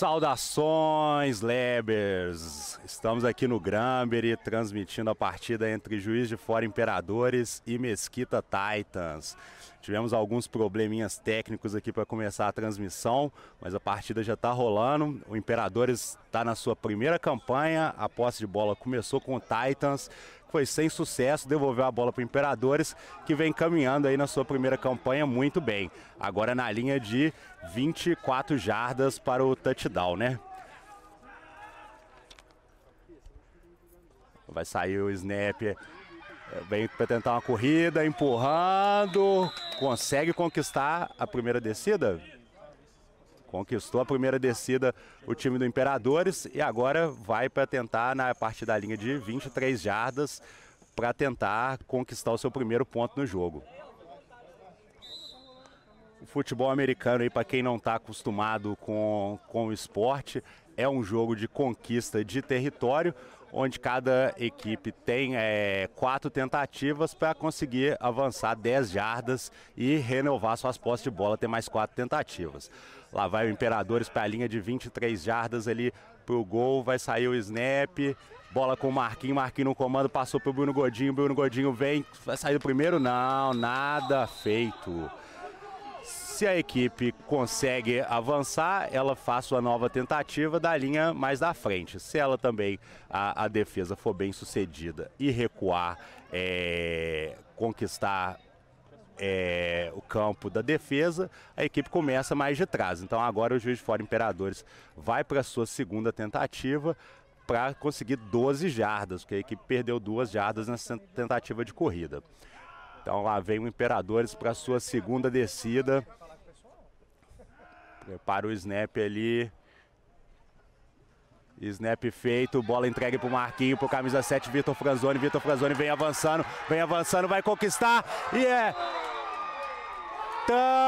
Saudações, Lebers! Estamos aqui no Grambery transmitindo a partida entre Juiz de Fora Imperadores e Mesquita Titans. Tivemos alguns probleminhas técnicos aqui para começar a transmissão, mas a partida já está rolando. O Imperadores está na sua primeira campanha, a posse de bola começou com o Titans, foi sem sucesso, devolveu a bola para o Imperadores, que vem caminhando aí na sua primeira campanha muito bem. Agora na linha de 24 jardas para o touchdown, né? Vai sair o snap, é, vem para tentar uma corrida, empurrando, consegue conquistar a primeira descida? Conquistou a primeira descida o time do Imperadores e agora vai para tentar na parte da linha de 23 jardas para tentar conquistar o seu primeiro ponto no jogo. O futebol americano aí para quem não está acostumado com, com o esporte é um jogo de conquista de território onde cada equipe tem é, quatro tentativas para conseguir avançar 10 jardas e renovar suas postes de bola, ter mais quatro tentativas. Lá vai o Imperadores para a linha de 23 jardas ali para o gol, vai sair o snap, bola com o Marquinho, Marquinho no comando, passou para o Bruno Godinho, Bruno Godinho vem, vai sair do primeiro? Não, nada feito. Se a equipe consegue avançar, ela faz sua nova tentativa da linha mais da frente. Se ela também, a, a defesa for bem sucedida e recuar, é, conquistar é, o campo da defesa, a equipe começa mais de trás. Então agora o juiz de fora Imperadores vai para a sua segunda tentativa para conseguir 12 jardas, porque a equipe perdeu duas jardas nessa tentativa de corrida. Então lá vem o Imperadores para a sua segunda descida. Prepara o snap ali. Snap feito, bola entregue para o Marquinho, para o camisa 7, Vitor Franzoni. Vitor Franzoni vem avançando, vem avançando, vai conquistar. E é. Touchdown!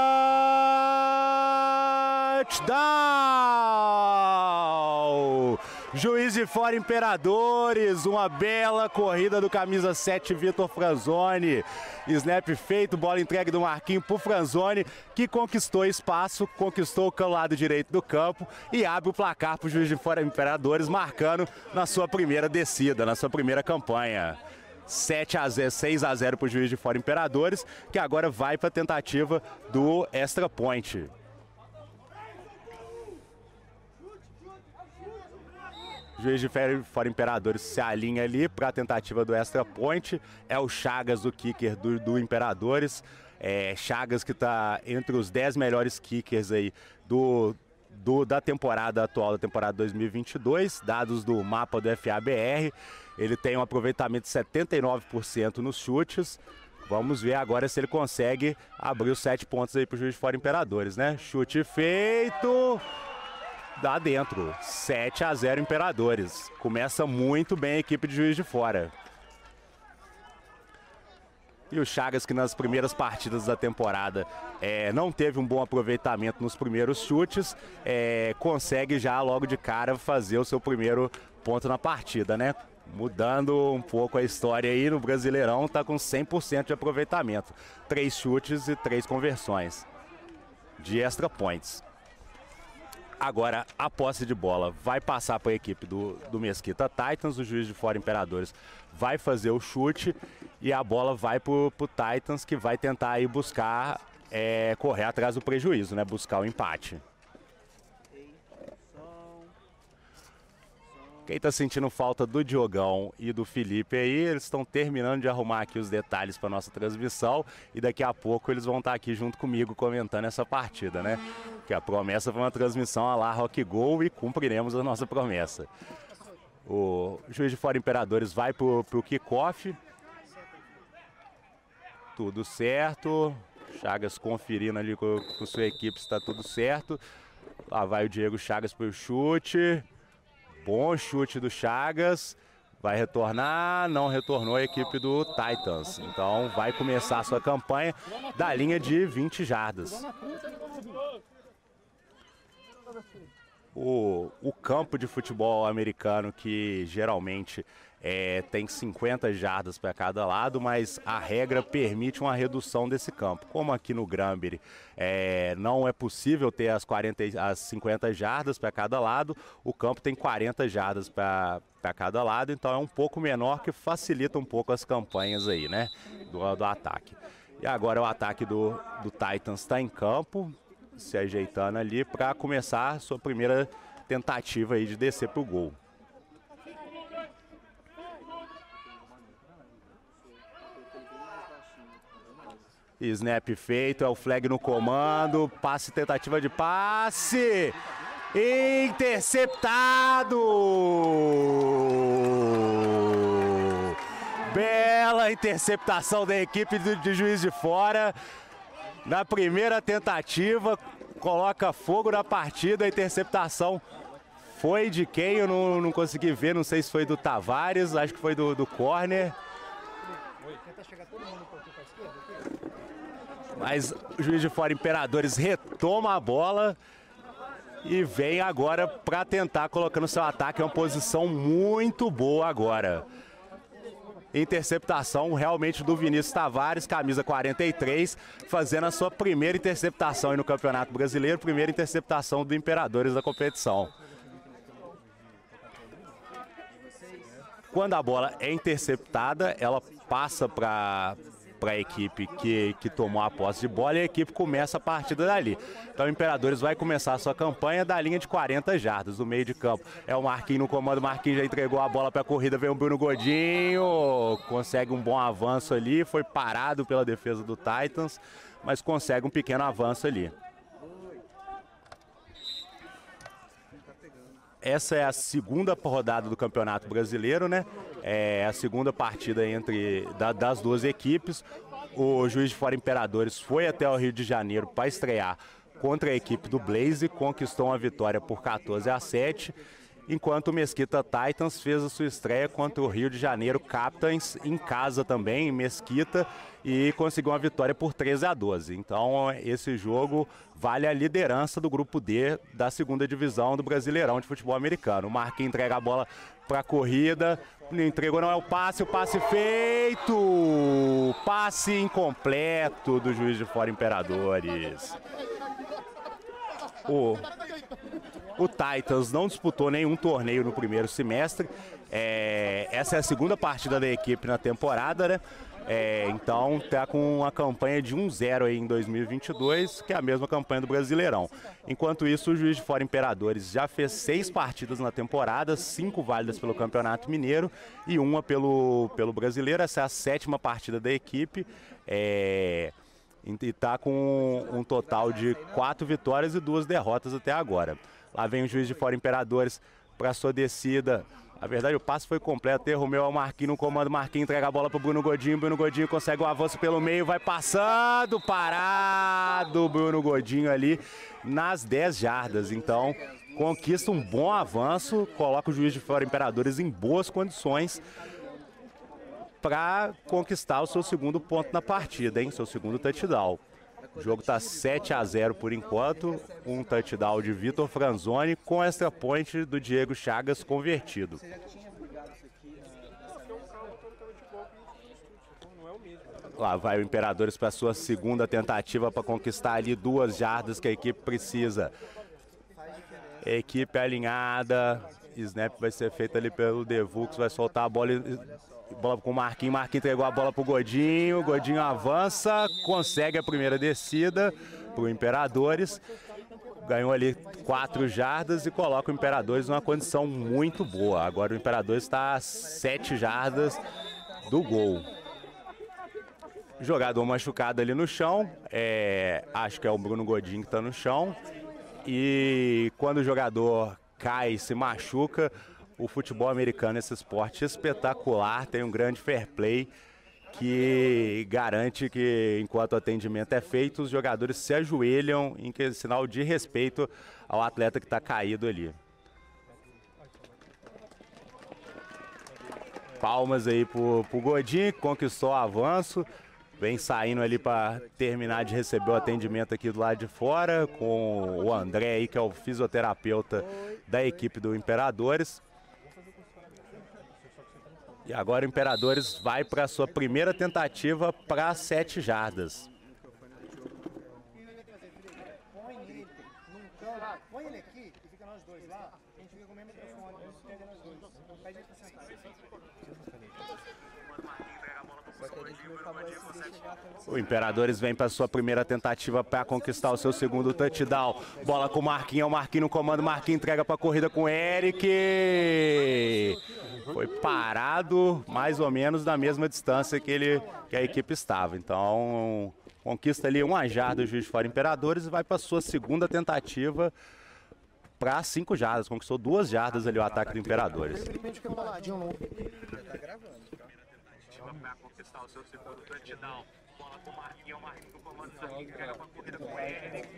Juiz de fora Imperadores, uma bela corrida do camisa 7 Vitor Franzoni. Snap feito, bola entregue do Marquinho pro Franzoni, que conquistou espaço, conquistou o lado direito do campo e abre o placar pro Juiz de fora Imperadores, marcando na sua primeira descida, na sua primeira campanha. 7 a 0, 6 a 0 para o juiz de fora Imperadores, que agora vai para a tentativa do extra point. Juiz de fora Imperadores se alinha ali para a tentativa do extra point. É o Chagas, o kicker do, do Imperadores. É, Chagas que está entre os 10 melhores kickers aí do, do, da temporada atual, da temporada 2022, dados do mapa do FABR. Ele tem um aproveitamento de 79% nos chutes. Vamos ver agora se ele consegue abrir os sete pontos aí para o juiz de fora Imperadores, né? Chute feito dá dentro. 7 a 0 Imperadores. Começa muito bem a equipe de Juiz de Fora. E o Chagas, que nas primeiras partidas da temporada é, não teve um bom aproveitamento nos primeiros chutes, é, consegue já logo de cara fazer o seu primeiro ponto na partida, né? Mudando um pouco a história aí no Brasileirão, tá com 100% de aproveitamento. Três chutes e três conversões de extra points. Agora a posse de bola vai passar para a equipe do, do Mesquita Titans, o juiz de fora Imperadores vai fazer o chute e a bola vai para o Titans que vai tentar aí buscar é, correr atrás do prejuízo, né? Buscar o empate. Quem está sentindo falta do Diogão e do Felipe aí, eles estão terminando de arrumar aqui os detalhes para nossa transmissão e daqui a pouco eles vão estar tá aqui junto comigo comentando essa partida, né? Que a promessa foi uma transmissão a lá Rock Go e cumpriremos a nossa promessa. O juiz de fora Imperadores vai para o kickoff. Tudo certo. Chagas conferindo ali com, com sua equipe se está tudo certo. Lá vai o Diego Chagas para o chute. Bom chute do Chagas. Vai retornar, não retornou a equipe do Titans. Então vai começar a sua campanha da linha de 20 jardas. O, o campo de futebol americano que geralmente é, tem 50 jardas para cada lado, mas a regra permite uma redução desse campo. Como aqui no Granbury é, não é possível ter as, 40, as 50 jardas para cada lado, o campo tem 40 jardas para cada lado, então é um pouco menor que facilita um pouco as campanhas aí, né, do, do ataque. E agora o ataque do, do Titans está em campo, se ajeitando ali para começar sua primeira tentativa aí de descer para o gol. Snap feito, é o flag no comando, passe, tentativa de passe. Interceptado! Bela interceptação da equipe de, Juiz de Fora. Na primeira tentativa, coloca fogo na partida, a interceptação foi de quem? Eu não, não consegui ver, não sei se foi do Tavares, acho que foi do, do corner. Mas o juiz de fora Imperadores retoma a bola e vem agora para tentar colocando seu ataque em uma posição muito boa agora. Interceptação realmente do Vinícius Tavares, camisa 43, fazendo a sua primeira interceptação no Campeonato Brasileiro, primeira interceptação do Imperadores da competição. Quando a bola é interceptada, ela passa para para a equipe que, que tomou a posse de bola e a equipe começa a partida dali. Então o Imperadores vai começar a sua campanha da linha de 40 jardas, do meio de campo. É o Marquinhos no comando, o Marquinhos já entregou a bola para a corrida, vem o Bruno Godinho, consegue um bom avanço ali, foi parado pela defesa do Titans, mas consegue um pequeno avanço ali. Essa é a segunda rodada do Campeonato Brasileiro, né? É a segunda partida entre da, das duas equipes. O juiz de fora Imperadores foi até o Rio de Janeiro para estrear contra a equipe do Blaze, conquistou uma vitória por 14 a 7 enquanto o Mesquita Titans fez a sua estreia contra o Rio de Janeiro Captains em casa também, em Mesquita, e conseguiu uma vitória por 13 a 12. Então, esse jogo vale a liderança do grupo D da segunda divisão do Brasileirão de futebol americano. O Marquinhos entrega a bola para a corrida, entregou não é o passe, o passe feito! Passe incompleto do juiz de fora Imperadores. O o Titans não disputou nenhum torneio no primeiro semestre. É, essa é a segunda partida da equipe na temporada, né? É, então está com uma campanha de 1-0 em 2022, que é a mesma campanha do Brasileirão. Enquanto isso, o Juiz de Fora Imperadores já fez seis partidas na temporada, cinco válidas pelo Campeonato Mineiro e uma pelo, pelo Brasileiro. Essa é a sétima partida da equipe. É, e está com um total de quatro vitórias e duas derrotas até agora. Lá vem o juiz de fora Imperadores para sua descida. Na verdade, o passe foi completo. Erro meu ao Marquinhos no comando. Marquinhos entrega a bola para o Bruno Godinho. Bruno Godinho consegue um avanço pelo meio. Vai passando. Parado. Bruno Godinho ali nas 10 jardas. Então, conquista um bom avanço. Coloca o juiz de fora Imperadores em boas condições para conquistar o seu segundo ponto na partida, hein? Seu segundo touchdown. O jogo está 7 a 0 por enquanto. Um touchdown de Vitor Franzoni com extra point do Diego Chagas convertido. Lá vai o Imperadores para sua segunda tentativa para conquistar ali duas jardas que a equipe precisa. Equipe alinhada. Snap vai ser feito ali pelo Devux, vai soltar a bola Bola com o Marquinhos. Marquinhos entregou a bola pro Godinho. Godinho avança, consegue a primeira descida pro Imperadores. Ganhou ali quatro jardas e coloca o Imperadores numa condição muito boa. Agora o Imperadores está a sete jardas do gol. Jogador machucado ali no chão. É, acho que é o Bruno Godinho que está no chão. E quando o jogador cai, se machuca, o futebol americano, esse esporte espetacular, tem um grande fair play que garante que enquanto o atendimento é feito, os jogadores se ajoelham em que, sinal de respeito ao atleta que está caído ali. Palmas aí pro, pro Godinho, que conquistou o avanço. Vem saindo ali para terminar de receber o atendimento aqui do lado de fora, com o André aí, que é o fisioterapeuta da equipe do Imperadores. E agora o Imperadores vai para sua primeira tentativa para sete jardas. Põe ele aqui e fica nós dois lá. A gente fica com o mesmo microfone. Pega nós dois. Pede ele pra o Imperadores vem para sua primeira tentativa para conquistar o seu segundo touchdown. Bola com o Marquinhos, o Marquinhos no comando, Marquinhos entrega para a corrida com o Eric. Foi parado mais ou menos na mesma distância que, ele, que a equipe estava. Então, conquista ali uma jarda o juiz de fora Imperadores e vai para sua segunda tentativa para cinco jardas. Conquistou duas jardas ali o ataque do Imperadores. Tá gravando para conquistar o seu segundo touchdown. Bola com o Marquinhos, o Marquinhos comando, corrida com ele.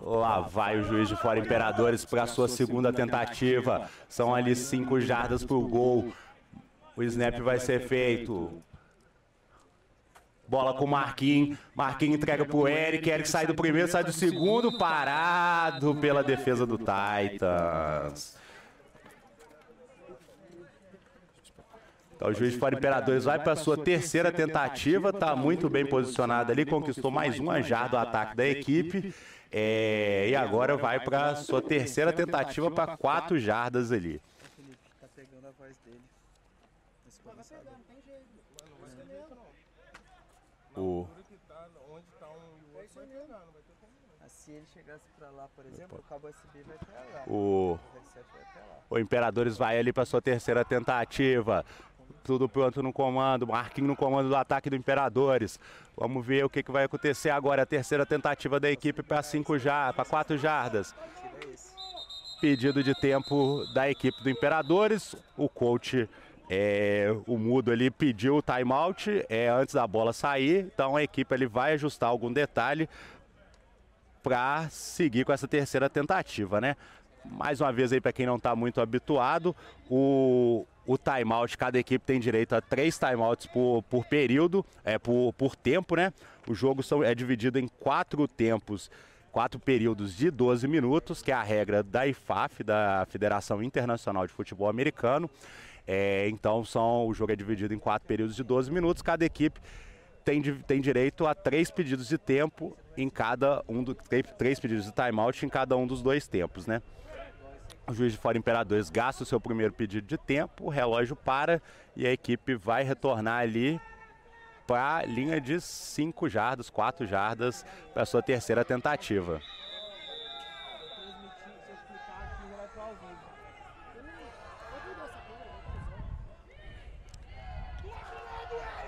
Lá vai o juiz de fora Imperadores para sua segunda tentativa. São ali cinco jardas para o gol. O snap vai ser feito. Bola com o Marquinhos. Marquinhos entrega para o Eric. Eric sai do primeiro, sai do segundo. Parado pela defesa do Titans. Então, o juiz fora Imperadores vai para a sua terceira tentativa, está muito bem posicionado ali, conquistou mais uma jarda do ataque da equipe. É, e agora vai para a sua terceira tentativa para quatro jardas ali. O... Se ele chegasse para lá, por exemplo, o cabo USB vai até lá. O... O Imperadores vai ali para sua terceira tentativa tudo pronto no comando, Marquinhos no comando do ataque do Imperadores. Vamos ver o que, que vai acontecer agora. A terceira tentativa da equipe para cinco já, para quatro jardas. Pedido de tempo da equipe do Imperadores. O coach, é, o mudo ali pediu o timeout é, antes da bola sair. Então a equipe ali vai ajustar algum detalhe para seguir com essa terceira tentativa, né? Mais uma vez aí para quem não está muito habituado, o, o timeout, cada equipe tem direito a três timeouts por, por período, é, por, por tempo, né? O jogo são, é dividido em quatro tempos, quatro períodos de 12 minutos, que é a regra da IFAF, da Federação Internacional de Futebol Americano. É, então são, o jogo é dividido em quatro períodos de 12 minutos, cada equipe tem, tem direito a três pedidos de tempo em cada um dos três pedidos de timeout em cada um dos dois tempos, né? O juiz de fora Imperadores gasta o seu primeiro pedido de tempo, o relógio para e a equipe vai retornar ali para a linha de 5 jardas, 4 jardas para sua terceira tentativa.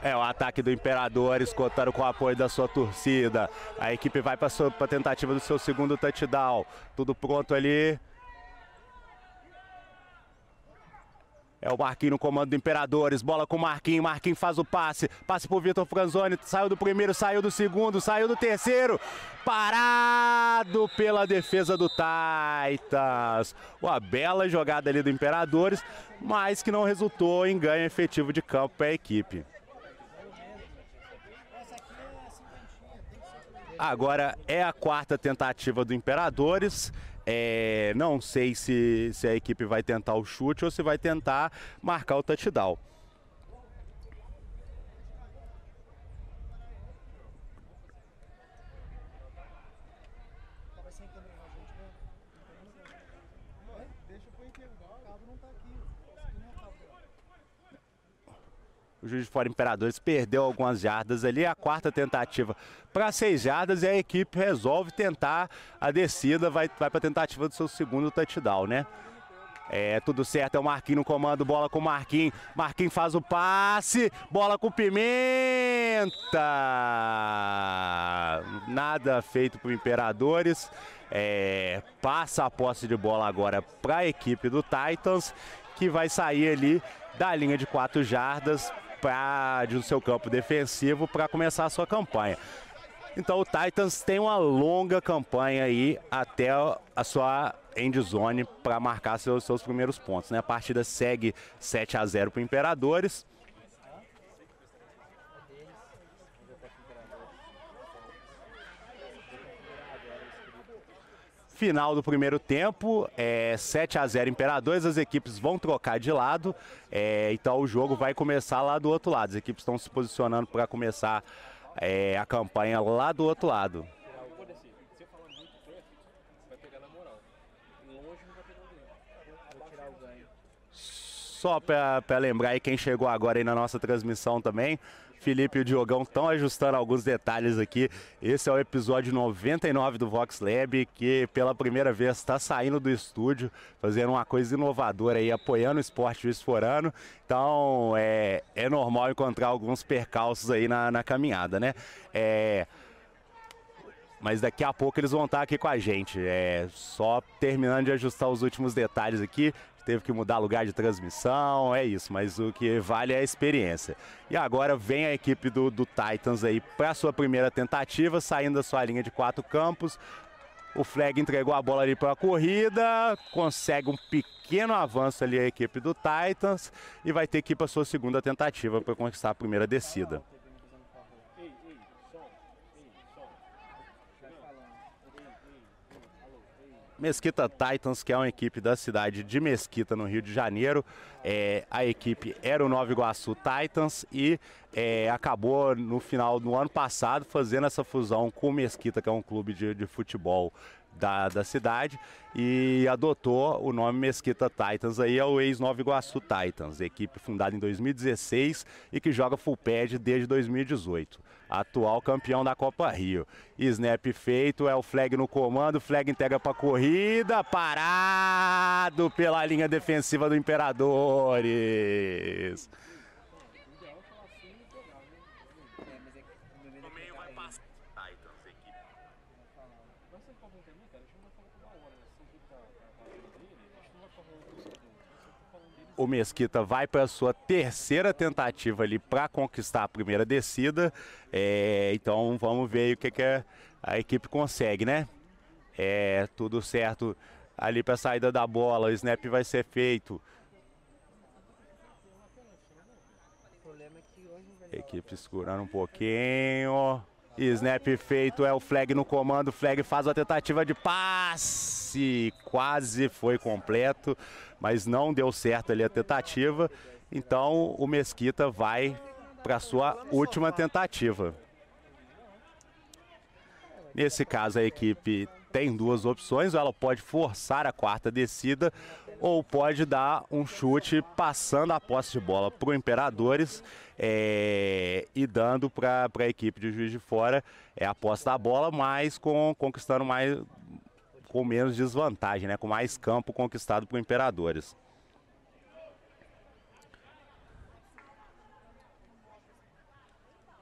É, o ataque do Imperadores contando com o apoio da sua torcida. A equipe vai para a tentativa do seu segundo touchdown. Tudo pronto ali. É o Marquinhos no comando do Imperadores. Bola com o Marquinhos. Marquinhos faz o passe. Passe pro Vitor Franzoni. Saiu do primeiro, saiu do segundo, saiu do terceiro. Parado pela defesa do Titans. Uma bela jogada ali do Imperadores, mas que não resultou em ganho efetivo de campo para a equipe. Agora é a quarta tentativa do Imperadores. É, não sei se, se a equipe vai tentar o chute ou se vai tentar marcar o touchdown. O juiz de fora Imperadores perdeu algumas jardas ali, a quarta tentativa para seis jardas e a equipe resolve tentar a descida, vai, vai para a tentativa do seu segundo touchdown, né? É, tudo certo, é o Marquinhos no comando, bola com o Marquinhos. Marquinhos faz o passe, bola com Pimenta. Nada feito para Imperadores. É, passa a posse de bola agora para a equipe do Titans, que vai sair ali da linha de quatro jardas para do seu campo defensivo para começar a sua campanha. Então o Titans tem uma longa campanha aí até a sua end zone para marcar seus, seus primeiros pontos. Né? A partida segue 7 a 0 para o Imperadores. Final do primeiro tempo, é 7 a 0 Imperadores, as equipes vão trocar de lado, é, então o jogo vai começar lá do outro lado. As equipes estão se posicionando para começar é, a campanha lá do outro lado. Só para lembrar aí quem chegou agora aí na nossa transmissão também, Felipe e o Diogão estão ajustando alguns detalhes aqui. Esse é o episódio 99 do Vox Lab, que pela primeira vez está saindo do estúdio, fazendo uma coisa inovadora aí, apoiando o esporte esforano. Então é, é normal encontrar alguns percalços aí na, na caminhada, né? É, mas daqui a pouco eles vão estar aqui com a gente. É só terminando de ajustar os últimos detalhes aqui teve que mudar lugar de transmissão, é isso, mas o que vale é a experiência. E agora vem a equipe do, do Titans aí para sua primeira tentativa, saindo da sua linha de quatro campos. O Flag entregou a bola ali para a corrida, consegue um pequeno avanço ali a equipe do Titans e vai ter que ir para sua segunda tentativa para conquistar a primeira descida. Mesquita Titans, que é uma equipe da cidade de Mesquita, no Rio de Janeiro. É, a equipe era o Nova Iguaçu Titans e é, acabou no final do ano passado fazendo essa fusão com o Mesquita, que é um clube de, de futebol da, da cidade e adotou o nome Mesquita Titans aí é o ex-Nova Iguaçu Titans, equipe fundada em 2016 e que joga full pad desde 2018. Atual campeão da Copa Rio. Snap feito, é o flag no comando, flag entrega para corrida, parado pela linha defensiva do Imperadores. O Mesquita vai para a sua terceira tentativa ali para conquistar a primeira descida. É, então vamos ver o que, que a equipe consegue, né? É tudo certo ali para a saída da bola, o snap vai ser feito. Equipe segurando um pouquinho. Snap feito, é o flag no comando. Flag faz a tentativa de passe. Quase foi completo, mas não deu certo ali a tentativa. Então o Mesquita vai para sua última tentativa. Nesse caso, a equipe tem duas opções: ela pode forçar a quarta descida ou pode dar um chute passando a posse de bola para o Imperadores é, e dando para a equipe de Juiz de Fora é, a posse da bola, mas com, conquistando mais com menos desvantagem, né, com mais campo conquistado por Imperadores.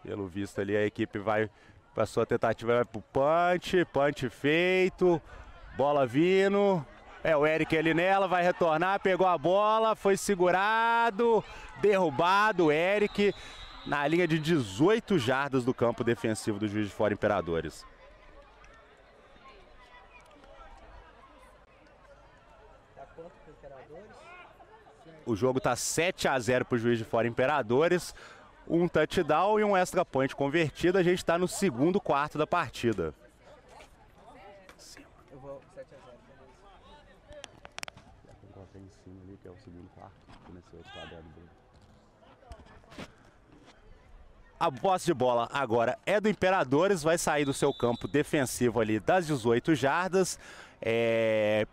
Pelo visto ali a equipe vai para sua tentativa vai pro punch, punch feito, bola vindo, é, o Eric ali nela, vai retornar, pegou a bola, foi segurado, derrubado o Eric na linha de 18 jardas do campo defensivo do Juiz de Fora Imperadores. O jogo está 7 a 0 para o Juiz de Fora Imperadores. Um touchdown e um extra point convertido. A gente está no segundo quarto da partida. que é o segundo quarto, começou a quadrado A posse de bola agora é do Imperadores, vai sair do seu campo defensivo ali das 18 jardas. É,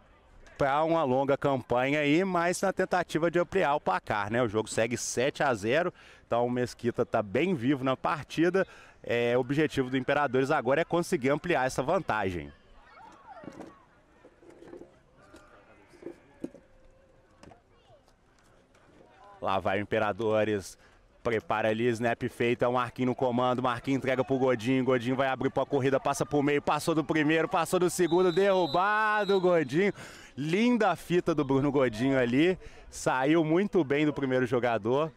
para uma longa campanha aí, mas na tentativa de ampliar o placar, né? O jogo segue 7 a 0, então o Mesquita está bem vivo na partida. É, o objetivo do Imperadores agora é conseguir ampliar essa vantagem. Lá vai o Imperadores. Prepara ali, snap feito, é Marquinhos no comando, Marquinhos entrega pro Godinho, Godinho vai abrir pra corrida, passa pro meio, passou do primeiro, passou do segundo, derrubado, Godinho. Linda fita do Bruno Godinho ali, saiu muito bem do primeiro jogador.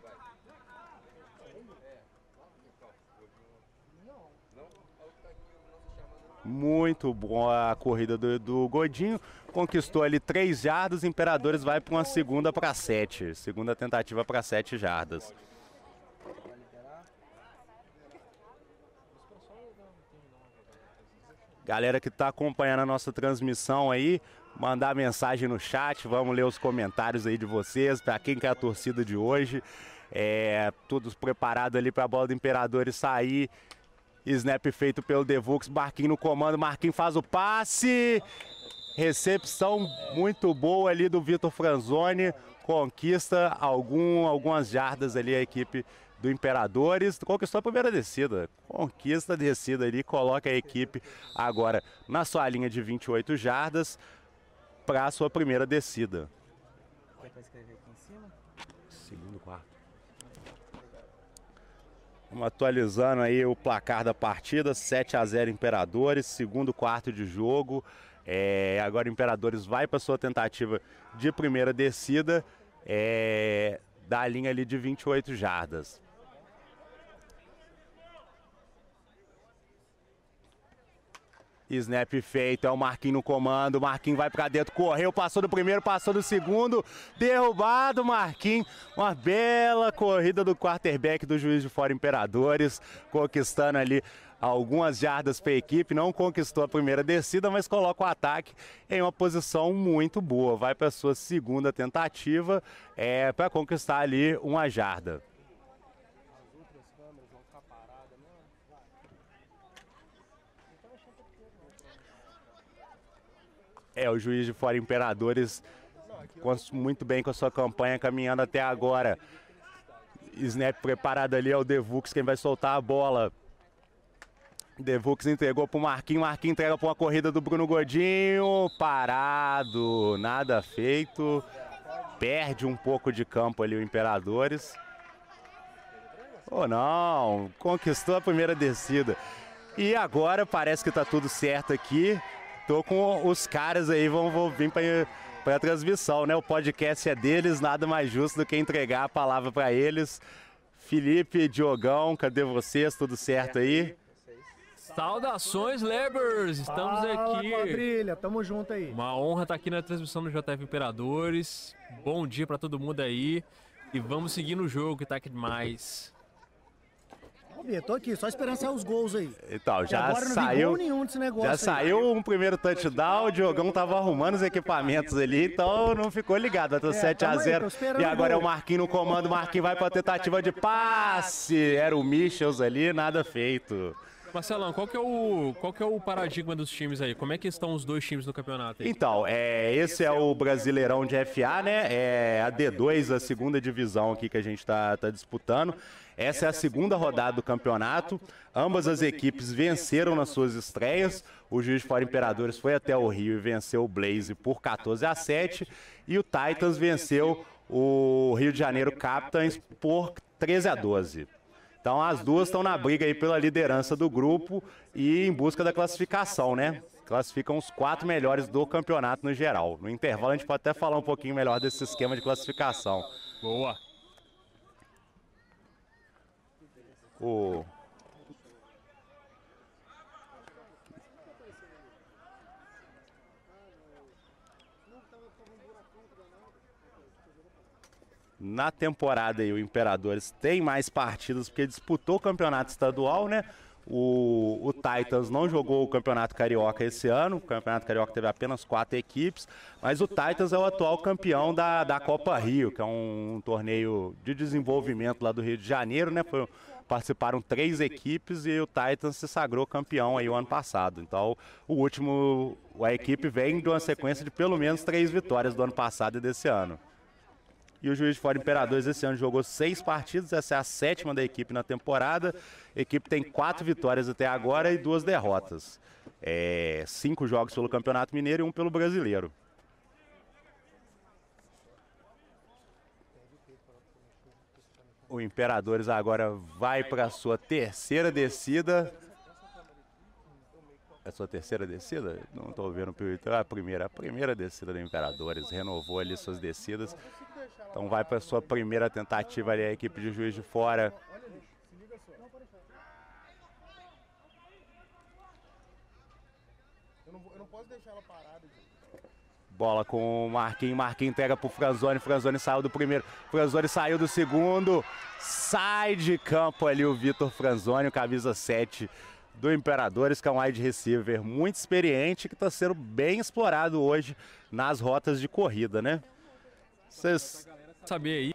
Muito boa a corrida do, do Godinho conquistou ali três jardas, Imperadores vai para uma segunda para sete. Segunda tentativa para sete jardas. Galera que está acompanhando a nossa transmissão aí, mandar mensagem no chat, vamos ler os comentários aí de vocês, para quem que é a torcida de hoje. É, todos preparados ali para a bola do Imperadores sair. Snap feito pelo Devux, Marquinhos no comando, Marquinhos faz o passe. Recepção muito boa ali do Vitor Franzoni, conquista algum, algumas jardas ali a equipe do Imperadores, conquistou a primeira descida. Conquista a descida ali, coloca a equipe agora na sua linha de 28 jardas para a sua primeira descida. escrever aqui em cima? Segundo quarto. Vamos atualizando aí o placar da partida, 7 a 0 Imperadores, segundo quarto de jogo. É, agora Imperadores vai para sua tentativa de primeira descida é, da linha ali de 28 jardas. Snap feito, é o Marquinhos no comando, Marquinhos vai para dentro, correu, passou do primeiro, passou do segundo, derrubado Marquinhos, uma bela corrida do quarterback do Juiz de Fora Imperadores, conquistando ali algumas jardas para a equipe, não conquistou a primeira descida, mas coloca o ataque em uma posição muito boa, vai para sua segunda tentativa é, para conquistar ali uma jarda. É, o juiz de fora Imperadores muito bem com a sua campanha caminhando até agora. Snap preparado ali é o Devux quem vai soltar a bola. Devux entregou para o Marquinhos, Marquinhos entrega para uma corrida do Bruno Godinho, parado, nada feito. Perde um pouco de campo ali o Imperadores. Ou oh, não, conquistou a primeira descida. E agora parece que está tudo certo aqui. Tô com os caras aí, vão, vão vir para a transmissão, né? O podcast é deles, nada mais justo do que entregar a palavra para eles. Felipe, Diogão, cadê vocês? Tudo certo aí? Saudações, Lebers! Estamos Fala, aqui. quadrilha, tamo junto aí. Uma honra estar aqui na transmissão do JF Imperadores. Bom dia para todo mundo aí. E vamos seguir no jogo que tá aqui demais. Bia, tô aqui, só esperando sair os gols aí. Então, já saiu. já aí. saiu um primeiro touchdown, o Diogão tava arrumando os equipamentos ali, então não ficou ligado. Vai ter é, 7x0. E agora é o Marquinhos no comando, o Marquinhos vai pra tentativa de passe. Era o Michels ali, nada feito. Marcelão, qual que, é o, qual que é o paradigma dos times aí? Como é que estão os dois times no campeonato? Aí? Então, é, esse é o Brasileirão de FA, né? É a D2, a segunda divisão aqui que a gente está tá disputando. Essa é a segunda rodada do campeonato. Ambas as equipes venceram nas suas estreias. O Juiz de Fora Imperadores foi até o Rio e venceu o Blaze por 14 a 7. E o Titans venceu o Rio de Janeiro Captains por 13 a 12. Então as duas estão na briga aí pela liderança do grupo e em busca da classificação, né? Classificam os quatro melhores do campeonato no geral. No intervalo a gente pode até falar um pouquinho melhor desse esquema de classificação. Boa. O na temporada aí o Imperadores tem mais partidas porque disputou o campeonato estadual, né? O, o, Titans não jogou o Campeonato Carioca esse ano. O Campeonato Carioca teve apenas quatro equipes, mas o Titans é o atual campeão da, da Copa Rio, que é um, um torneio de desenvolvimento lá do Rio de Janeiro, né? Foi, participaram três equipes e o Titans se sagrou campeão aí o ano passado. Então, o último, a equipe vem de uma sequência de pelo menos três vitórias do ano passado e desse ano. E o Juiz de Fora Imperadores esse ano jogou seis partidas, essa é a sétima da equipe na temporada. A equipe tem quatro vitórias até agora e duas derrotas. É, cinco jogos pelo Campeonato Mineiro e um pelo Brasileiro. O Imperadores agora vai para sua terceira descida. É a sua terceira descida? Não estou vendo o A primeira, a primeira descida do Imperadores. Renovou ali suas descidas. Então vai para sua primeira tentativa ali a equipe de Juiz de Fora. Bola com o Marquinhos, Marquinhos entrega pro Franzoni, Franzoni saiu do primeiro, Franzoni saiu do segundo, sai de campo ali o Vitor Franzoni, camisa 7 do Imperadores, que é um wide receiver muito experiente, que está sendo bem explorado hoje nas rotas de corrida, né? Vocês... Saber aí,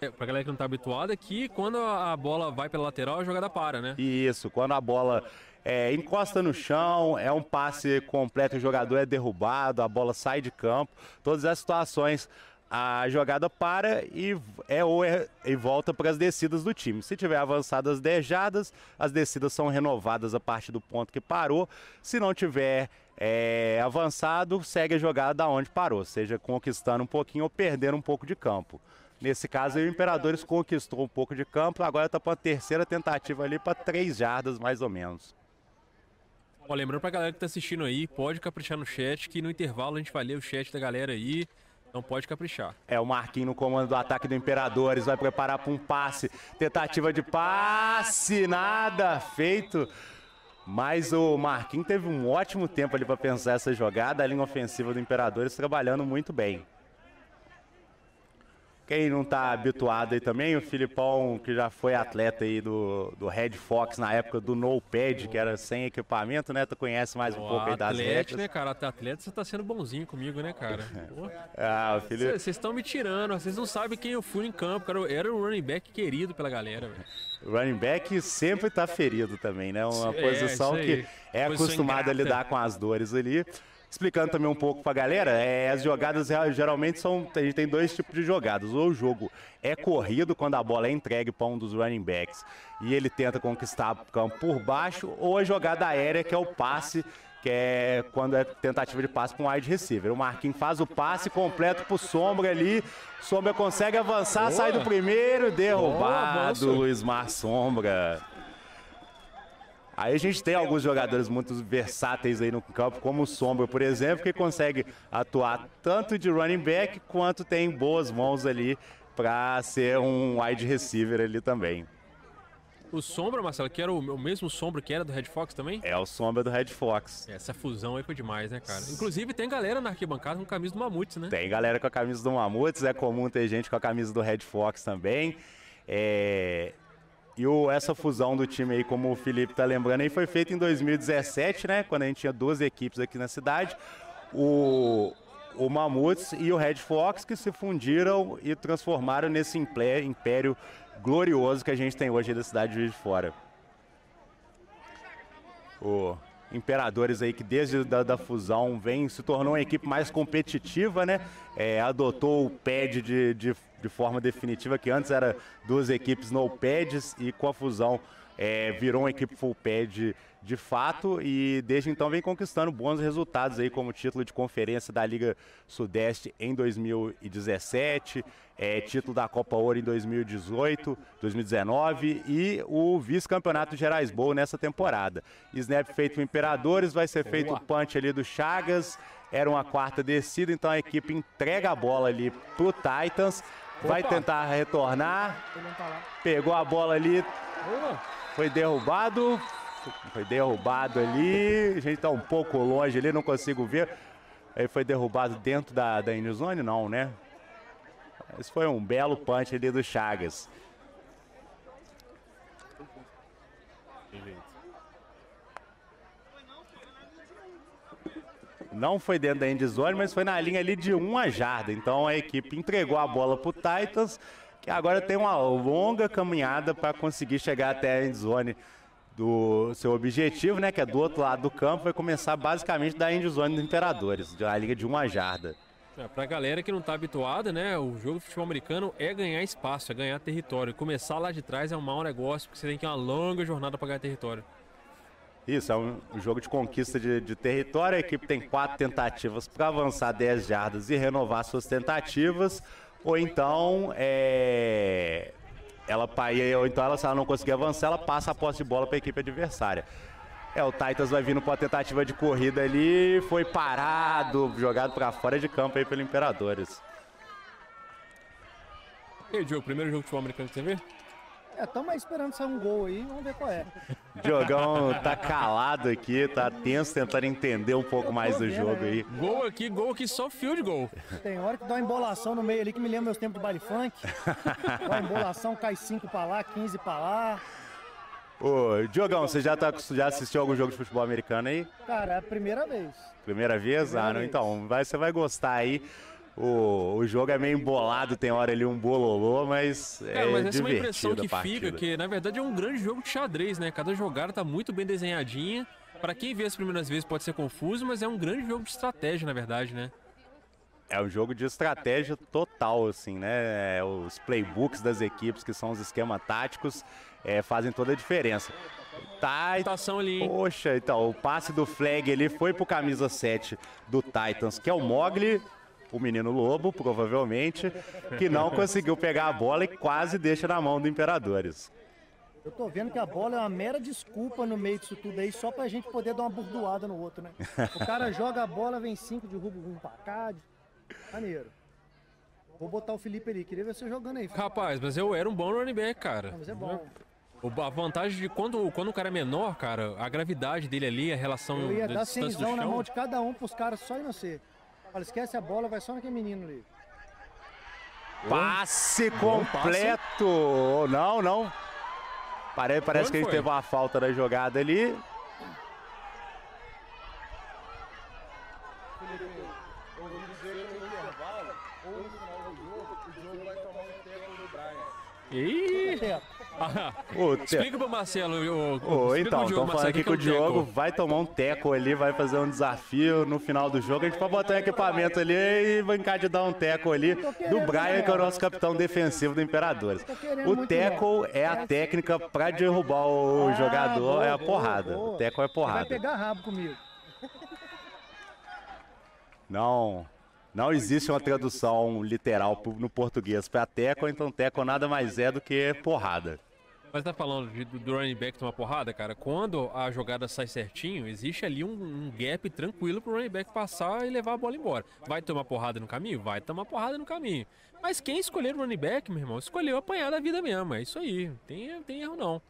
é, pra galera que não tá habituada, que quando a bola vai pela lateral, a jogada para, né? Isso, quando a bola é, encosta no chão, é um passe completo, o jogador é derrubado, a bola sai de campo, todas as situações a jogada para e, é, ou é, e volta para as descidas do time. Se tiver avançadas dejadas, as descidas são renovadas a partir do ponto que parou. Se não tiver é, avançado, segue a jogada da onde parou, seja conquistando um pouquinho ou perdendo um pouco de campo. Nesse caso, o Imperadores conquistou um pouco de campo, agora está para a terceira tentativa ali para três jardas mais ou menos. Ó, lembrando para a galera que está assistindo aí, pode caprichar no chat, que no intervalo a gente vai ler o chat da galera aí. Não pode caprichar. É o Marquinhos no comando do ataque do Imperadores. Vai preparar para um passe. Tentativa de passe. Nada feito. Mas o Marquinhos teve um ótimo tempo ali para pensar essa jogada. A linha ofensiva do Imperadores trabalhando muito bem. Quem não está habituado aí também, o Filipão, que já foi atleta aí do, do Red Fox na época do No Pad, que era sem equipamento, né? Tu conhece mais um pouco aí das atleta, né, cara? Atleta, você tá sendo bonzinho comigo, né, cara? ah. Vocês estão me tirando, vocês não sabem quem eu fui em campo, cara. Eu era o running back querido pela galera, velho. Running back sempre tá ferido também, né? Uma é, posição que é acostumada a lidar com as dores ali. Explicando também um pouco para a galera, é, as jogadas geralmente são. A gente tem dois tipos de jogadas. Ou o jogo é corrido quando a bola é entregue para um dos running backs e ele tenta conquistar o campo por baixo, ou a jogada aérea, que é o passe, que é quando é tentativa de passe para um wide receiver. O Marquinhos faz o passe completo para o Sombra ali. Sombra consegue avançar, Boa. sai do primeiro, derrubado. Boa, Luiz Mar Sombra. Aí a gente tem alguns jogadores muito versáteis aí no campo, como o Sombra, por exemplo, que consegue atuar tanto de running back quanto tem boas mãos ali para ser um wide receiver ali também. O Sombra, Marcelo, que era o mesmo Sombra que era do Red Fox também? É o Sombra do Red Fox. Essa fusão aí foi demais, né, cara? Inclusive tem galera na arquibancada com camisa do Mamutes, né? Tem galera com a camisa do Mamutes, é comum ter gente com a camisa do Red Fox também. É... E o, essa fusão do time aí, como o Felipe está lembrando, aí foi feita em 2017, né? Quando a gente tinha duas equipes aqui na cidade. O, o Mamutes e o Red Fox que se fundiram e transformaram nesse império glorioso que a gente tem hoje da cidade de Juiz de Fora. O Imperadores aí que desde da, da fusão vem se tornou uma equipe mais competitiva, né? É, adotou o pad de, de de forma definitiva, que antes era duas equipes no pads e com a fusão é, virou uma equipe full pad de fato. E desde então vem conquistando bons resultados aí como título de conferência da Liga Sudeste em 2017, é, título da Copa Ouro em 2018, 2019 e o vice-campeonato Gerais Bowl nessa temporada. Snap feito Imperadores, vai ser feito o punch ali do Chagas, era uma quarta descida, então a equipe entrega a bola ali pro Titans vai tentar retornar. Pegou a bola ali. Foi derrubado. Foi derrubado ali. A gente está um pouco longe ali, não consigo ver. Ele foi derrubado dentro da, da Inizone? Não, né? Esse foi um belo punch ali do Chagas. Não foi dentro da endzone, mas foi na linha ali de uma jarda. Então a equipe entregou a bola para o Titans, que agora tem uma longa caminhada para conseguir chegar até a endzone do seu objetivo, né, que é do outro lado do campo, vai começar basicamente da endzone dos Imperadores, da liga de uma jarda. É, para a galera que não está habituada, né, o jogo de futebol americano é ganhar espaço, é ganhar território. Começar lá de trás é um mau negócio, porque você tem que ir uma longa jornada para ganhar território. Isso, é um jogo de conquista de, de território. A equipe tem quatro tentativas para avançar 10 jardas e renovar suas tentativas. Ou então, é, ela, ou então ela, se ela não conseguir avançar, ela passa a posse de bola para a equipe adversária. É, o Titans vai vindo para a tentativa de corrida ali, foi parado, jogado para fora de campo aí pelo Imperadores. E aí, Diogo, primeiro jogo de futebol americano que vê? É, estamos esperando sair um gol aí, vamos ver qual é. Diogão tá calado aqui, tá tenso, tentando entender um pouco mais do jogo aí. Gol aqui, gol aqui, só field goal. Tem hora que dá uma embolação no meio ali que me lembra meus tempos de baile funk. Dá uma embolação, cai 5 pra lá, 15 pra lá. Ô, Diogão, você já, tá, já assistiu algum jogo de futebol americano aí? Cara, é a primeira vez. Primeira vez? Primeira ah, não, vez. então, vai, você vai gostar aí. O, o jogo é meio embolado, tem hora ali um bololô, mas é Cara, mas essa é uma impressão que fica, que na verdade é um grande jogo de xadrez, né? Cada jogada tá muito bem desenhadinha. Pra quem vê as primeiras vezes pode ser confuso, mas é um grande jogo de estratégia, na verdade, né? É um jogo de estratégia total, assim, né? É, Os playbooks das equipes, que são os esquemas táticos, é, fazem toda a diferença. Tá, Rotação ali, hein? Poxa, então, o passe do flag ali foi pro camisa 7 do Titans, que é o Mogli, o menino lobo, provavelmente, que não conseguiu pegar a bola e quase deixa na mão do Imperadores. Eu tô vendo que a bola é uma mera desculpa no meio disso tudo aí, só pra gente poder dar uma burdoada no outro, né? O cara joga a bola, vem cinco, derruba um pra cá. de- Maneiro. Vou botar o Felipe ali, queria ver você jogando aí. Felipe. Rapaz, mas eu era um bom running back, cara. Não, mas é bom. O- A vantagem de quando, quando o cara é menor, cara, a gravidade dele ali, a relação Eu ia da dar distância do cenzão na mão de cada um pros caras só ir no C. Fala, esquece a bola, vai só naquele menino ali. Passe passe. completo! Não, não. Pare- Parece Onde que a gente teve uma falta na jogada ali. Ih! Ah, Ô, Te- explica pro Marcelo. O, Ô, explica então, estão falando aqui o que o é Diogo vai tomar um teco ali, vai fazer um desafio no final do jogo. A gente vai botar um equipamento ali e brincar de dar um teco ali do Brian, que é o nosso capitão defensivo do Imperadores. O teco é a técnica para derrubar o Ah, jogador, é a porrada. O teco é Vai porrada. pegar rabo comigo. Não, não existe uma tradução literal no português para teco, então teco nada mais é do que porrada. Mas tá falando de- do running back tomar porrada, cara? Quando a jogada sai certinho, existe ali um, um gap tranquilo pro running back passar e levar a bola embora. Vai tomar porrada no caminho? Vai tomar porrada no caminho. Mas quem escolher o running back, meu irmão, escolheu apanhar da vida mesmo. É isso aí. Tem, tem erro não.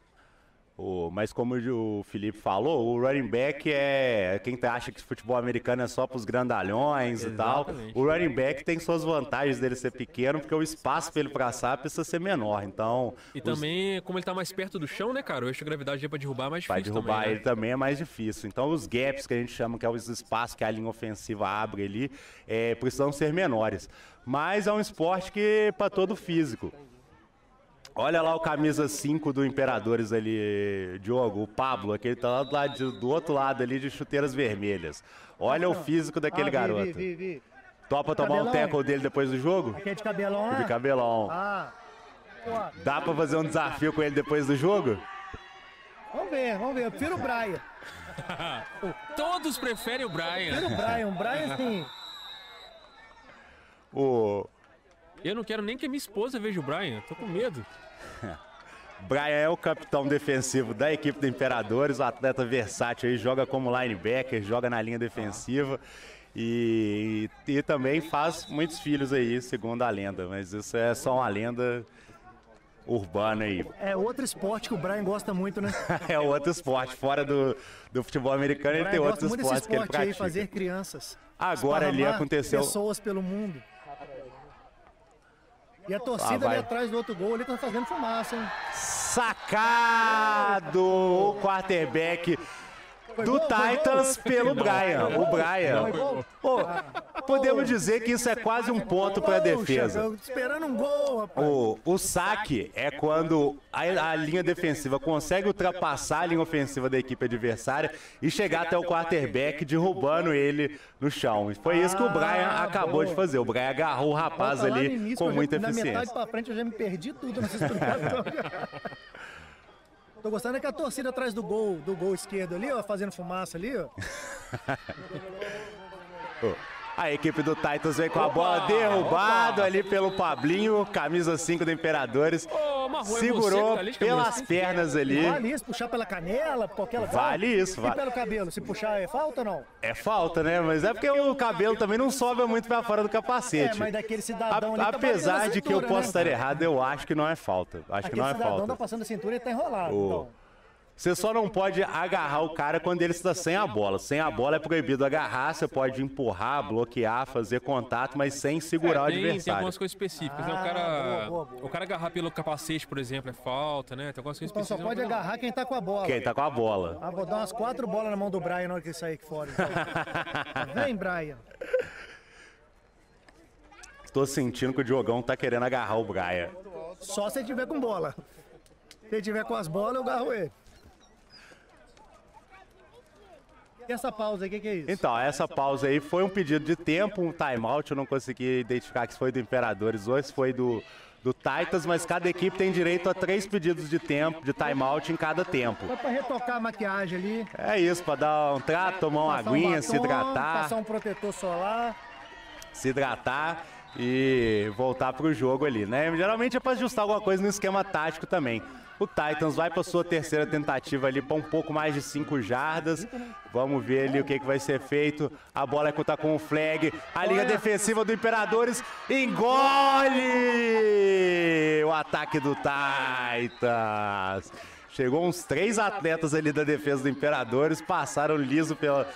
O- mas como o Felipe falou, o running back é quem tá- acha que futebol americano é só pros grandalhões e tal. Exatamente. O running back tem suas vantagens dele ser pequeno, porque o espaço para ele passar precisa ser menor. Então, E os- também, como ele tá mais perto do chão, né, cara? O eixo de gravidade é pra derrubar é mais Para difícil derrubar também, ele né? também é mais difícil. Então, os gaps que a gente chama, que é os espaços que a linha ofensiva abre ali, é, precisam ser menores. Mas é um esporte que para todo físico. Olha lá o camisa 5 do Imperadores ali, Diogo, o Pablo, aquele tá lá do, lado de- do outro lado ali de chuteiras vermelhas. Olha o físico daquele Ah, vi, garoto. Vi, vi, vi. Topa tomar um Cabelão. tackle dele depois do jogo? Aqui é de cabelão, De né? cabelão. Ah. Dá pra fazer um desafio com ele depois do jogo? vamos ver, vamos ver. Eu prefiro o Brian. Todos preferem o Prefiro Brian. o Brian. O Brian, assim, O Eu não quero nem que a minha esposa veja o Brian. Tô com medo. Brian é o capitão defensivo da equipe do Imperadores, o atleta versátil aí, joga como linebacker, joga na linha defensiva e, e também faz muitos filhos aí, segundo a lenda, mas isso é só uma lenda urbana aí. é outro esporte que o Brian gosta muito, né? É outro esporte, fora do, do futebol americano, ele tem outros esportes que ele esporte aí, pratica. fazer crianças. Agora ali aconteceu... pessoas pelo mundo. E a torcida Ah, ali atrás do outro gol, ele tá fazendo fumaça, hein? Sacado o quarterback do Titans pelo Brian. O Brian. Pô, podemos dizer que isso é quase um ponto para a defesa. esperando um gol, rapaz. O, o saque é quando a, a linha defensiva consegue ultrapassar a linha ofensiva da equipe adversária e chegar até o quarterback, derrubando ele no chão. Foi isso que o Brian Ah, acabou de fazer. O Brian agarrou o rapaz ali com muita Na metade eficiência. pra frente eu já me perdi tudo nessa explicação. Tô gostando é que a torcida atrás do gol, do gol esquerdo ali, ó, fazendo fumaça ali, ó. A equipe do Titans vem com a bola derrubado ali pelo Pablinho, camisa 5 do Imperadores. É você Segurou que tá ali de cabelo pelas pernas ali. Vale isso, puxar pela canela, por qualquer lugar. Vale isso, E vale. pelo cabelo, se puxar é falta ou não? É falta, né? Mas é porque o cabelo também não sobe muito pra fora do É, capacete. mas daquele cidadão ali A- tá apesar a de que eu posso né? estar errado, eu acho que não é falta. Acho que Aquele não é cidadão falta. tá passando a cintura e tá enrolado. O- então. Você só não pode agarrar o cara quando ele está sem a bola. Sem a bola é proibido agarrar, você pode empurrar, bloquear, fazer contato, mas sem segurar É, o tem, tem adversário. algumas coisas específicas. né? O Ah, cara, boa, boa, boa. o cara agarrar pelo capacete, por exemplo, é falta, né? Tem algumas coisas Então só específicas. pode não- agarrar quem tá com a bola. Quem tá com a bola. Ah, vou dar umas quatro bolas na mão do Brian na hora que ele sair aqui fora. então. Vem, Brian. Tô sentindo que o Diogão tá querendo agarrar o Braia. Só se ele tiver com bola. Se ele tiver com as bolas, eu agarro ele. E essa pausa aí, o que, que é isso? Então, essa pausa aí foi um pedido de tempo, um timeout. Eu não consegui identificar se foi do Imperadores ou se foi do, do Titans, mas cada equipe tem direito a três pedidos de tempo, de timeout em cada tempo. Foi pra retocar a maquiagem ali. É isso, pra dar um trato, tomar uma passar um aguinha, se batom, hidratar, Passar um protetor solar. se hidratar e voltar pro jogo ali, né? Geralmente é pra ajustar alguma coisa no esquema tático também. O Titans vai para sua terceira tentativa ali para um pouco mais de 5 jardas. Vamos ver ali o que, que vai ser feito. A bola é contar com o flag. A linha defensiva do Imperadores engole o ataque do Titans. Chegou uns três atletas ali da defesa do Imperadores, passaram liso pela,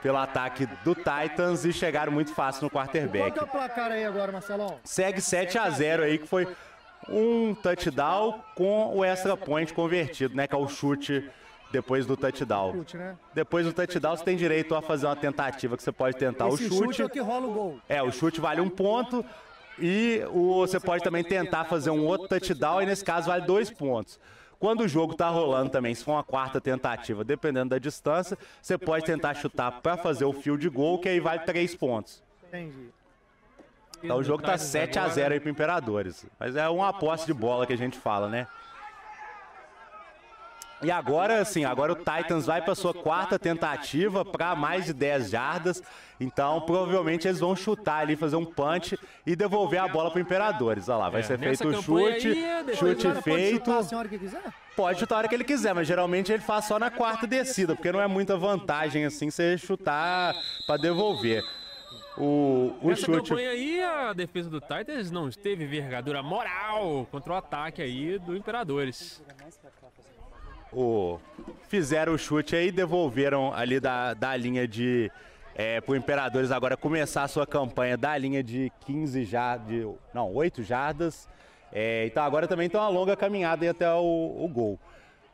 pelo ataque do Titans e chegaram muito fácil no Qual quarterback. que é o placar aí agora, Marcelão? Segue 7 a 0 aí, que foi um touchdown com o extra point convertido, né? Que é o chute depois do touchdown. Né? Depois do touchdown, você tem direito a fazer uma tentativa, que você pode tentar Esse o chute chute. é o que rola o gol. É, o chute vale um ponto e o, você pode também tentar fazer um outro touchdown e nesse caso vale dois pontos. Quando o jogo tá rolando também, se for uma quarta tentativa, dependendo da distância, você pode tentar chutar para fazer o field goal, que aí vale três pontos. Entendi. Então o jogo tá Titans 7 a agora- 0 aí pro Imperadores. Mas é uma aposta de bola que a gente fala, né? E agora, assim, agora o Titans vai para sua quarta tentativa para mais de 10 jardas. Então, provavelmente eles vão chutar ali, fazer um punch e devolver a bola pro Imperadores. Olha lá, vai É, ser feito o chute, aí, chute cara pode feito. chutar a senhora que quiser? Pode chutar a hora que ele quiser, mas geralmente ele faz só na quarta descida, porque não é muita vantagem assim você chutar para devolver. O, o Nessa chute. campanha aí, a defesa do Titans não teve envergadura moral contra o ataque aí do Imperadores. o, fizeram o chute aí, devolveram ali da, da linha de. É, pro Imperadores agora começar a sua campanha da linha de 15 jardas. Não, 8 jardas. É, então agora também tem uma longa caminhada aí até o, o gol.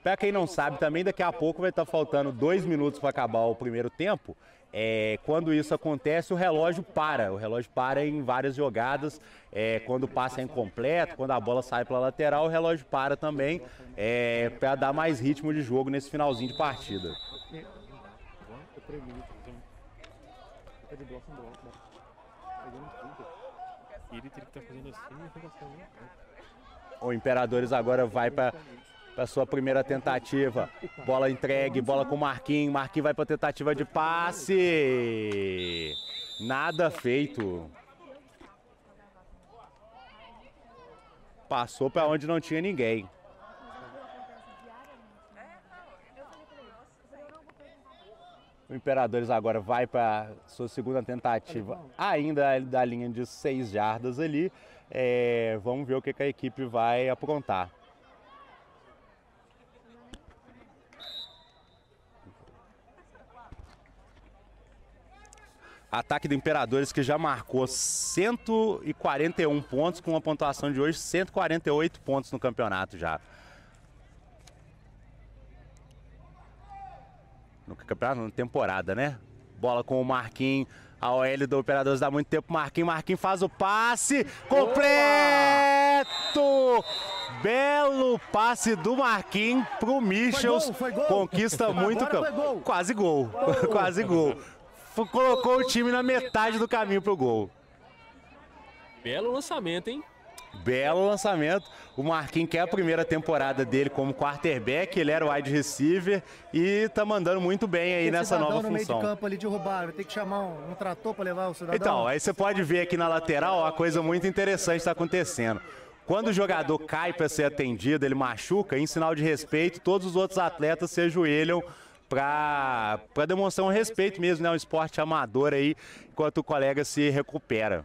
Pra quem não sabe também, daqui a pouco vai estar faltando dois minutos para acabar o primeiro tempo. É, quando isso acontece, o relógio para. O relógio para em várias jogadas. É, quando passa incompleto, quando a bola sai pela lateral, o relógio para também é, para dar mais ritmo de jogo nesse finalzinho de partida. Fazendo assim né? O Imperadores agora vai para a sua primeira tentativa. Bola entregue, bola com o Marquinhos. Marquinhos vai para tentativa de passe. Nada feito. Passou para onde não tinha ninguém. O Imperadores agora vai para sua segunda tentativa, ainda da linha de seis jardas ali. É, vamos ver o que, que a equipe vai aprontar. Ataque do Imperadores que já marcou 141 pontos com uma pontuação de hoje 148 pontos no campeonato já. No campeonato, na temporada, né? Bola com o Marquinhos. A OL do Operadores dá muito tempo. Marquinhos, Marquinhos faz o passe completo! Belo passe do Marquinhos pro Michels. gol, foi gol. Conquista muito campo. foi. Quase gol. Quase gol. Colocou o time na metade do caminho pro gol. Belo lançamento, hein? Belo lançamento. O Marquinhos quer a primeira temporada dele como quarterback, ele era o wide receiver e tá mandando muito bem aí Esse nessa nova no meio função. de campo ali derrubaram. Vai ter que chamar um, um trator para levar o cidadão. Então, aí você pode ver aqui na lateral uma coisa muito interessante está acontecendo. Quando o jogador cai para ser atendido, ele machuca, em sinal de respeito, todos os outros atletas se ajoelham para demonstrar um respeito mesmo, né? Um esporte amador aí, enquanto o colega se recupera.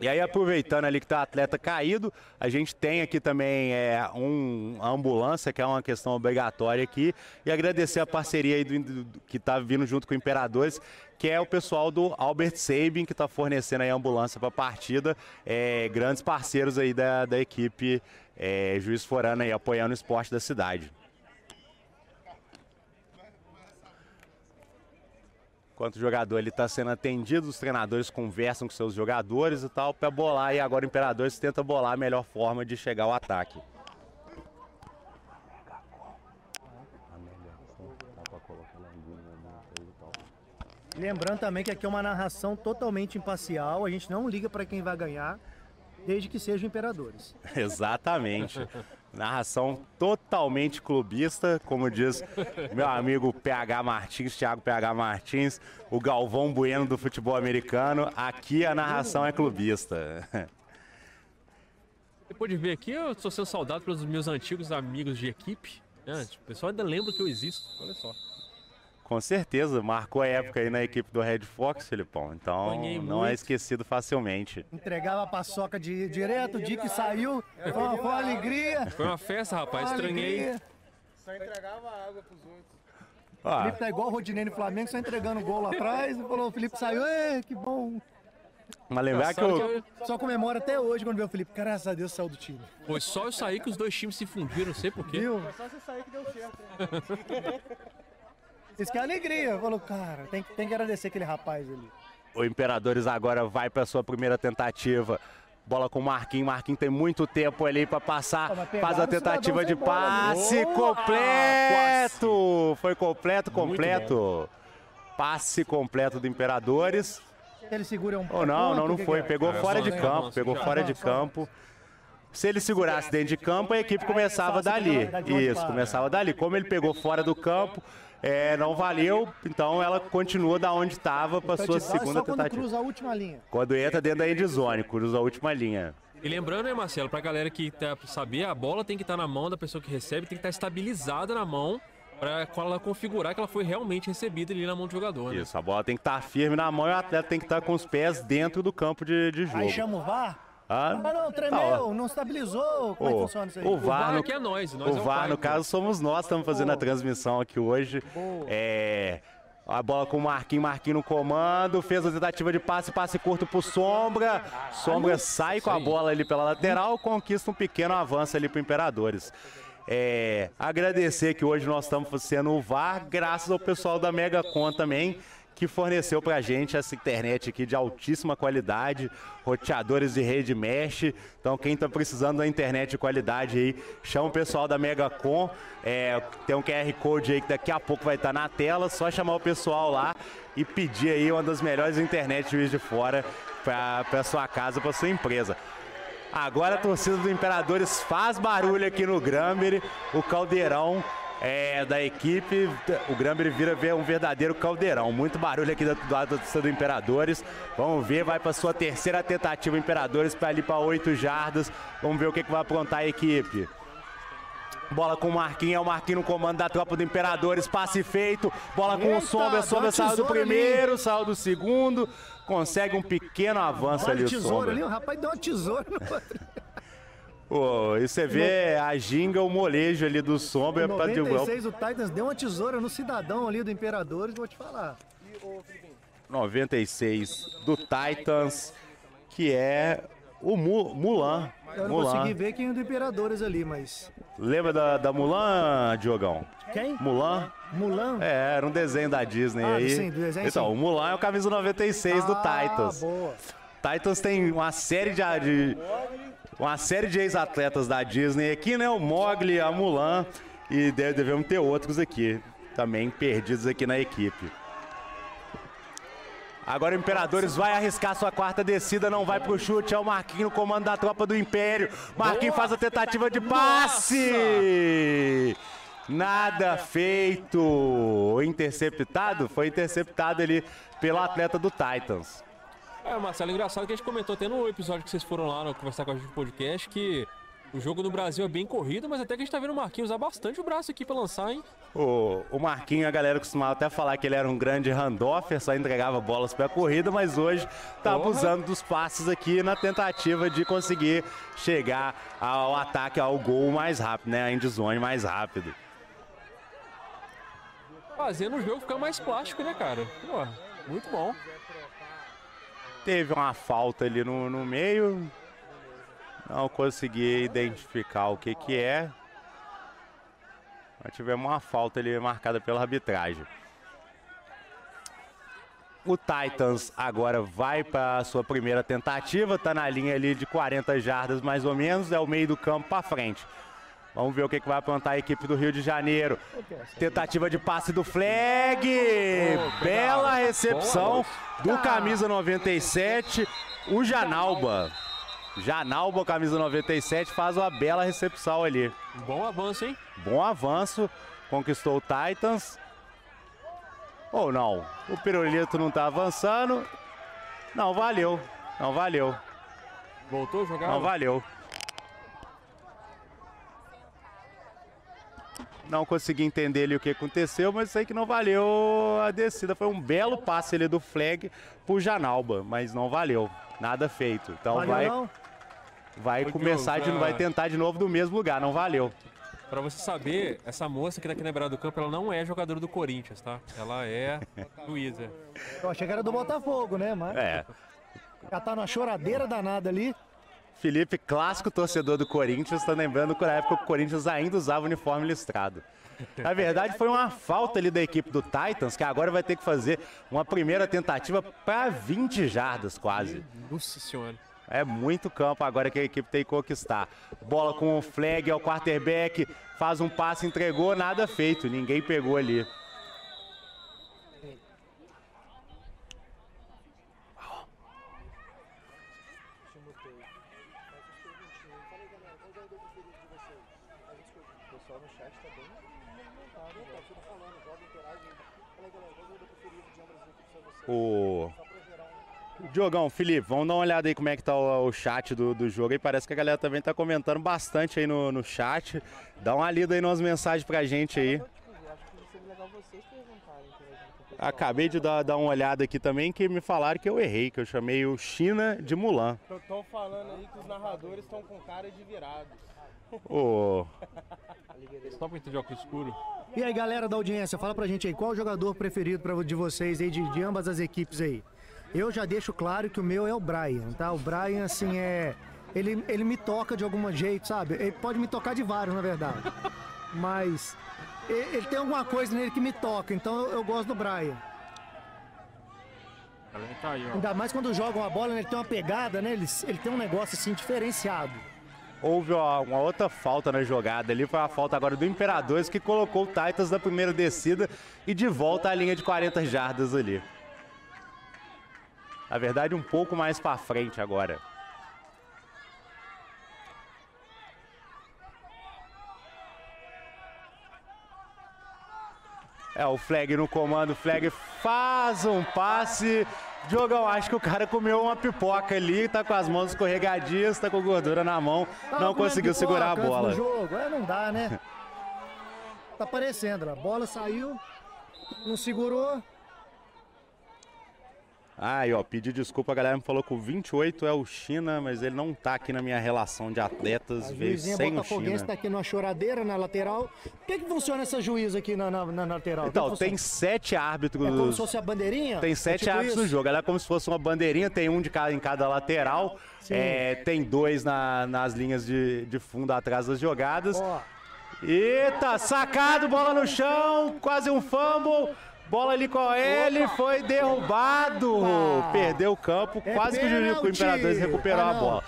E aí, aproveitando ali que tá atleta caído, a gente tem aqui também é, um, ambulância, que é uma questão obrigatória aqui, e agradecer a parceria aí do, do, que está vindo junto com o Imperadores, que é o pessoal do Albert Sabin, que está fornecendo aí a ambulância para a partida, é, grandes parceiros aí da, da equipe é, Juiz Forana aí, apoiando o esporte da cidade. Enquanto o jogador está sendo atendido, os treinadores conversam com seus jogadores e tal, para bolar. E agora o Imperadores tenta bolar a melhor forma de chegar ao ataque. Lembrando também que aqui é uma narração totalmente imparcial, a gente não liga para quem vai ganhar, desde que sejam imperadores. Exatamente. Narração totalmente clubista, como diz meu amigo PH Martins, Thiago PH Martins, o Galvão Bueno do futebol americano. Aqui a narração é clubista. Você pode ver aqui, eu estou sendo saudado pelos meus antigos amigos de equipe. Né? O pessoal ainda lembra que eu existo, olha só. Com certeza, marcou a época aí na equipe do Red Fox, Filipão. Então não é esquecido facilmente. Entregava a paçoca de, direto, o Dick saiu, foi uma, foi uma alegria. Foi uma festa, rapaz, estranhei. Só entregava água pros outros. Ah. O Felipe tá igual o Rodinei no Flamengo, só entregando gol lá atrás. E falou, o Felipe saiu, que bom. Mas lembrar que eu... Só comemora até hoje quando vê o Felipe. Graças a Deus saiu do time. Foi só eu sair que os dois times se fundiram, não sei porquê. Viu? Foi só você sair que deu certo. Né? Isso que é alegria. Falou, cara, tem, tem que agradecer aquele rapaz ali. O Imperadores agora vai para sua primeira tentativa. Bola com o Marquinhos. Marquinhos tem muito tempo ali para passar. Faz a tentativa de passe completo. Foi completo, completo. Passe completo do Imperadores. Ele segura um Ou oh, não, não, não foi. Pegou fora de campo. Pegou fora de campo. Se ele segurasse dentro de campo, a equipe começava dali. Isso, começava dali. Como ele pegou fora do campo, é, não valeu, então ela continua da onde estava para sua segunda tentativa. Quando cruza a última linha. Quando entra dentro da endzone, cruza a última linha. E lembrando, né, Marcelo, pra galera que tá saber, a bola tem que estar tá na mão da pessoa que recebe, tem que estar tá estabilizada na mão para ela configurar que ela foi realmente recebida ali na mão do jogador. Né? Isso, a bola tem que estar tá firme na mão e o atleta tem que estar tá com os pés dentro do campo de, de jogo. Aí chama o VAR? Ah, Mas não, tremeu, tá não estabilizou. Como oh, é que funciona isso aí? O VAR, o no, aqui é nós. nós o é VAR, pai, no caso, somos nós, estamos fazendo a transmissão aqui hoje. Boa. É. A bola com o Marquinhos, Marquinhos no comando, fez a tentativa de passe, passe curto pro Sombra. Sombra sai com a bola ali pela lateral, conquista um pequeno avanço ali pro Imperadores. É, agradecer que hoje nós estamos sendo o VAR, graças ao pessoal da Megacon também, que forneceu para a gente essa internet aqui de altíssima qualidade, roteadores de rede mesh. Então, quem está precisando da internet de qualidade aí, chama o pessoal da Megacom. É, tem um QR Code aí que daqui a pouco vai estar tá na tela. Só chamar o pessoal lá e pedir aí uma das melhores internet de Fora para sua casa, para sua empresa. Agora a torcida do Imperadores faz barulho aqui no Gramber, o Caldeirão é, da equipe. O Gramber vira ver um verdadeiro caldeirão. Muito barulho aqui do lado do Imperadores. Vamos ver, vai para sua terceira tentativa Imperadores para ali para oito jardas. Vamos ver o que, que vai aprontar a equipe. Bola com o Marquinhos, é o Marquinhos no comando da tropa do Imperadores, passe feito. Bola com Eita, o Sombra, Sombra saiu do primeiro, saiu do segundo. Consegue um pequeno avanço ali o Sombra. Ali, o rapaz deu uma tesoura no outro. Pô, e você vê a ginga, o molejo ali do Sombra. Em 96 o Titans deu uma tesoura no cidadão ali do Imperadores, vou te falar. 96 do Titans, que é o Mulan. Eu não Mulan. consegui ver quem é do Imperadores ali, mas... Lembra da, da Mulan, Diogão? Quem? Mulan. Mulan? É, era um desenho da Disney ah, aí. Sim, do desenho, então, sim. o Mulan é o camisa 96 ah, do Titans. boa. Titans tem uma série de, de uma série de ex-atletas da Disney aqui, né? O Mogli, a Mulan e devemos ter outros aqui também perdidos aqui na equipe. Agora o Imperadores vai arriscar sua quarta descida, não vai pro chute, é o Marquinhos no comando da tropa do Império. Marquinhos faz a tentativa de passe! Nada feito. Interceptado? Foi interceptado ali pelo atleta do Titans. É, Marcelo, engraçado que a gente comentou até no episódio que vocês foram lá no, conversar com a gente no podcast que O jogo no Brasil é bem corrido, mas até que a gente tá vendo o Marquinhos usar bastante o braço aqui pra lançar, hein? O, o Marquinhos, a galera costumava até falar que ele era um grande handoffer, só entregava bolas para a corrida, mas hoje tá Porra. abusando dos passes aqui na tentativa de conseguir chegar ao ataque, ao gol mais rápido, né? A endzone mais rápido. Fazendo o jogo ficar mais plástico, né, cara? Pô, muito bom. Teve uma falta ali no, no meio. Não consegui identificar o que que é. Mas tivemos uma falta ali marcada pela arbitragem. O Titans agora vai para a sua primeira tentativa, tá na linha ali de 40 jardas mais ou menos, é o meio do campo para frente. Vamos ver o que, que vai aprontar a equipe do Rio de Janeiro. Tentativa de passe do Flag. Bela recepção do camisa 97, o Janalba. Janalba, camisa 97, faz uma bela recepção ali. Bom avanço, hein? Bom avanço, conquistou o Titans. Ou não? O Pirulito não tá avançando. Não valeu, não valeu, Voltou a jogar? não valeu. Não consegui entender ali o que aconteceu, mas sei que não valeu a descida. Foi um belo passe ali do flag pro Janalba, mas não valeu. Nada feito. Então Valeu vai, não? vai Ô, começar Diogo, de pra- vai tentar de novo do mesmo lugar, não valeu. Pra você saber, essa moça que tá aqui na beirada do campo, ela não é jogadora do Corinthians, tá? Ela é Luísa. Eu achei que era do Botafogo, né? Mas É. já tá numa choradeira danada ali. Felipe, clássico torcedor do Corinthians, tá lembrando que na época o Corinthians ainda usava uniforme listrado. Na verdade, foi uma falta ali da equipe do Titans, que agora vai ter que fazer uma primeira tentativa para 20 jardas quase. Nossa senhora. É muito campo agora que a equipe tem que conquistar. Bola com o flag ao quarterback, faz um passe, entregou, nada feito, ninguém pegou ali. O Diogão, Felipe, vamos dar uma olhada aí como é que tá o, o chat do, do jogo aí. Parece que a galera também tá comentando bastante aí no, no chat. Dá uma lida aí nas mensagens pra gente aí. Acabei de dar, dar uma olhada aqui também que me falaram que eu errei, que eu chamei o China de Mulan. Estão falando aí que os narradores estão com cara de virados. Ô, Só pra entender óculos escuro. E aí, galera da audiência, fala pra gente aí, qual o jogador preferido pra, de vocês aí, de, de ambas as equipes aí? Eu já deixo claro que o meu é o Brian, tá? O Brian, assim, é... Ele, ele me toca de algum jeito, sabe? Ele pode me tocar de vários, na verdade. Mas e- ele tem alguma coisa nele que me toca, então eu, eu gosto do Brian. Ela tá aí. Ainda mais quando jogam a bola, né? ele tem uma pegada, né? Ele, ele tem um negócio, assim, diferenciado. Houve uma outra falta na jogada ali, foi a falta agora do Imperadores que colocou o Titans na primeira descida e de volta à linha de 40 jardas ali. Na verdade, um pouco mais pra frente agora. É, o Flag no comando, Flag faz um passe. Diogão, acho que o cara comeu uma pipoca ali, tá com as mãos escorregadias, tá com gordura na mão, Tava não comendo conseguiu pipoca segurar a bola. jogo. É, não dá, né? Tá aparecendo, a bola saiu, não segurou. Aí, ó, pedi desculpa, a galera me falou que o 28 é o China, mas ele não tá aqui na minha relação de atletas, A veio sem o China. tá aqui numa choradeira na lateral. Por que, que funciona essa juíza aqui na, na, na lateral? Então, tem sete árbitros. É como se fosse a bandeirinha? Tem É sete tipo árbitros no isso? jogo. Ela é como se fosse uma bandeirinha, tem um de cada, em cada lateral. É, tem dois na- nas linhas de, de fundo atrás das jogadas. Ó, Eita, sacado, bola no chão, quase um fumble. Bola ali com a L, foi derrubado. Perdeu o campo, É quase que o Júnior o pênalti. Imperadores recuperou a não. bola.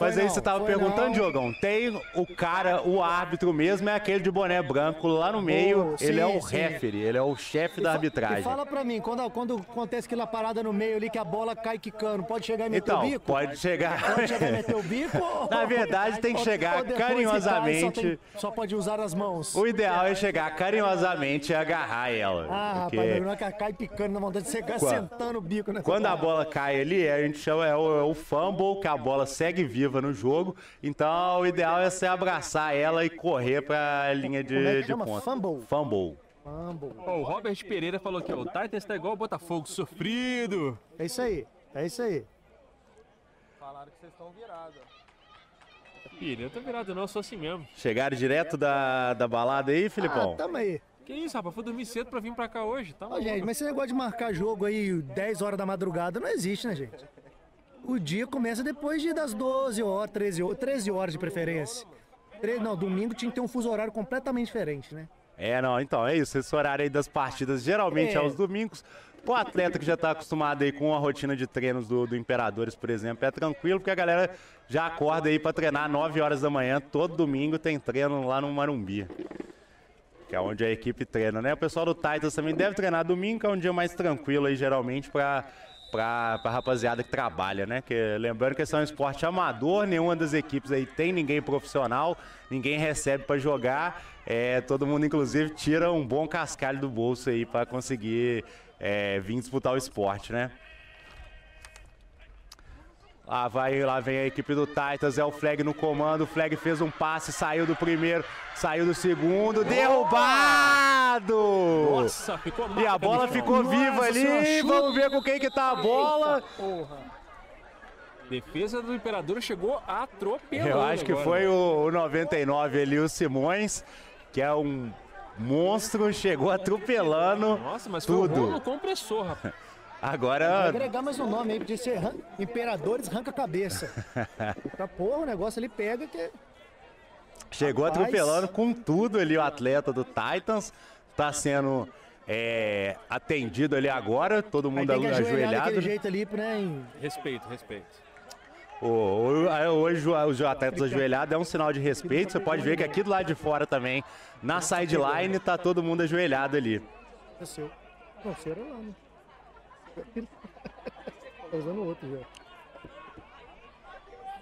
Mas aí você tava perguntando, não. Diogão, tem o cara, o árbitro mesmo, é aquele de boné branco lá no meio, Oh, ele é sim, o sim. referee, ele é o chefe da E arbitragem. fala pra mim, quando, quando acontece aquela parada no meio ali que a bola cai quicando, pode chegar e meter Então, o bico? pode chegar. Pode chegar e meter o bico? Na verdade, tem que chegar cai, carinhosamente. Só, tem- só pode usar as mãos. O ideal é chegar carinhosamente e agarrar ela. Ah, porque rapaz, não é que cai picando na vontade de chegar Quando- sentando o bico Quando a parada. bola cai ali, a gente chama é o, é o fumble, que a bola segue viva decisiva no jogo. Então, o ideal é você abraçar ela e correr para a linha de, Como é que de chama? ponta. Fumble. Fumble. Fumble. O Robert Pereira falou aqui, ó, o Titans tá igual o Botafogo, sofrido. É isso aí. É isso aí. Falaram que vocês estão virados. Filho, eu tô virado não, eu sou assim mesmo. Chegaram direto da, da balada aí, Filipão? Ah, tamo aí. Que isso, rapaz, fui dormir cedo pra vir pra cá hoje, tá maluco? gente, mas esse negócio de marcar jogo aí 10 horas da madrugada não existe, né, gente? O dia começa depois de das 12 horas, 13 horas, 13 horas de preferência. Não, domingo tinha que ter um fuso horário completamente diferente, né? É, não, então é isso. Esse horário aí das partidas geralmente é, É. aos domingos. O atleta que já está acostumado aí com a rotina de treinos do, do Imperadores, por exemplo, é tranquilo, porque a galera já acorda aí para treinar 9 horas da manhã. Todo domingo tem treino lá no Marumbi. Que é onde a equipe treina, né? O pessoal do Titans também deve treinar domingo, que é um dia mais tranquilo aí, geralmente, para pra, pra rapaziada que trabalha, né? Que, lembrando que esse é um esporte amador, nenhuma das equipes aí tem ninguém profissional, ninguém recebe para jogar. É, todo mundo, inclusive, tira um bom cascalho do bolso aí para conseguir é, vir disputar o esporte, né? Lá vai, lá vem a equipe do Titans, é o Flag no comando, o Flag fez um passe, saiu do primeiro, saiu do segundo, derrubado! Nossa, ficou E a bola ficou Nossa viva ali, vamos ver com quem que tá a bola. Porra. Defesa do Imperador chegou atropelando Eu acho que agora. foi o, o 99 ali, o Simões, que é um monstro, chegou atropelando Nossa, mas foi o tudo. rolo compressor, rapaz. Vou Agora, agregar mais um nome aí, podia ser Ran- Imperadores Ranca Cabeça. Tá, porra, o negócio ali pega que. chegou Rapaz. atropelando com tudo ali o atleta do Titans. Tá sendo é, atendido ali agora, todo mundo ajoelhado. jeito ali, né? em- Respeito, respeito. Aí Hoje os atletas ajoelhados é um sinal de respeito. Você pode ver que aqui do lado de fora também, na sideline, tá todo mundo ajoelhado ali. É seu. Não, seu lá, né? Tá usando outro já.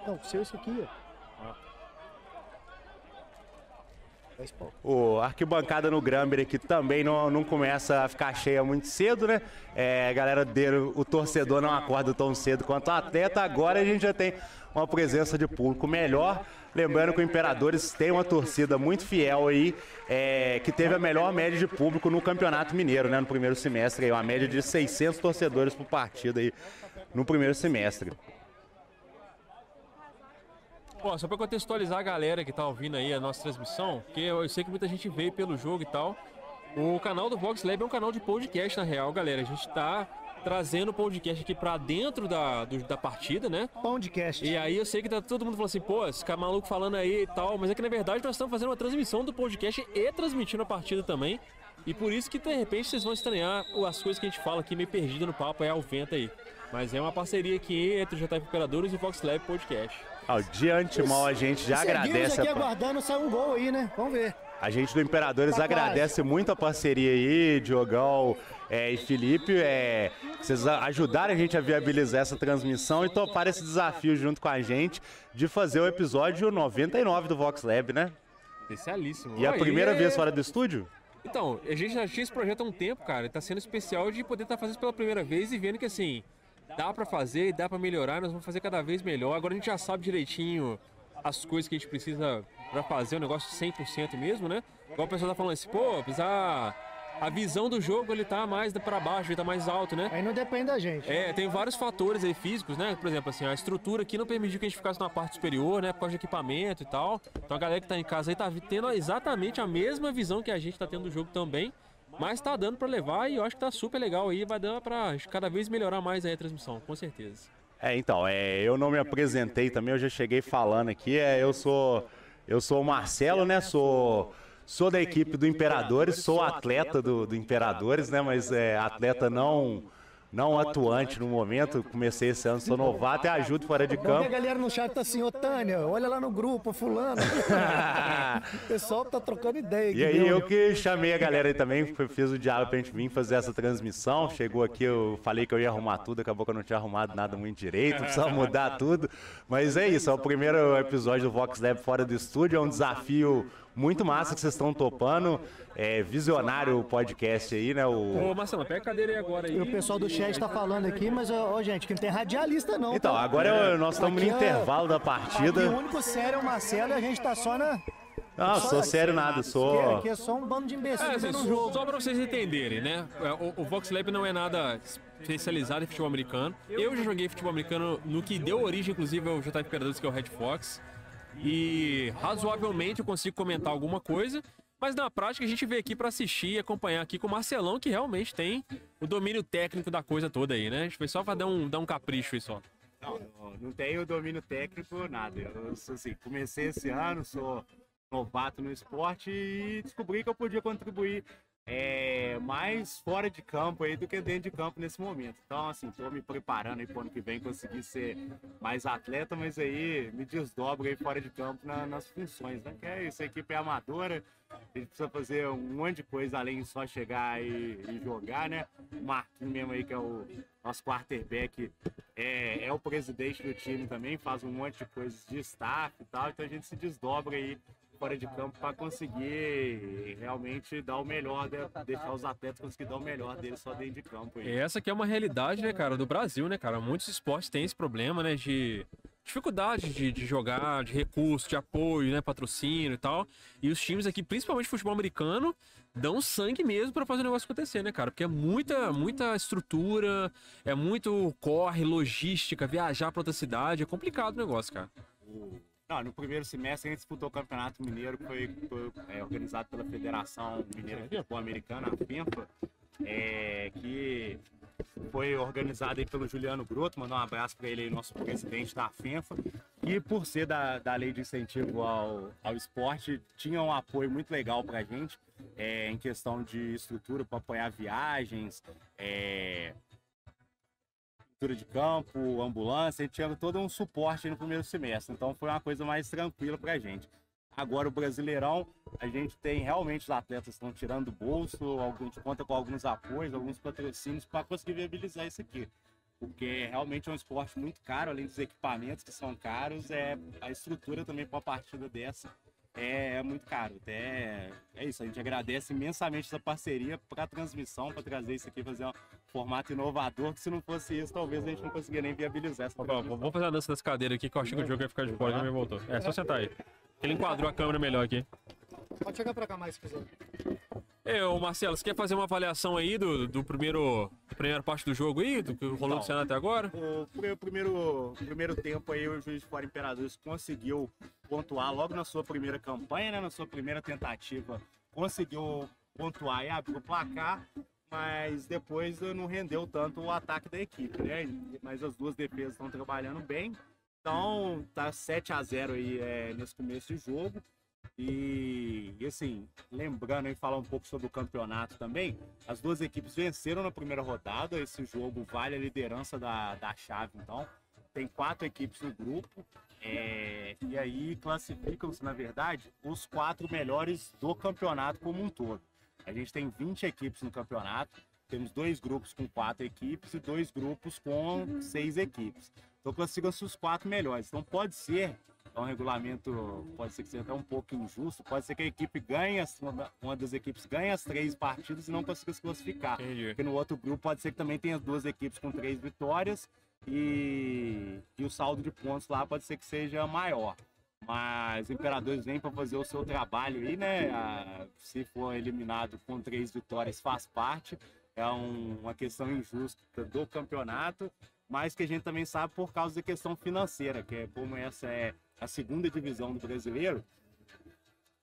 Não, o seu é esse aqui, ó. Pau. O arquibancada no Gramber aqui também não, não começa a ficar cheia muito cedo, né? É, galera o torcedor não acorda tão cedo quanto o atleta. Agora a gente já tem uma presença de público melhor. Lembrando que o Imperadores tem uma torcida muito fiel aí, é, que teve a melhor média de público no Campeonato Mineiro, né? No primeiro semestre, aí, uma média de 600 torcedores por partida aí no primeiro semestre. Ó, só pra contextualizar a galera que tá ouvindo aí a nossa transmissão, porque eu sei que muita gente veio pelo jogo e tal. O canal do Vox Lab é um canal de podcast, na real, galera. A gente tá trazendo o podcast aqui pra dentro da, do- da partida, né? Pão de cast. E aí eu sei que tá todo mundo falando assim, pô, esse cara maluco falando aí e tal, mas é que na verdade nós estamos fazendo uma transmissão do podcast e transmitindo a partida também. E por isso que de repente vocês vão estranhar o- as coisas que a gente fala aqui meio perdido no papo aí ao vento aí. Mas é uma parceria aqui entre o JF Imperadores e o Vox Lab Podcast. Ó, de antemão a gente já Seguimos agradece aqui a, aguardando sair um gol aí, né? Vamos ver. A gente do Imperadores Tá agradece muito a parceria aí, Diogão é, e Felipe. É, vocês a- ajudaram a gente a viabilizar essa transmissão e toparam esse desafio junto com a gente de fazer o episódio 99 do Vox Lab, né? Especialíssimo. E a Ó, primeira é- vez fora do estúdio? Então, a gente já tinha esse projeto há um tempo, cara. e Tá sendo especial de poder estar fazendo isso pela primeira vez e vendo que assim, dá pra fazer e dá pra melhorar, nós vamos fazer cada vez melhor. Agora a gente já sabe direitinho as coisas que a gente precisa pra fazer o negócio 100% mesmo, né? Igual o pessoal tá falando assim, pô, precisa a visão do jogo ele tá mais pra baixo, ele tá mais alto, né? Aí não depende da gente. É, tem vários fatores aí físicos, né? Por exemplo, assim, a estrutura aqui não permitiu que a gente ficasse na parte superior, né? Por causa de equipamento e tal. Então a galera que tá em casa aí tá tendo exatamente a mesma visão que a gente tá tendo do jogo também. Mas tá dando pra levar e eu acho que tá super legal aí. Vai dar pra cada vez melhorar mais aí a transmissão, com certeza. É, então, é, eu não me apresentei também, eu já cheguei falando aqui. É, eu sou eu sou o Marcelo, né? Sou sou da equipe do Imperadores, sou atleta do, do Imperadores, né? Mas é atleta não não atuante no momento. Comecei esse ano, sou novato e ajudo fora de que a campo. galera no chat tá assim, ô Tânia, olha lá no grupo, fulano. o pessoal tá trocando ideia. E aí eu que chamei a galera aí também, fiz o diálogo pra gente vir fazer essa transmissão. Chegou aqui, eu falei que eu ia arrumar tudo, acabou que eu não tinha arrumado nada muito direito, precisava mudar tudo. Mas é isso, é o primeiro episódio do Vox Lab fora do estúdio, é um desafio Muito massa que vocês estão topando. É, visionário podcast aí, né? O... Ô, Marcelo, pega a cadeira aí agora. Aí. E o pessoal do chat tá falando aqui, mas, ó, ó, gente, que não tem radialista não. Então, tá? agora é o- nós estamos no Aqui é- intervalo da partida. o único sério é o Marcelo e a gente tá só na... Não, sou sério nada, sou. aqui é só um bando de imbecil É, assim, jogo. só pra vocês entenderem, né? É, O, o Vox Lab não é nada especializado em futebol americano. Eu já joguei futebol americano no que deu origem, inclusive, ao JF Imperadores, que é o Red Fox. E razoavelmente eu consigo comentar alguma coisa. Mas na prática a gente veio aqui pra assistir e acompanhar aqui com o Marcelão, que realmente tem o domínio técnico da coisa toda aí, né? A gente foi só pra dar um, dar um capricho aí só. Não, não, não tenho domínio técnico, nada. Eu assim, comecei esse ano, sou novato no esporte e descobri que eu podia contribuir é, mais fora de campo aí do que dentro de campo nesse momento. Então, assim, tô me preparando aí pro ano que vem conseguir ser mais atleta, mas aí me desdobro aí fora de campo na- nas funções, né? Que é isso, a equipe é amadora, a gente precisa fazer um monte de coisa além de só chegar e, e jogar, né? O Marquinhos mesmo aí, que é o nosso quarterback, é, é o presidente do time também, faz um monte de coisas de staff e tal, então a gente se desdobra aí fora de campo para conseguir realmente dar o melhor, né? deixar os atletas conseguir dar o melhor deles só dentro de campo aí. E essa que é uma realidade, né, cara, do Brasil, né, cara? Muitos esportes têm esse problema, né, de dificuldade de, de jogar, de recurso, de apoio, né, patrocínio e tal. E os times aqui, principalmente futebol americano, dão sangue mesmo pra fazer o negócio acontecer, né, cara? Porque é muita, muita estrutura, é muito corre, logística, viajar pra outra cidade, é complicado o negócio, cara. O- Não, no primeiro semestre a gente disputou o Campeonato Mineiro, que foi, foi, é, organizado pela Federação Mineira de Futebol Americano, a FENFA, é, que foi organizado aí pelo Juliano Broto, mandar um abraço para ele aí, nosso presidente da FENFA, e por ser da, da lei de incentivo ao, ao esporte, tinha um apoio muito legal para a gente, é, em questão de estrutura para apoiar viagens, é, estrutura de campo, ambulância, a gente tinha todo um suporte no primeiro semestre, então foi uma coisa mais tranquila pra gente. Agora o Brasileirão, a gente tem realmente os atletas estão tirando do bolso, a gente conta com alguns apoios, alguns patrocínios para conseguir viabilizar isso aqui. Porque realmente é um esporte muito caro, além dos equipamentos que são caros, é a estrutura também para uma partida dessa é, é muito caro. Até é isso, a gente agradece imensamente essa parceria para a transmissão, para trazer isso aqui, fazer um formato inovador, que se não fosse isso, talvez a gente não conseguia nem viabilizar essa. Vamos fazer a dança das cadeiras aqui, que eu achei que o jogo ia ficar de fora, já me voltou. É, só sentar aí. Ele enquadrou a câmera melhor aqui. Pode chegar pra cá mais se quiser. Ô Marcelo, você quer fazer uma avaliação aí do, do primeiro, da primeira parte do jogo aí, do que rolou no cenário até agora? O pri- primeiro, primeiro tempo aí, o Juiz de Fora Imperadores conseguiu pontuar logo na sua primeira campanha, né? Na sua primeira tentativa, conseguiu pontuar e abrir o placar, mas depois não rendeu tanto o ataque da equipe, né? Mas as duas defesas estão trabalhando bem. Então, tá 7 a 0 aí é, nesse começo de jogo. E, e, assim, lembrando e falar um pouco sobre o campeonato também, as duas equipes venceram na primeira rodada. Esse jogo vale a liderança da, da chave, então. Tem quatro equipes no grupo. é, e aí classificam-se, na verdade, os quatro melhores do campeonato como um todo. A gente tem 20 equipes no campeonato. Temos dois grupos com quatro equipes e dois grupos com seis equipes. Então classificam-se os quatro melhores. Então pode ser é um regulamento, pode ser que seja até um pouco injusto, pode ser que a equipe ganhe, uma das equipes ganhe as três partidas e não consiga se classificar. Entendi. Porque no outro grupo pode ser que também tenha as duas equipes com três vitórias e, e o saldo de pontos lá pode ser que seja maior. Mas Imperadores vem para fazer o seu trabalho aí, né? Ah, se for eliminado com três vitórias, faz parte. É um- uma questão injusta do campeonato, mas que a gente também sabe por causa da questão financeira, que é como essa é a segunda divisão do brasileiro,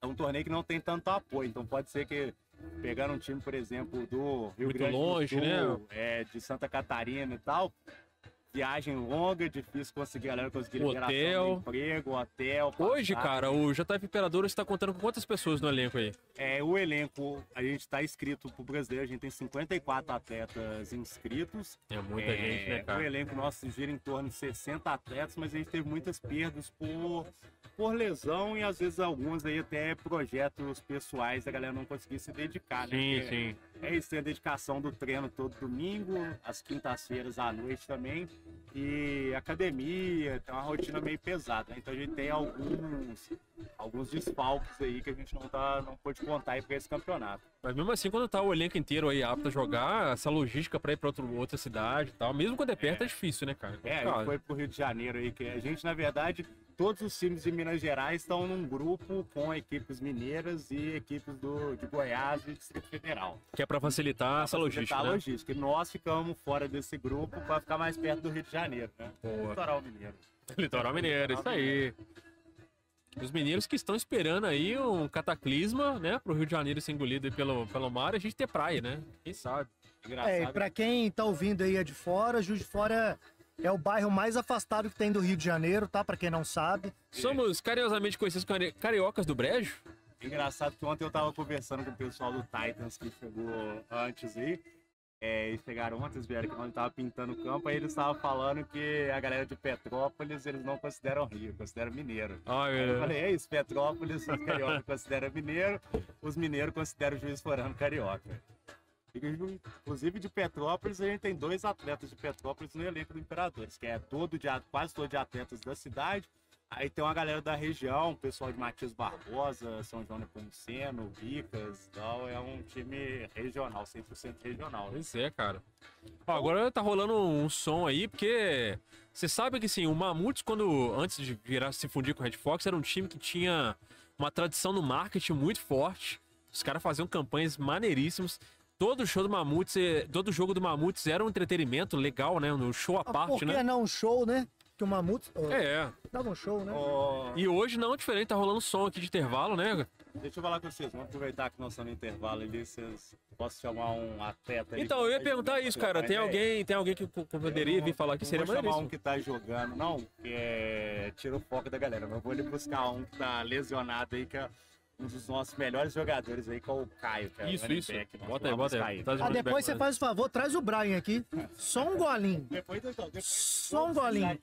é um torneio que não tem tanto apoio. Então pode ser que pegando um time, por exemplo, do Rio Muito Grande longe, do né? Sul, é, de Santa Catarina e tal, viagem longa, difícil conseguir a galera conseguir Hotel. emprego, hotel. Hoje, passagem. cara, o JF Imperador está contando com quantas pessoas no elenco aí? É, o elenco, a gente está inscrito pro brasileiro, a gente tem 54 atletas inscritos. É muita É, gente, né, O cara? elenco nosso gira em torno de 60 atletas, mas a gente teve muitas perdas por, por lesão e às vezes alguns aí até projetos pessoais, a galera não conseguia se dedicar, né? Sim, sim. É isso, tem a dedicação do treino todo domingo, às quintas-feiras à noite também. E academia, tem uma rotina meio pesada. né? Então a gente tem alguns, alguns desfalques aí que a gente não, tá, não pôde contar aí para esse campeonato. Mas mesmo assim, quando tá o elenco inteiro aí apto a jogar, essa logística pra ir pra outro, outra cidade e tal, mesmo quando é perto, é, difícil, né, cara? É, gente foi pro Rio de Janeiro aí, que a gente, na verdade, todos os times de Minas Gerais estão num grupo com equipes mineiras e equipes do, de Goiás e Distrito Federal. Que é pra facilitar essa logística, facilitar a né? logística. E nós ficamos fora desse grupo para ficar mais perto do Rio de Janeiro, né? Boa. Litoral Mineiro. Litoral Mineiro, isso aí. Os mineiros que estão esperando aí um cataclisma, né, pro Rio de Janeiro ser engolido aí pelo, pelo mar e a gente ter praia, né? Quem sabe? Engraçado. É, e pra quem tá ouvindo aí é de fora, Juiz de Fora é o bairro mais afastado que tem do Rio de Janeiro, tá? Pra quem não sabe. Somos carinhosamente conhecidos como cari- cariocas do Brejo. Engraçado que ontem eu tava conversando com o pessoal do Titans que chegou antes aí. É, eles chegaram ontem, eles vieram aqui quando tava pintando o campo, aí eles estavam falando que a galera de Petrópolis eles não consideram Rio, consideram mineiro. Ai, Aí eu meu falei, é isso, Petrópolis, os cariocas consideram mineiro, os mineiros consideram juiz forano carioca. Inclusive de Petrópolis, a gente tem dois atletas de Petrópolis no elenco do Imperadores, que é todo de, quase todo de atletas da cidade. Aí tem uma galera da região, pessoal de Matias Barbosa, São João Nepomuceno, Bicas e tal. É um time regional, 100% regional. né? Pois é, cara. Ó, agora tá rolando um som aí, porque você sabe que sim, o Mamutes, quando antes de virar se fundir com o Red Fox, era um time que tinha uma tradição no marketing muito forte. Os caras faziam campanhas maneiríssimas. Todo show do Mamutes, eh, todo jogo do Mamutes era um entretenimento legal, né? Um show à Ah, Por parte, que né? não um show, né? Que o Mamute oh, É. dava um show, né? Ó, E hoje não é diferente, tá rolando som aqui de intervalo, né? deixa eu falar com vocês, vamos aproveitar que nós estamos no intervalo ali, vocês posso chamar um atleta aí? Então, eu ia perguntar isso, cara. Tem alguém, tem alguém que poderia vir falar aqui, Não seria vou chamar um que tá jogando, não, que é... tira o foco da galera. Mas eu vou ali buscar um que tá lesionado aí, que é um dos nossos melhores jogadores aí, que é o Caio. Que é Isso, isso. back, Bota aí, bota aí. ele. Tá Ah, depois você faz o favor, traz o Brian aqui. Só um golinho. Depois, então, depois, Só um golinho.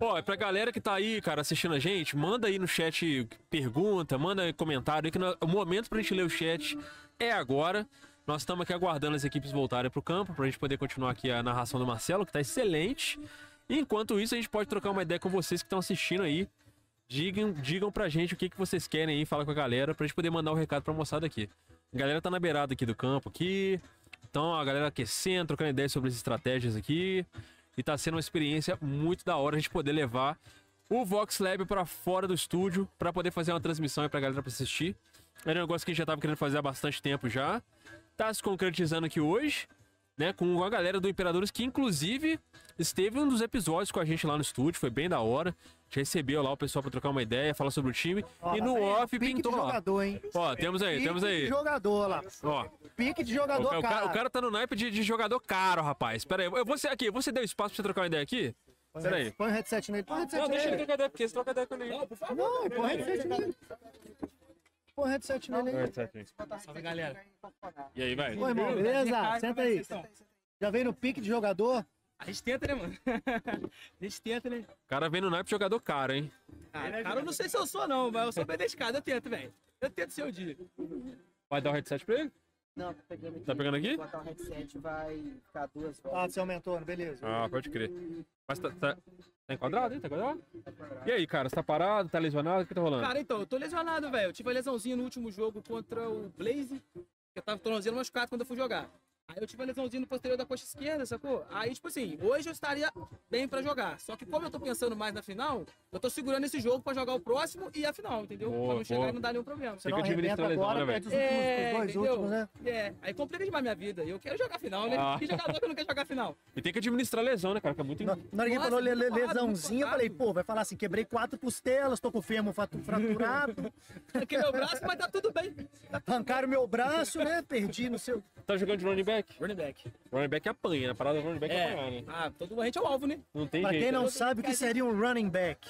Ó, é pra galera que tá aí, cara, assistindo a gente, manda aí no chat pergunta, manda comentário aí, que nós- o momento pra gente ler o chat é agora. Nós estamos aqui aguardando as equipes voltarem pro campo pra gente poder continuar aqui a narração do Marcelo, que tá excelente. Enquanto isso, a gente pode trocar uma ideia com vocês que estão assistindo aí. Digam, digam pra gente o que, que vocês querem aí, fala com a galera, pra gente poder mandar o recado pra moçada aqui. A galera tá na beirada aqui do campo aqui. Então a galera aquecendo, trocando ideias sobre as estratégias aqui. E tá sendo uma experiência muito da hora a gente poder levar o Vox Lab pra fora do estúdio pra poder fazer uma transmissão aí pra galera pra assistir. Era um negócio que a gente já tava querendo fazer há bastante tempo já. Tá se concretizando aqui hoje, né? Com a galera do Imperadores, que inclusive esteve em um dos episódios com a gente lá no estúdio, foi bem da hora. A gente recebeu lá o pessoal pra trocar uma ideia, falar sobre o time. Ó, e no off pique pintou de lá. jogador, hein? Ó, temos aí, Pique temos de aí. jogador lá. Ó, Pique de o, jogador, ca- o cara. o cara tá no naipe de, de jogador caro, rapaz. Pera aí, eu vou ser aqui, você deu espaço pra você trocar uma ideia aqui? Põe Pera o aí. Põe o headset nele. Põe o headset Não, deixa ele nele. trocar ideia, porque você troca ideia com ele. Não, por favor. Não, põe o headset nele. Põe o headset nele aí. Salve, galera. E aí, vai. Ô, irmão, beleza? Senta aí. Já veio no pique de jogador? A gente tenta, né, mano? a gente tenta, né? O cara vem no naipe jogador caro, hein? Ah, cara, eu não sei se eu sou, não, mas eu sou bem dedicado. Eu tento, velho. Eu tento ser o dia. Vai dar o headset pra ele? Não, tô pegando aqui. Tá pegando aqui? Botar o headset vai ficar duas Ah, horas. você aumentou, beleza. Ah, pode crer. Mas tá, tá, tá enquadrado, hein? Tá enquadrado? E aí, cara, você tá parado, tá lesionado? O que tá rolando? Cara, então, eu tô lesionado, velho. Eu tive uma lesãozinha no último jogo contra o Blaze. Eu tava tornozelo machucado quando eu fui jogar. Aí eu tive uma lesãozinha no posterior da coxa esquerda, sacou? Aí, tipo assim, hoje eu estaria bem pra jogar. Só que como eu tô pensando mais na final, eu tô segurando esse jogo pra jogar o próximo e a final, entendeu? Boa, pra não chegar boa. e não dar nenhum problema. Você não a lesão, agora, né, velho? perde os últimos, É, dois entendeu? últimos, né? É, aí complica demais minha vida. Eu quero jogar final, né? Ah. Que jogador que não quer jogar final? E tem que administrar a lesão, né, cara? Que é muito. Na na hora que falou le- lesãozinha, eu falei, pô, vai falar assim, quebrei quatro costelas, tô com o fêmur fraturado, Aqui meu braço, mas tá tudo bem. arrancaram meu braço, né? Perdi no seu. Tá jogando de running back? Running back. Running back apanha, né? A parada do running back é apanhar, É. né? Ah, todo a gente é o alvo, né? Não tem Pra jeito. quem não sabe o que seria um running back.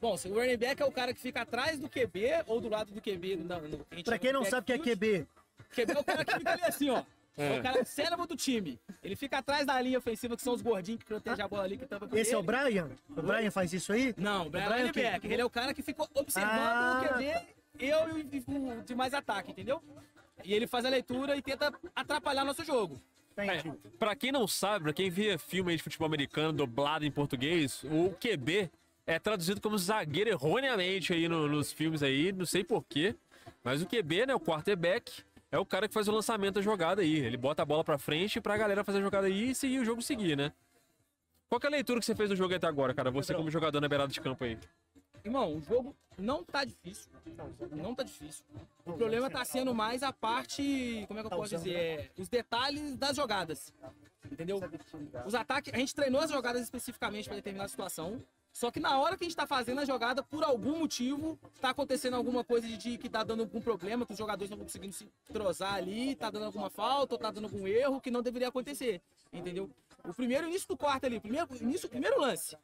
Bom, se o running back é o cara que fica atrás do QB ou do lado do QB. No, no, Pra quem não sabe o que é. QB, QB é o cara que fica ali assim, ó. É o cara cérebro do time. Ele fica atrás da linha ofensiva, que são os gordinhos que protegem a bola ali, que tampa esse é o ele. Brian? O Brian faz isso aí? Não, o Brian é Brian running que- back. Ele é o cara que ficou observando Ah. o QB, eu e o de mais ataque, entendeu? E ele faz a leitura e tenta atrapalhar nosso jogo. É, pra quem não sabe, pra quem via filme aí de futebol americano dublado em português, o QB é traduzido como zagueiro erroneamente aí no- nos filmes aí, não sei porquê. Mas o QB, né, o quarterback, é o cara que faz o lançamento da jogada aí. Ele bota a bola pra frente pra galera fazer a jogada aí e seguir o jogo seguir, né? Qual que é a leitura que você fez do jogo até agora, cara? Você como jogador na beirada de campo aí. Irmão, o jogo não tá difícil. Não tá difícil. O problema tá sendo mais a parte. Como é que eu posso dizer? É, os detalhes das jogadas. Entendeu? Os ataques. A gente treinou as jogadas especificamente para determinada situação. Só que na hora que a gente tá fazendo a jogada, por algum motivo, tá acontecendo alguma coisa de, de que tá dando algum problema, que os jogadores não estão conseguindo se entrosar ali, tá dando alguma falta, ou tá dando algum erro que não deveria acontecer. Entendeu? O primeiro início do quarto ali, primeiro, início, primeiro lance,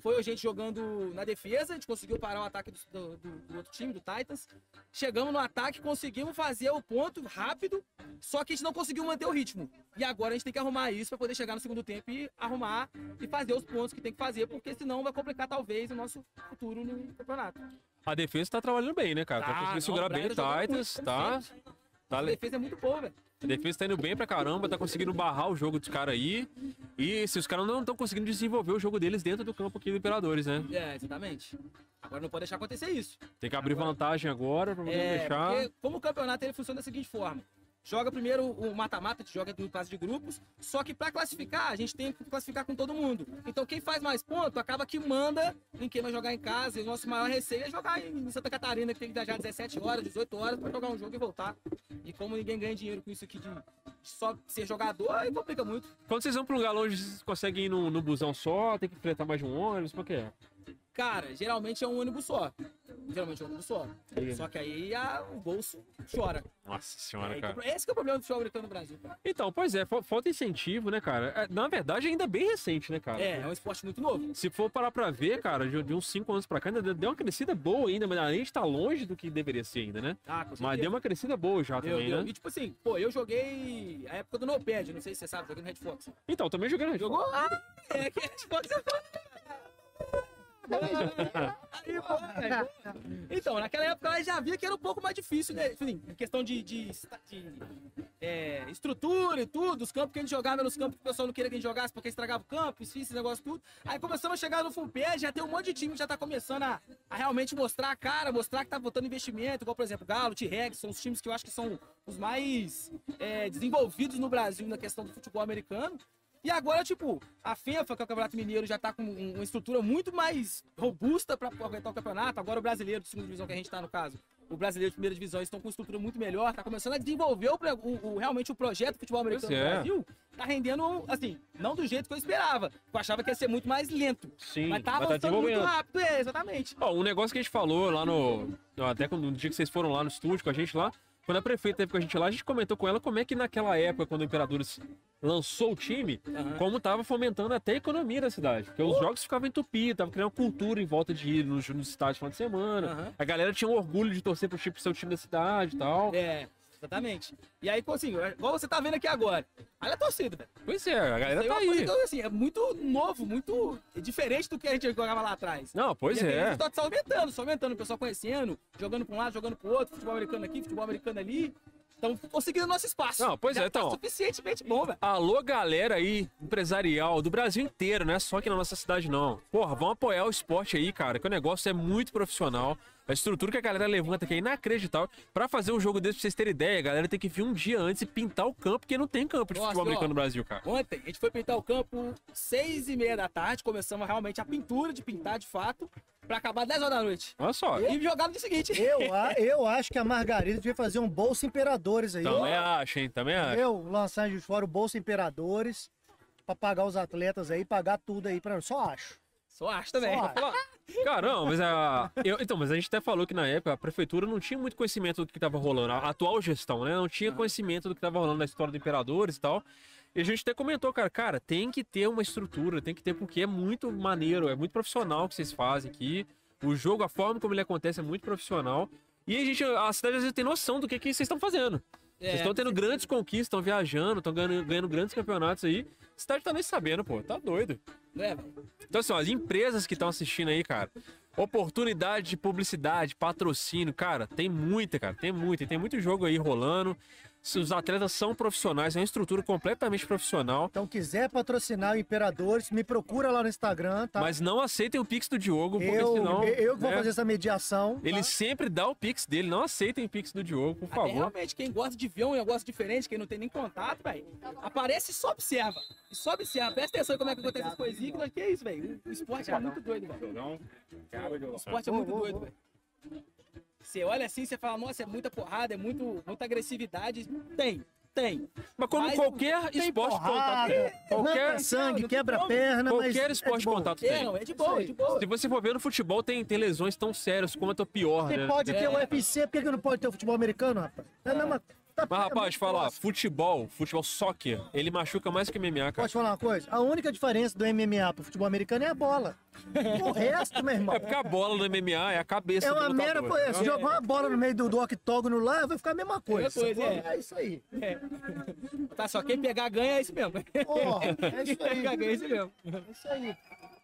foi a gente jogando na defesa, a gente conseguiu parar o ataque do, do- do- outro time, do Titans. Chegamos no ataque, conseguimos fazer o ponto rápido, só que a gente não conseguiu manter o ritmo. E agora a gente tem que arrumar isso para poder chegar no segundo tempo e arrumar e fazer os pontos que tem que fazer, porque senão vai complicar talvez o nosso futuro no campeonato. A defesa tá trabalhando bem, né, cara? Tá, Tá, conseguindo segurar bem o Titans, tá? como Tá, A defesa é muito boa, velho. A defesa tá indo bem pra caramba, tá conseguindo barrar o jogo dos caras aí. E se os caras não estão conseguindo desenvolver o jogo deles dentro do campo aqui do Imperadores, né? É, exatamente. Agora não pode deixar acontecer isso. Tem que abrir vantagem agora pra poder É, deixar. porque como o campeonato ele funciona da seguinte forma. Joga primeiro o mata-mata, joga no fase de grupos, só que pra classificar, a gente tem que classificar com todo mundo. Então quem faz mais ponto acaba que manda em quem vai jogar em casa. E o nosso maior receio é jogar em Santa Catarina, que tem que viajar 17 horas, 18 horas pra jogar um jogo e voltar. E como ninguém ganha dinheiro com isso aqui de só ser jogador, aí complica muito. Quando vocês vão pra um lugar longe, vocês conseguem ir no, no busão só, tem que enfrentar mais de um ônibus, como é que é? Cara, geralmente é um ônibus só. Geralmente é um ônibus só. Só que aí a- o bolso chora. Nossa senhora, É, cara. esse que é o problema do futebol americano no Brasil. cara. Então, pois é, fa- falta incentivo, né, cara? É, Na verdade, ainda bem recente, né, cara? É, é um esporte muito novo. Se for parar pra ver, cara, de, de uns 5 anos pra cá, ainda deu- uma crescida boa ainda, mas a gente tá longe do que deveria ser ainda, né? Ah, com Mas deu uma crescida boa já Deu, também, deu. né? E tipo assim, pô, eu joguei a época do Nopad, não sei se você sabe, joguei no Red Fox. Então, também joguei na Jogou? Ah, é que Red Fox é Aí, pô. Então, naquela época eu já via que era um pouco mais difícil, né? Em questão de, de, de, é, estrutura e tudo, os campos que a gente jogava eram os campos que o pessoal não queria que a gente jogasse porque estragava o campo, esses esse negócio tudo. Aí começamos a chegar no pad, já tem um monte de time que já tá começando a, a realmente mostrar a cara, mostrar que tá botando investimento, igual, por exemplo, Galo, T-Rex, são os times que eu acho que são os mais é, desenvolvidos no Brasil na questão do futebol americano. E agora, tipo, a FEFA, que é o Campeonato Mineiro, já tá com um- uma estrutura muito mais robusta para aguentar o campeonato. Agora o brasileiro de segunda divisão que a gente tá, no caso, o brasileiro de primeira divisão, estão com uma estrutura muito melhor, tá começando a desenvolver o, o- o- realmente o projeto do futebol americano é. Brasil. Tá rendendo, assim, não do jeito que eu esperava. Eu achava que ia ser muito mais lento. Sim, mas tá mas tá avançando muito desenvolvendo. rápido, é, exatamente. Ó, um negócio que a gente falou lá no. no- Até quando, no dia que vocês foram lá no estúdio com a gente lá, quando a prefeita teve com a gente lá, a gente comentou com ela como é que naquela época, quando o Imperadores lançou o time, Aham. como tava fomentando até a economia da cidade. Porque os jogos ficavam entupidos, tava criando cultura em volta de ir nos, nos estádios no final de semana. Aham. A galera tinha um orgulho de torcer pro, tipo, seu time da cidade e tal. É, exatamente. E aí, assim, igual você tá vendo aqui agora. Olha a torcida, velho. Pois é, a galera é tá coisa aí. que assim, é muito novo, muito diferente do que a gente jogava lá atrás. Não, pois e é. Resultado só aumentando, só aumentando, o pessoal conhecendo, jogando pra um lado, jogando pro outro, futebol americano aqui, futebol americano ali. Então, conseguindo nosso espaço. Não, pois Já é, então. Tá suficientemente bom, velho. Alô, galera aí, empresarial do Brasil inteiro, não é só aqui na nossa cidade, não. Porra, vamos apoiar o esporte aí, cara, que o negócio é muito profissional. A estrutura que a galera levanta aqui é inacreditável. Pra fazer um jogo desse, pra vocês terem ideia, a galera tem que vir um dia antes e pintar o campo, porque não tem campo de Nossa, futebol ó. americano no Brasil, cara. Ontem, a gente foi pintar o campo seis e meia da tarde, começamos realmente a pintura de pintar de fato, pra acabar 10 horas da noite. Olha só. E jogar no dia seguinte. Eu, a- eu acho que a Margarida devia fazer um Bolsa Imperadores aí. Também acho, hein? Também acho. Eu lançar de fora o Bolsa Imperadores pra pagar os atletas aí, pagar tudo aí pra Só acho. Só acho também. Só acho. Caramba, mas a. eu- então, mas a gente até falou que na época a prefeitura não tinha muito conhecimento do que estava rolando. A atual gestão, né? Não tinha conhecimento do que estava rolando na história do Imperadores e tal. E a gente até comentou, cara, cara, tem que ter uma estrutura, tem que ter, porque é muito maneiro, é muito profissional o que vocês fazem aqui. O jogo, a forma como ele acontece é muito profissional. E a gente, a cidade às vezes tem noção do que, que vocês estão fazendo. Vocês É, estão tendo grandes conquistas, estão viajando, estão ganhando, ganhando grandes campeonatos aí. A cidade tá nem sabendo, pô. Tá doido. É. Então, assim, ó, as empresas que estão assistindo aí, cara, oportunidade de publicidade, patrocínio, cara, tem muita, cara, tem muita. E tem muito jogo aí rolando. Se os atletas são profissionais, é uma estrutura completamente profissional. Então, quiser patrocinar o Imperadores, me procura lá no Instagram, tá? Mas não aceitem o Pix do Diogo, porque eu, senão. eu, que vou né, fazer essa mediação. tá? Ele sempre dá o Pix dele, não aceitem o Pix do Diogo, por Até favor. realmente, quem gosta de ver um negócio diferente, quem não tem nem contato, velho, aparece e só observa. E só observa. Presta atenção em como é que acontece as coisinhas, que que é isso, velho. O esporte é muito doido, velho. O esporte é muito doido, velho. Você olha assim, você fala, nossa, é muita porrada, é muito, muita agressividade. Tem, tem. Mas como Mas qualquer Tem esporte de contato. Qualquer, sangue, não tem quebra como. perna, mas qualquer é esporte boa. contato É, tem. não, é de boa, é de boa. Se você for ver no futebol, tem, tem lesões tão sérias quanto a pior, Você né? pode ter É. o UFC, por que que não pode ter o futebol americano, rapaz? É a mesma... tá- Mas, é rapaz, falar, próximo. futebol, futebol soccer, ele machuca mais que MMA, cara. Pode falar uma coisa? A única diferença do MMA pro futebol americano é a bola. O resto, meu irmão, É porque a bola no MMA é a cabeça é do uma lutador. mera coisa. Se jogar uma bola no meio do, do octógono lá, vai ficar a mesma coisa. Mesma coisa, é. é isso aí. Tá, só quem pegar ganha é isso mesmo. Porra, é isso aí. pegar ganha é isso mesmo. É isso aí.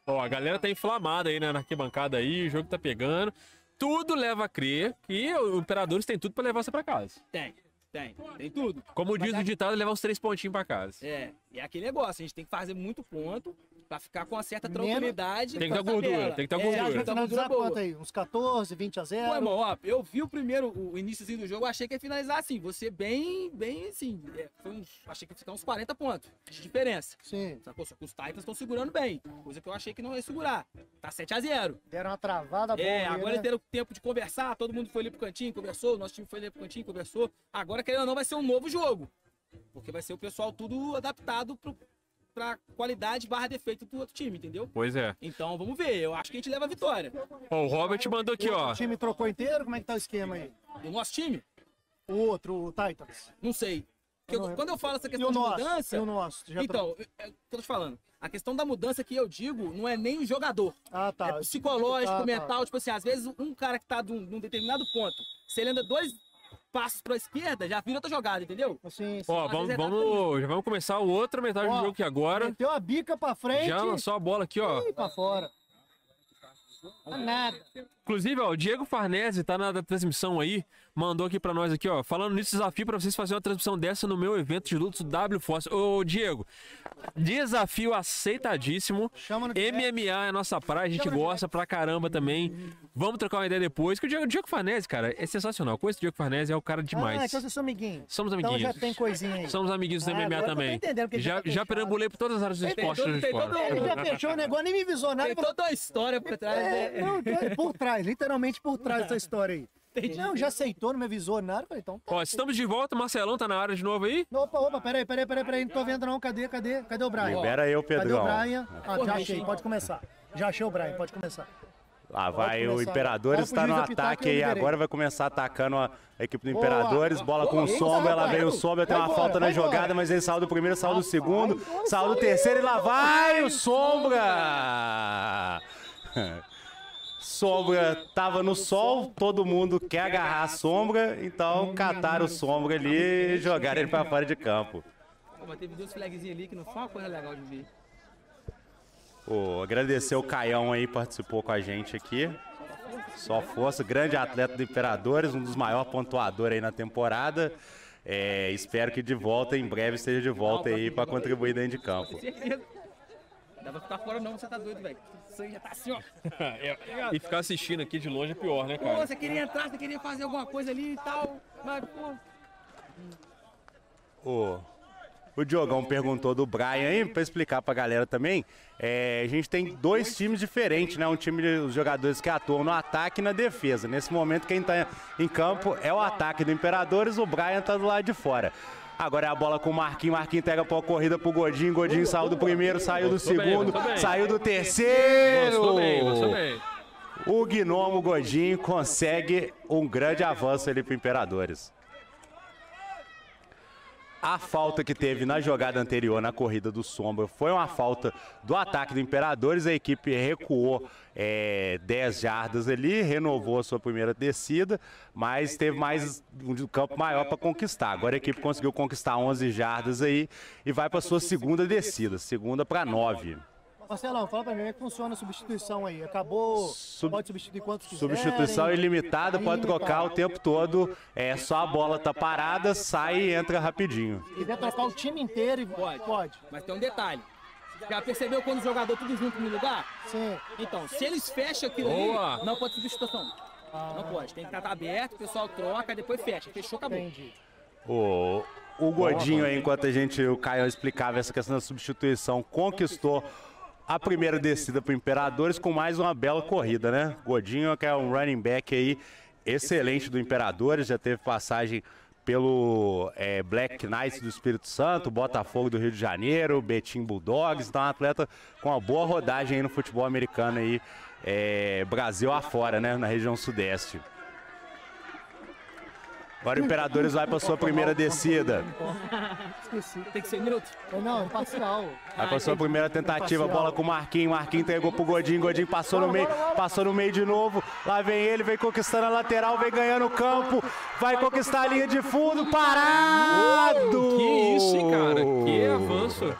Ó, a galera tá inflamada aí né, na arquibancada aí, o jogo tá pegando. Tudo leva a crer que o Imperadores tem tudo pra levar você pra casa. Tem, tem, tem tudo. Como diz Mas o a- ditado, levar os três pontinhos pra casa. É, é aquele negócio, a gente tem que fazer muito ponto pra ficar com uma certa tranquilidade. Tem que ter gordura, tem que ter É, gordura. Que ter finalizar gordura boa. quanto aí? Uns 14, 20 a 0? Pô, irmão, ó, eu vi o primeiro, o iníciozinho do jogo, eu achei que ia finalizar assim, você bem, bem assim, é, foi uns, achei que ia ficar uns 40 pontos de diferença. Sim. Sacou? Só que os Titans estão segurando bem, coisa que eu achei que não ia segurar. Tá 7 a 0 Deram uma travada boa. É, aí, agora né? teram tempo de conversar, todo mundo foi ali pro cantinho, conversou, nosso time foi ali pro cantinho, conversou. Agora, querendo ou não, vai ser um novo jogo. Porque vai ser o pessoal tudo adaptado pro, pra qualidade barra defeito do outro time, entendeu? Pois é. Então, vamos ver. Eu acho que a gente leva a vitória. Ó, o Robert mandou aqui, ó. O time trocou inteiro? Como é que tá o esquema aí? Do nosso time, O outro, o Titans. não sei. Eu- não- quando eu falo essa E questão nosso? mudança... E o nosso? Já Então, o que eu tô te falando. A questão da mudança que eu digo não é nem o jogador. Ah, tá. é psicológico, Ah, tá. mental. Tipo assim, às vezes um cara que tá num, num determinado ponto, se ele anda dois passos pra esquerda, já vira outra jogada, entendeu? Assim, Ó, Às vamos, é vamos, já vamos começar o outra metade do Ó, jogo aqui agora. Meteu a bica pra frente Já lançou a bola aqui, ó. e pra fora. Não é nada. Inclusive, ó, o Diego Farnese tá na transmissão aí, mandou aqui pra nós aqui, ó, falando nisso, desafio pra vocês fazerem uma transmissão dessa no meu evento de lutas do W Force. Ô, Diego, desafio aceitadíssimo. Chama no direct. MMA é a nossa praia, a gente gosta pra caramba também. Vamos trocar uma ideia depois, que o Diego, o Diego Farnese, cara, é sensacional. Conheço o Diego Farnese, é o cara Ah, demais. então vocês são amiguinhos. Somos Então amiguinhos. já tem coisinha aí. Somos amiguinhos do Ah, MMA eu tô também. Já, já tá já perambulei por todas as áreas do Tem esporte tem fora. todo- Ele já fechou o negócio, nem me visou nada. Tem toda uma história por trás. É, né? não, é por trás, literalmente por trás dessa história aí. Não, já aceitou, não me avisou nada. Falei, então. tá. Ó, estamos de volta, Marcelão tá na área de novo aí. Opa, opa, peraí, peraí, peraí, peraí, não tô vendo não. Cadê, cadê? Cadê o Brian? Libera eu, Cadê o Pedrão. Brian? Ah, já achei, pode começar. Já achei o Brian, pode começar. Lá vai o. Imperadores, está no ataque aí. Agora vai começar atacando a equipe do Boa. Imperadores. Bola com o Sombra, lá rapaz. vem o Sombra, tem uma falta na jogada, mas ele saiu do primeiro, saiu do segundo, saiu do terceiro e lá vai o Sombra! Sombra tava no sol, todo mundo quer agarrar a sombra, então cataram o sombra ali e jogaram ele pra fora de campo. Pô, mas teve duas flagzinhas ali que não foi uma coisa legal de ver. Pô, agradecer o Caião aí, participou com a gente aqui. Só força, grande atleta do Imperadores, um dos maiores pontuadores aí na temporada. É, espero que de volta, em breve, esteja de volta aí para contribuir dentro de campo. Dá pra ficar fora não, você tá doido, velho. Sangue já tá assim, ó. E ficar assistindo aqui de longe é pior, né, Pô, cara? você queria entrar, você queria fazer alguma coisa ali e tal. Mas, pô, O, o Diogão perguntou do Brian aí, para explicar pra galera também. é, a gente tem dois times diferentes, né? Um time de os jogadores que atuam no ataque e na defesa. Nesse momento, quem tá em campo é o ataque do Imperadores, o Brian tá do lado de fora. Agora é a bola com o Marquinhos, Marquinhos entrega pra corrida pro Godinho, Godinho saiu do primeiro, saiu do segundo, saiu do terceiro. Gostou bem, gostou bem. O Gnomo Godinho consegue um grande avanço ali pro Imperadores. A falta que teve na jogada anterior, na corrida do Sombra, foi uma falta do ataque do Imperadores. A equipe recuou é, 10 jardas ali, renovou a sua primeira descida, mas teve mais um campo maior para conquistar. Agora a equipe conseguiu conquistar 11 jardas aí e vai para sua segunda descida, segunda para 9. Marcelão, fala pra mim, como é que funciona a substituição aí? Acabou, Sub- pode substituir quantos quiserem? Substituição ilimitada, pode trocar o tempo todo. É só a bola tá parada, sai e entra rapidinho. Se quiser trocar o time inteiro, Pode. pode. Mas tem um detalhe. Já percebeu quando o jogador tudo junto no lugar? Sim. Então, se eles fecham aquilo Boa. ali, não pode substituição. Não pode. Tem que estar aberto, o pessoal troca, depois fecha. Fechou, acabou. Entendi. O, o Godinho, aí, enquanto a gente, o Caio explicava essa questão da substituição, conquistou a primeira descida para Imperadores com mais uma bela corrida, né? Godinho, que é um running back aí excelente do Imperadores, já teve passagem pelo é, Black Knights do Espírito Santo, Botafogo do Rio de Janeiro, Betim Bulldogs, então um atleta com uma boa rodagem no futebol americano aí, é, Brasil afora, né? Na região sudeste. Agora o Imperadores vai para sua primeira descida. Esqueci. Tem que ser neutro. Não, imparcial. Vai pra sua primeira tentativa, bola com o Marquinhos. Marquinhos entregou pro Godinho. Godinho passou no meio, passou no meio de novo. Lá vem ele, vem conquistando a lateral, vem ganhando o campo. Vai conquistar a linha de fundo, parado! Que isso, hein, cara? Que avanço.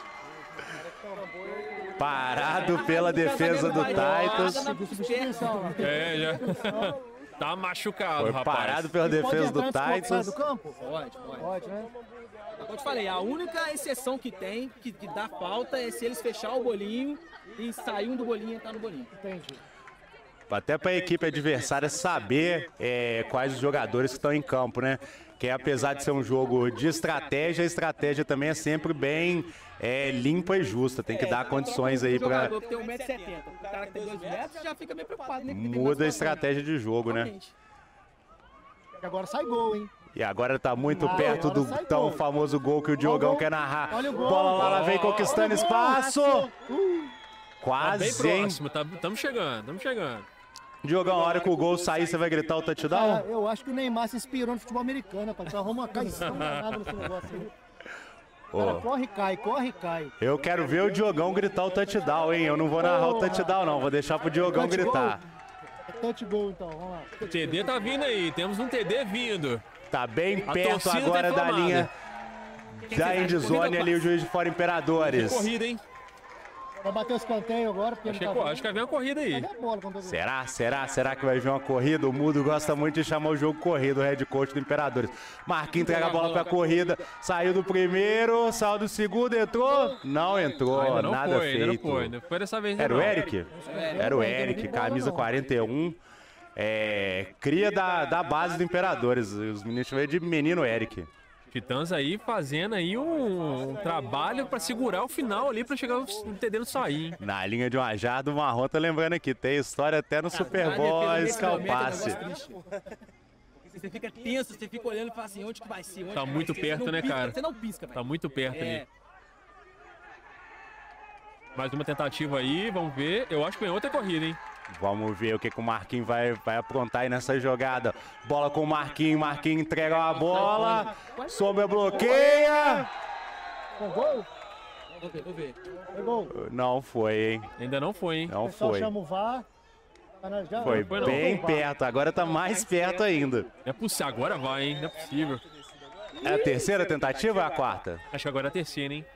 Parado pela defesa do Titans. É, já. Tá machucado, Foi rapaz. parado pela Pode defesa do Titans. do campo? Pode, pode. Pode, né? Como eu te falei, a única exceção que tem, que, que dá falta, é se eles fechar o bolinho e sair um do bolinho e entrar no bolinho. Entendi. Até para a equipe adversária saber é, quais os jogadores que estão em campo, né? Que apesar de ser um jogo de estratégia, a estratégia também é sempre bem é, limpa e justa. Tem que dar condições aí O para jogador que tem 1,70m, o cara que tem 2 metros já fica meio preocupado, né? muda a estratégia de jogo, né? E agora sai gol, hein? E agora tá muito Ah, perto do tão gol. famoso gol que o Diogão gol. quer narrar. Olha o gol. Bola lá, lá vem conquistando o espaço. Uh, Tá bem Quase, hein? próximo, tá, tamo chegando, tamo chegando. Diogão, a hora que o gol sair, você vai gritar o touchdown? eu acho que o Neymar se inspirou no futebol americano, rapaz. Então arruma uma caição danada nesse negócio aí. Cara, corre cai, corre e cai. eu quero ver o Diogão gritar o touchdown, hein? Eu não vou narrar o touchdown, não. Vou deixar pro Diogão Touch gritar. goal. É touch gol, então. Vamos lá. O TD tá vindo aí, temos um TD vindo. Tá bem A perto tá agora da linha da endzone ali, o juiz de fora Imperadores. Corrida, hein? Vai bater o escanteio agora, porque Achei, ele que- tá... acho que vai vir uma corrida aí. Eu... Será? Será? Será que vai vir uma corrida? O Mudo gosta muito de chamar o jogo corrido, o head coach do Imperadores. Marquinhos entrega a bola pra corrida, saiu do primeiro, saiu do segundo, entrou? Não entrou, Ainda não nada foi, ainda não feito. foi. Não foi dessa vez, Era o não. Eric? Era o Eric, camisa 41. É, cria da, da base do Imperadores. Os meninos chamam de menino Eric. Titãs aí fazendo aí um, um trabalho pra segurar o final ali pra chegar o TD não sair. hein? Na linha de uma jarda, o Marrom tá lembrando aqui. Tem história até no Super Bowl, que é é. Você fica tenso, você fica olhando e fala assim, onde que vai ser? Onde Tá muito ser? perto, né, pisca, cara? Você não pisca, velho. Tá muito perto É, ali. Mais uma tentativa aí, vamos ver. Eu acho que vem outra corrida, hein? Vamos ver o que, que o Marquinhos vai, vai aprontar aí nessa jogada. Bola com o Marquinhos, Marquinhos entrega a bola. Sombra bloqueia. Com gol? vou ver, vou ver. É gol. Não foi, hein? Ainda não foi, hein? O Não foi. chama o VAR. Tá Foi foi bem perto. Agora tá mais perto ainda. É possível. Agora vai, hein? Não é possível. É a terceira tentativa ou é a quarta? Acho que agora é a terceira, hein?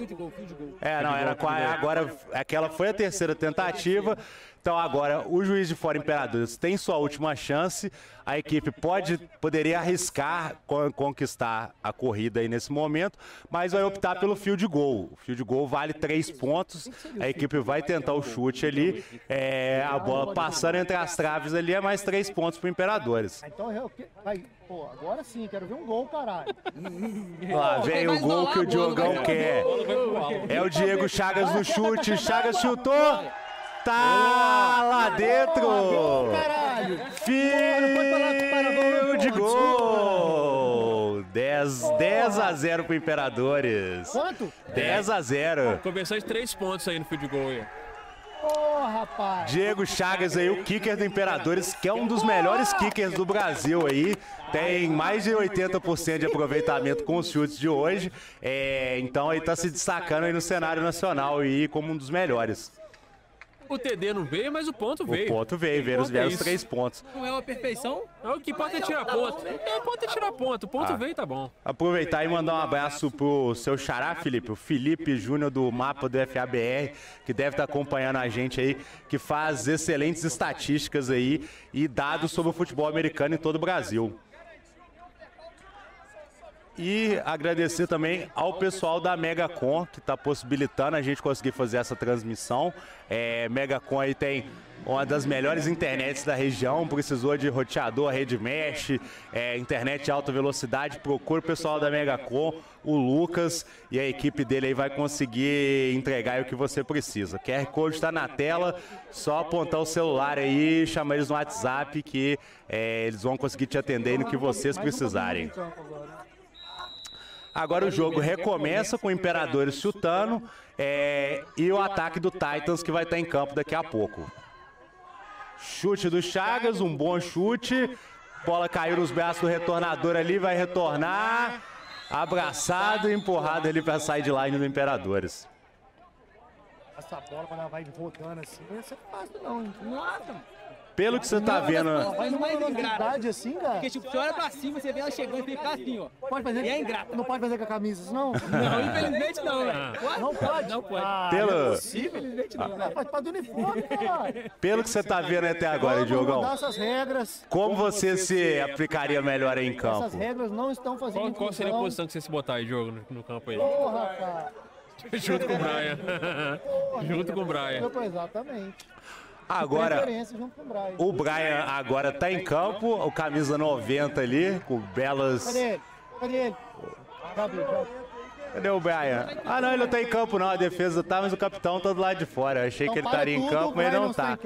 Fio de gol, fio de gol. É, não, era agora aquela foi a terceira tentativa. Então agora o juiz de fora Imperadores tem sua última chance. A equipe pode poderia arriscar con- conquistar a corrida aí nesse momento, mas vai optar pelo fio de gol. O fio de gol vale três pontos. A equipe vai tentar o chute ali. É, a bola passando entre as traves ali é mais três pontos para Imperadores. Ah, Então, vai, pô, agora sim, quero ver um gol, caralho. Lá vem o gol que o Diogão quer. É o Diego Chagas no chute. Chagas chutou. Tá lá dentro. Caralho! Fio de gol. 10, 10 a 0 pro Imperadores. Quanto? 10 a 0. Conversão de três pontos aí no field goal aí. Rapaz. Diego Chagas aí, o kicker do Imperadores, que é um dos melhores kickers do Brasil aí. Tem mais de 80% de aproveitamento com os chutes de hoje. É, então aí tá se destacando aí no cenário nacional aí como um dos melhores. O TD não veio, mas o ponto O veio. ponto veio, veio os Ponto é velhos isso. três pontos. Não é uma perfeição. É, O que importa é tirar ponto. É, o ponto é tirar ponto. O ponto Ah. veio, tá bom. Aproveitar e mandar um abraço pro seu xará, Felipe, o Felipe Júnior do mapa do FABR, que deve estar acompanhando a gente aí, que faz excelentes estatísticas aí e dados sobre o futebol americano em todo o Brasil. E agradecer também ao pessoal da Megacom, que está possibilitando a gente conseguir fazer essa transmissão. É, Megacom aí tem uma das melhores internets da região, precisou de roteador, rede mesh, é, internet de alta velocidade, procura o pessoal da Megacom, o Lucas e a equipe dele aí vai conseguir entregar o que você precisa. O QR Code está na tela, só apontar o celular aí, chamar eles no WhatsApp que é, eles vão conseguir te atender no que vocês precisarem. Agora o jogo recomeça com o Imperadores chutando é, e o ataque do Titans que vai estar em campo daqui a pouco. Chute do Chagas, um bom chute. Bola caiu nos braços do retornador ali, vai retornar. Abraçado e empurrado ali para a sideline do Imperadores. Essa bola, quando ela vai rodando assim, não é fácil não. mano. Pelo que você tá vendo, Ela vai numa mais velocidade assim, cara. Porque, tipo, você olha pra cima, você vê ela chegando e fica assim, ó. Pode fazer, E é ingrata. Não pode fazer com a camisa, isso não? Não, infelizmente não, velho. Não pode? Não pode. Ah, Pelo- não é possível. Infelizmente não, velho. Faz parte do uniforme, cara. pelo que você tá vendo até agora, Diogão, essas regras. como você se aplicaria melhor aí em Essas campo? regras não estão fazendo Qual, qual seria a posição que você se botar aí, jogo, no, no campo aí? Porra, cara. Junto com o Brian. Junto com o Brian. Exatamente. Agora, o Brian. agora tá em campo, o camisa 90 ali, com belas Cadê ele? Cadê ele? Cadê? O Brian? Ah, não, ele não tá em campo, não. A defesa tá, mas o capitão tá do lado de fora. Eu achei que ele Então estaria em campo, mas ele não tá.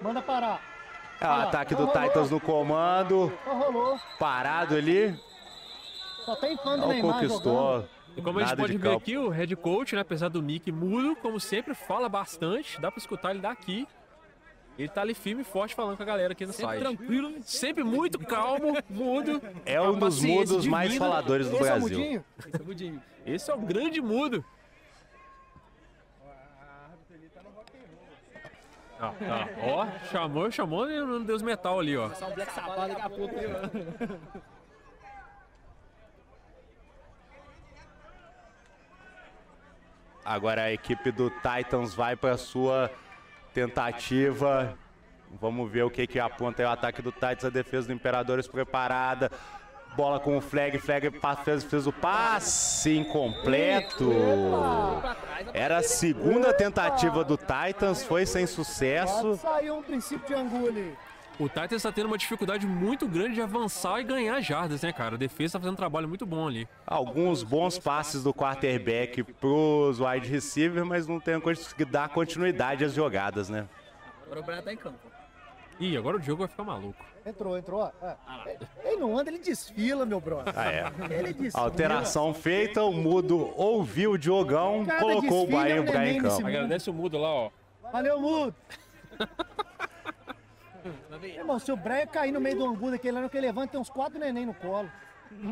Manda parar. É o ataque do Titans no comando, rolou. parado ali. Só tem fã do Neymar conquistou. E como a gente Nada pode de ver campo. aqui, o head coach, né, apesar do nick mudo, como sempre, fala bastante. Dá pra escutar ele daqui. Ele tá ali firme e forte falando com a galera aqui no Sempre site. tranquilo. Sempre muito calmo, mudo. É um dos mudos mais faladores do Esse é o Brasil. mudinho? Esse é o. Esse é o grande mudo. Ah, tá. Ó, chamou, chamou e não deu os metal ali, ó. Só um Black Sabbath daqui a pouco. aí, ó. Agora a equipe do Titans vai para sua tentativa. Vamos ver o que que aponta aí o ataque do Titans, a defesa do Imperadores preparada. Bola com o flag, flag fez, fez o passe incompleto. Era a segunda tentativa do Titans, foi sem sucesso. Saiu um princípio de angu ali. O Titans está tendo uma dificuldade muito grande de avançar e ganhar jardas, né, cara? A defesa tá fazendo um trabalho muito bom ali. Alguns bons passes do quarterback pros wide receivers, mas não tem conseguido dar continuidade às jogadas, né? Agora o Brian tá em campo. Ih, agora o jogo vai ficar maluco. Entrou, entrou. ó. É. Ele não anda, ele desfila, meu brother. Ah, é. Ele desfila. Alteração feita, o Mudo ouviu o Diogão, Cada colocou o desfile é um em campo. Agradece o mudo lá, ó. Valeu, Mudo. Irmão, se o Brian cair no meio do angu daquele ano que ele levanta, tem uns quatro neném no colo.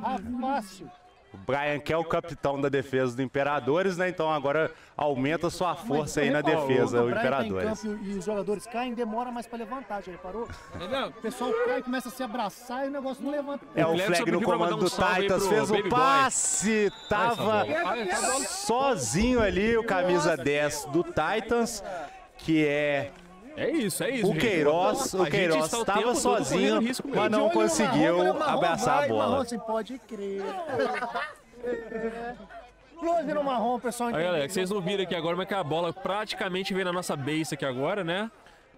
Ah, fácil. O Brian que é o capitão da defesa do Imperadores, né? Então agora aumenta sua força aí na defesa, o Brian tá Imperadores. campo e, os jogadores caem, demora mais pra levantar, já reparou? Entendeu? O pessoal cai, começa a se abraçar e o negócio não levanta. É o flag no comando do Titans, fez o passe, tava sozinho ali o camisa 10 do Titans, que é É isso, é isso. o gente. Queiroz. A O gente Queiroz estava sozinho, mas não conseguiu Marrom, o Marrom abraçar a bola. Marrom, você pode crer. Close no marrom, pessoal. Aí, galera, que vocês não viram aqui agora, mas que a bola praticamente veio na nossa base aqui agora, né?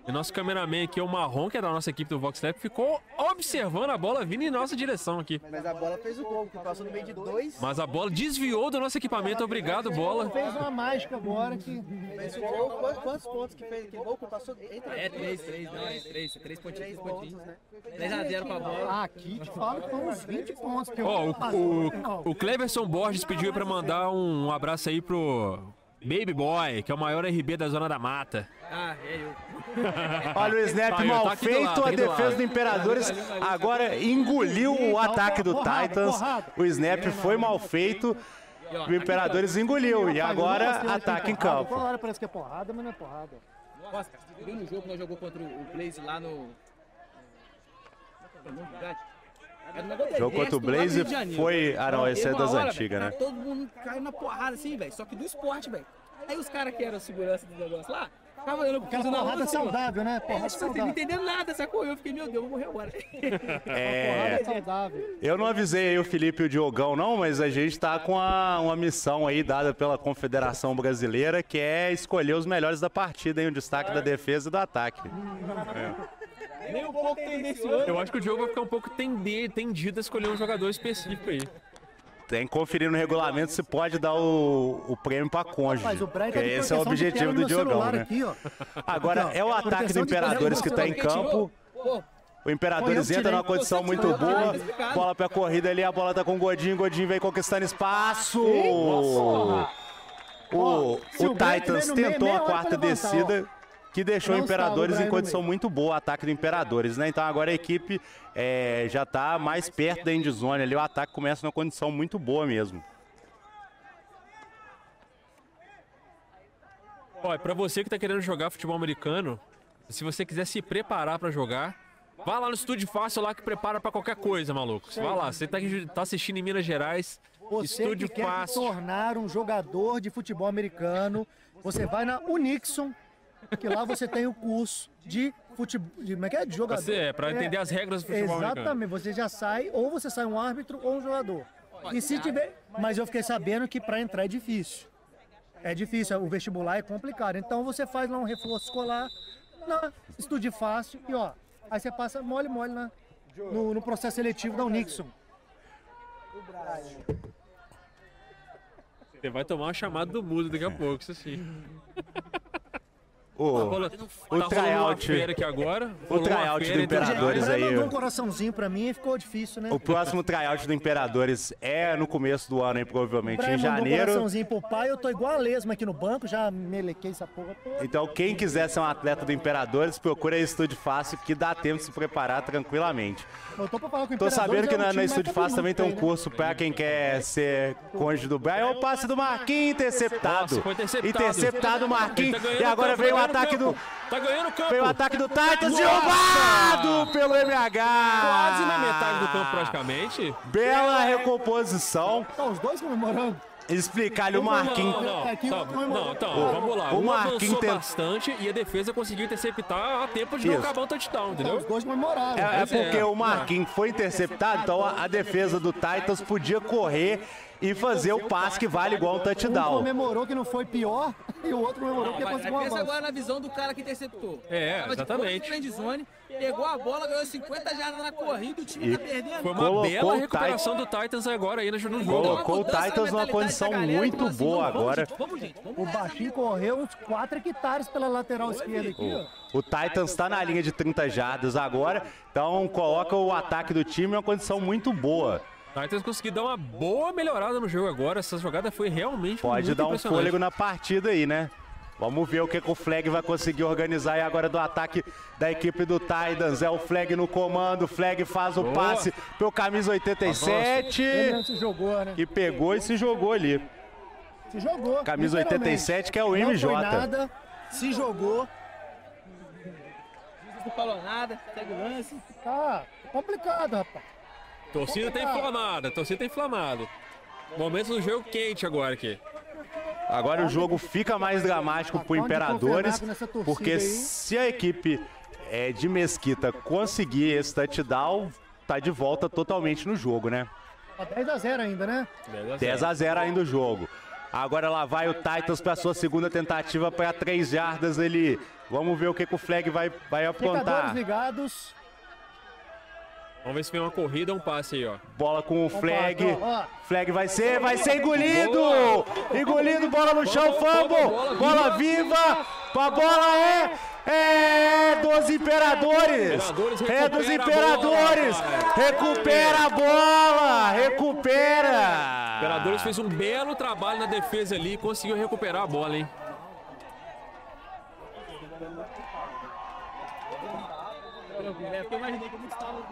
E nosso cameraman aqui, o Marrom, que é da nossa equipe do Vox Lab, ficou observando a bola vindo em nossa direção aqui. Mas a bola fez o gol, que passou no meio de dois. Mas a bola desviou do nosso equipamento. Obrigado, bola. Fez uma mágica agora que. Fez o gol. Quantos, pontos que fez aquele gol que passou entre É, três, três, não, é três, três pontinhos, três pontinhos. né? 3x0 pra bola. Aqui te falo que foi uns 20 pontos. Que eu- Ó, Ah, o, não. o, o Cleverson Borges pediu aí pra mandar um abraço aí pro Baby Boy, que é o maior RB da Zona da Mata. Ah, é eu. Olha o snap ó, mal tá do feito, lado, a do defesa lado. do Imperadores agora engoliu o ataque do Titans. O snap foi mal feito, o Imperadores engoliu e agora ataque em sei, porrada. campo. Toda hora parece que é porrada, mas não é porrada. Nossa, cara, no jogo que nós jogou contra o o Blaze lá no. Negócio Jogo contra o Blaze foi- ah, não, esse é das antigas, né? Todo mundo caiu na porrada assim, velho. Só que do esporte, velho. Aí os caras que eram segurança do negócio lá, tava olhando pro Aquela rua, porrada assim, saudável, né? É, Porrada tipo, você não saudável. entendendo nada, sacou? Eu fiquei, meu Deus, eu vou morrer agora. É, Porrada saudável. eu não avisei aí o Felipe e o Diogão não, mas a gente tá com a- uma missão aí dada pela Confederação Brasileira, que é escolher os melhores da partida, hein, o destaque da defesa e do ataque. Nem um pouco tendencioso. Eu acho que o jogo vai ficar um pouco tende- tendido a escolher um jogador específico aí. Tem que conferir no regulamento se pode dar o, o prêmio pra cônjuge. Mas o Brian tá esse é o objetivo do Diogão, né? Aqui, ó. Agora é o ataque do Imperadores que tá em campo. O Imperadores entra numa condição muito boa. explicado. Bola pra corrida ali, a bola tá com o Godinho. Godinho vem conquistando espaço. O, o, Titans tentou a quarta descida. Que deixou Imperadores em condição meio. muito boa, o ataque do Imperadores, né? Então agora a equipe é, já tá mais perto da endzone ali. O ataque começa numa condição muito boa mesmo. Olha, pra você que tá querendo jogar futebol americano, se você quiser se preparar pra jogar, vá lá no Estúdio Fácil lá que prepara pra qualquer coisa, maluco. Vai lá, você tá, tá assistindo em Minas Gerais, Você Estúdio que quer se Fácil. tornar um jogador de futebol americano, você vai na Unixon, que lá você tem o curso de futebol, de, como é que é? De jogador. Você é, pra entender as regras do futebol americano. Exatamente, você já sai, ou você sai um árbitro ou um jogador. E se tiver, mas eu fiquei sabendo que para entrar é difícil. É difícil, o vestibular é complicado. Então você faz lá um reforço escolar, na, estude fácil e ó, aí você passa mole mole na, no, no processo seletivo da Unixon. Você vai tomar uma chamada do mudo daqui a pouco, isso sim. O, o tá uma tryout. aqui agora. O tryout do Imperadores aí, mandou um coraçãozinho pra mim e ficou difícil, né? O próximo tryout do Imperadores é no começo do ano, aí, provavelmente Brian em mandou um janeiro. coraçãozinho pro pai, eu tô igual a lesma aqui no banco, já melequei essa porra toda. Então, quem quiser ser um atleta do Imperadores, procura aí Estúdio Fácil, que dá tempo de se preparar tranquilamente. Eu tô pra falar com o Tô sabendo que é um na, na Estúdio Fácil também tem um cabeludo curso pra quem quer ser cônjuge do Brian. Olha o passe do Marquinhos interceptado. Nossa, foi interceptado. Interceptado o Marquinhos. Tá E agora veio o ganhando ataque do. campo. Tá ganhando campo. Veio o ataque do Titans Nossa! derrubado pelo MH. Quase na metade do campo, praticamente. Bela recomposição. Tá os dois comemorando. Explicar-lhe o Marquinhos. Não, não, não, então, vamos lá. O Marquinhos tem- bastante e a defesa conseguiu interceptar a tempo de não acabar o touchdown, Tá, entendeu? os dois comemoraram. É, é é. porque o Marquinhos foi interceptado, então a, a defesa do Titans podia correr e fazer o passe que vale igual um Um touchdown. comemorou que não foi pior e o outro comemorou que Mas conseguiu um pensa agora na visão do cara que interceptou. É, Tava de exatamente. end zone, pegou a bola, ganhou 50 jardas na corrida, o time E- tá perdendo. Foi uma Colocou bela recuperação do Titans agora aí no jogo. Colocou o Titans numa condição galera, muito então, assim, boa vamos, agora. gente, Vamos, gente, vamos O baixinho correu uns 4 hectares pela lateral esquerda aqui, ó. O Titans está na linha de 30 jardas agora, então coloca o ataque do time em uma condição muito boa. Titans conseguiu dar uma boa melhorada no jogo agora. Essa jogada foi realmente Pode muito dar um fôlego na partida aí, né? Vamos ver o que, que o Flag vai conseguir organizar aí agora do ataque da equipe do Titans. É o Flag no comando, o Flag faz o Boa. passe pelo camisa 87 Ele mesmo se jogou, né? e pegou e se jogou ali. Se jogou. Camisa literalmente. 87 que é o Não MJ. foi nada, se jogou. Não falou nada, segue o lance. Tá complicado, rapaz. Torcida tá inflamada, torcida tá inflamada. Momentos do jogo quente agora aqui. Agora o jogo fica mais dramático pro Imperadores, porque se a equipe é, de Mesquita conseguir esse touchdown, tá de volta totalmente no jogo, né? Ó, 10 a 0 ainda, né? 10 a 0 ainda o jogo. Agora lá vai o Titans para sua segunda tentativa para 3 jardas ali. Vamos ver o que, que o Flag vai, vai aprontar. ligados. Vamos ver se vem uma corrida ou um passe aí, ó. Bola com o Flag. Flag vai ser, vai ser engolido! Engolido, bola no chão, fumble! Bola viva! A bola é. É dos Imperadores! É dos Imperadores! Recupera a bola! Recupera! Imperadores fez um belo trabalho na defesa ali e conseguiu recuperar a bola, hein? É, porque eu imaginei que eu estava.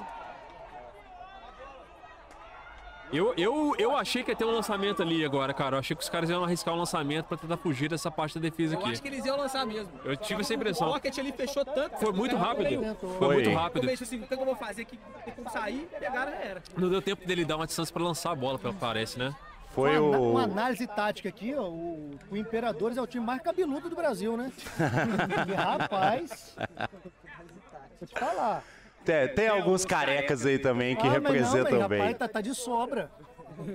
Eu, eu, eu achei que ia ter um lançamento ali agora, cara. Eu achei que os caras iam arriscar um lançamento pra tentar fugir dessa parte da defesa Eu aqui. acho que eles iam lançar mesmo. Eu tive essa O impressão. Rocket ali fechou tanto. Foi muito rápido. Foi. Foi muito rápido. Eu pensei assim, o que eu vou fazer aqui? Tem como sair, pegaram já era. Não deu tempo dele dar uma distância pra lançar a bola, pelo que parece, né? Foi uma, o. uma análise tática aqui, ó. O, o Imperadores é o time mais cabeludo do Brasil, né? e, rapaz. Vou te falar. Tem, tem alguns carecas aí também que Ah, não, representam mas, bem. Rapaz, tá, tá de sobra.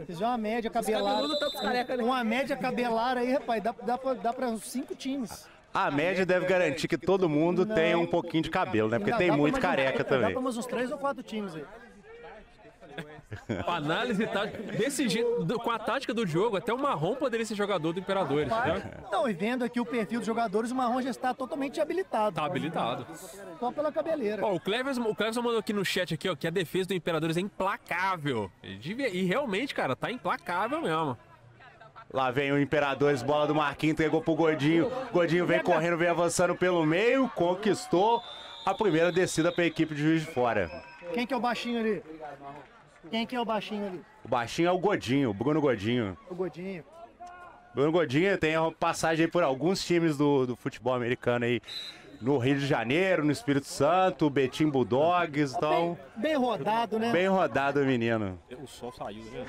Fizer uma média cabeludos tá com os careca, né? Uma média cabelara aí, rapaz, dá, dá, pra, dá pra uns cinco times. A média deve garantir que todo mundo tenha um pouquinho de cabelo, né? Porque Dá- tem dá pra muito mais careca Dá também. pra mais uns três ou quatro times aí. Com a análise tática, desse jeito, do- com a tática do jogo, até o Marrom poderia ser jogador do Imperadores, né? Não, e vendo aqui o perfil dos jogadores, o Marrom já está totalmente habilitado. Tá habilitado. Só pela cabeleira. Ó, o Cleverson, o Cleverson mandou aqui no chat aqui, ó, que a defesa do Imperadores é implacável. E, e realmente, cara, tá implacável mesmo. Lá vem o Imperadores, bola do Marquinhos, entregou pro Godinho. Godinho vem correndo, vem avançando pelo meio, conquistou a primeira descida pra equipe de Juiz de Fora. Quem que é o baixinho ali? Quem que é o baixinho ali? O baixinho é o Godinho, o Bruno Godinho. O Godinho. Bruno Godinho tem uma passagem aí por alguns times do, do futebol americano aí. No Rio de Janeiro, no Espírito Santo, Betim Bulldogs, então Bem rodado, né? bem rodado menino. O sol saiu, né?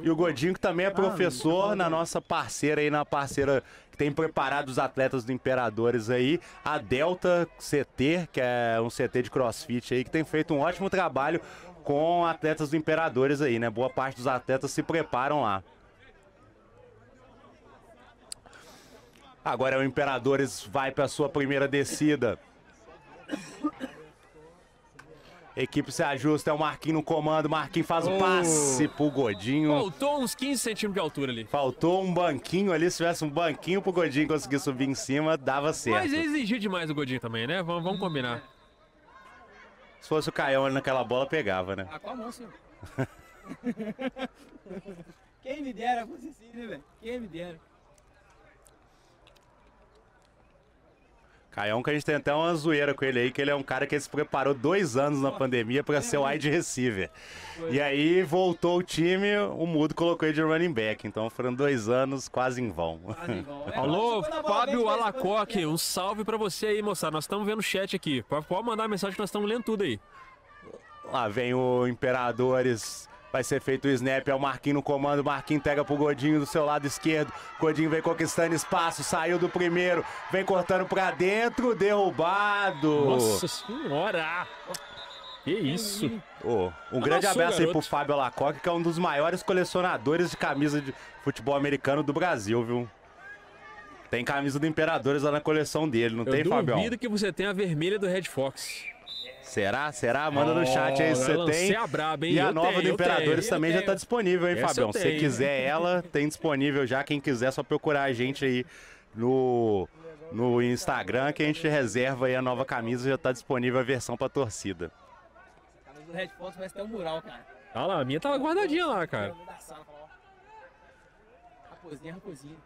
E o Godinho que também é professor na nossa parceira aí, na parceira que tem preparado os atletas do Imperadores aí, a Delta CT, que é um CT de crossfit aí, que tem feito um ótimo trabalho com atletas do Imperadores aí, né? Boa parte dos atletas se preparam lá. Agora o Imperadores vai para sua primeira descida. Equipe se ajusta, é o Marquinhos no comando. Marquinhos faz o passe pro Godinho. Faltou uns 15 centímetros de altura ali. Faltou um banquinho ali. Se tivesse um banquinho pro Godinho conseguir subir em cima, dava certo. Mas exigiu demais o Godinho também, né? Vamos, vamos combinar. Se fosse o Caião naquela bola, pegava, né? Ah, com a mão, senhor. Quem me dera fosse assim, né, velho? Quem me dera. Caião que a gente tem até uma zoeira com ele aí, que ele é um cara que se preparou dois anos na pandemia para ser o wide receiver. E aí voltou o time, o Mudo colocou ele de running back. Então foram dois anos quase em vão. É, Alô, Fábio Alacoque, um salve pra você aí, moçada. Nós estamos vendo o chat aqui. Pode pode mandar mensagem que nós estamos lendo tudo aí. Lá vem o Imperadores. Vai ser feito o snap, é o Marquinhos no comando. Marquinhos pega pro Godinho do seu lado esquerdo. Godinho vem conquistando espaço, saiu do primeiro, vem cortando pra dentro, derrubado. Nossa senhora! Que isso? Ô, um grande Amassou, abraço aí pro garoto. Fábio Alacoque, que é um dos maiores colecionadores de camisa de futebol americano do Brasil, viu? Tem camisa do Imperadores lá na coleção dele, não Eu tem, Fabião? duvido que você tenha a vermelha do Red Fox. Será? Será? Manda no chat aí se Oh, você tem. a braba, hein? E a Eu nova tenho, do Imperadores tenho, também já tá disponível, hein, Essa Fabião? Se você quiser ela, tem disponível já. Quem quiser, é só procurar a gente aí no, no Instagram que a gente reserva aí a nova camisa. Já tá disponível a versão pra torcida. A camisa do Red Fox parece até um mural, cara. Olha lá, a minha tava guardadinha lá, cara. Raposinha, raposinha.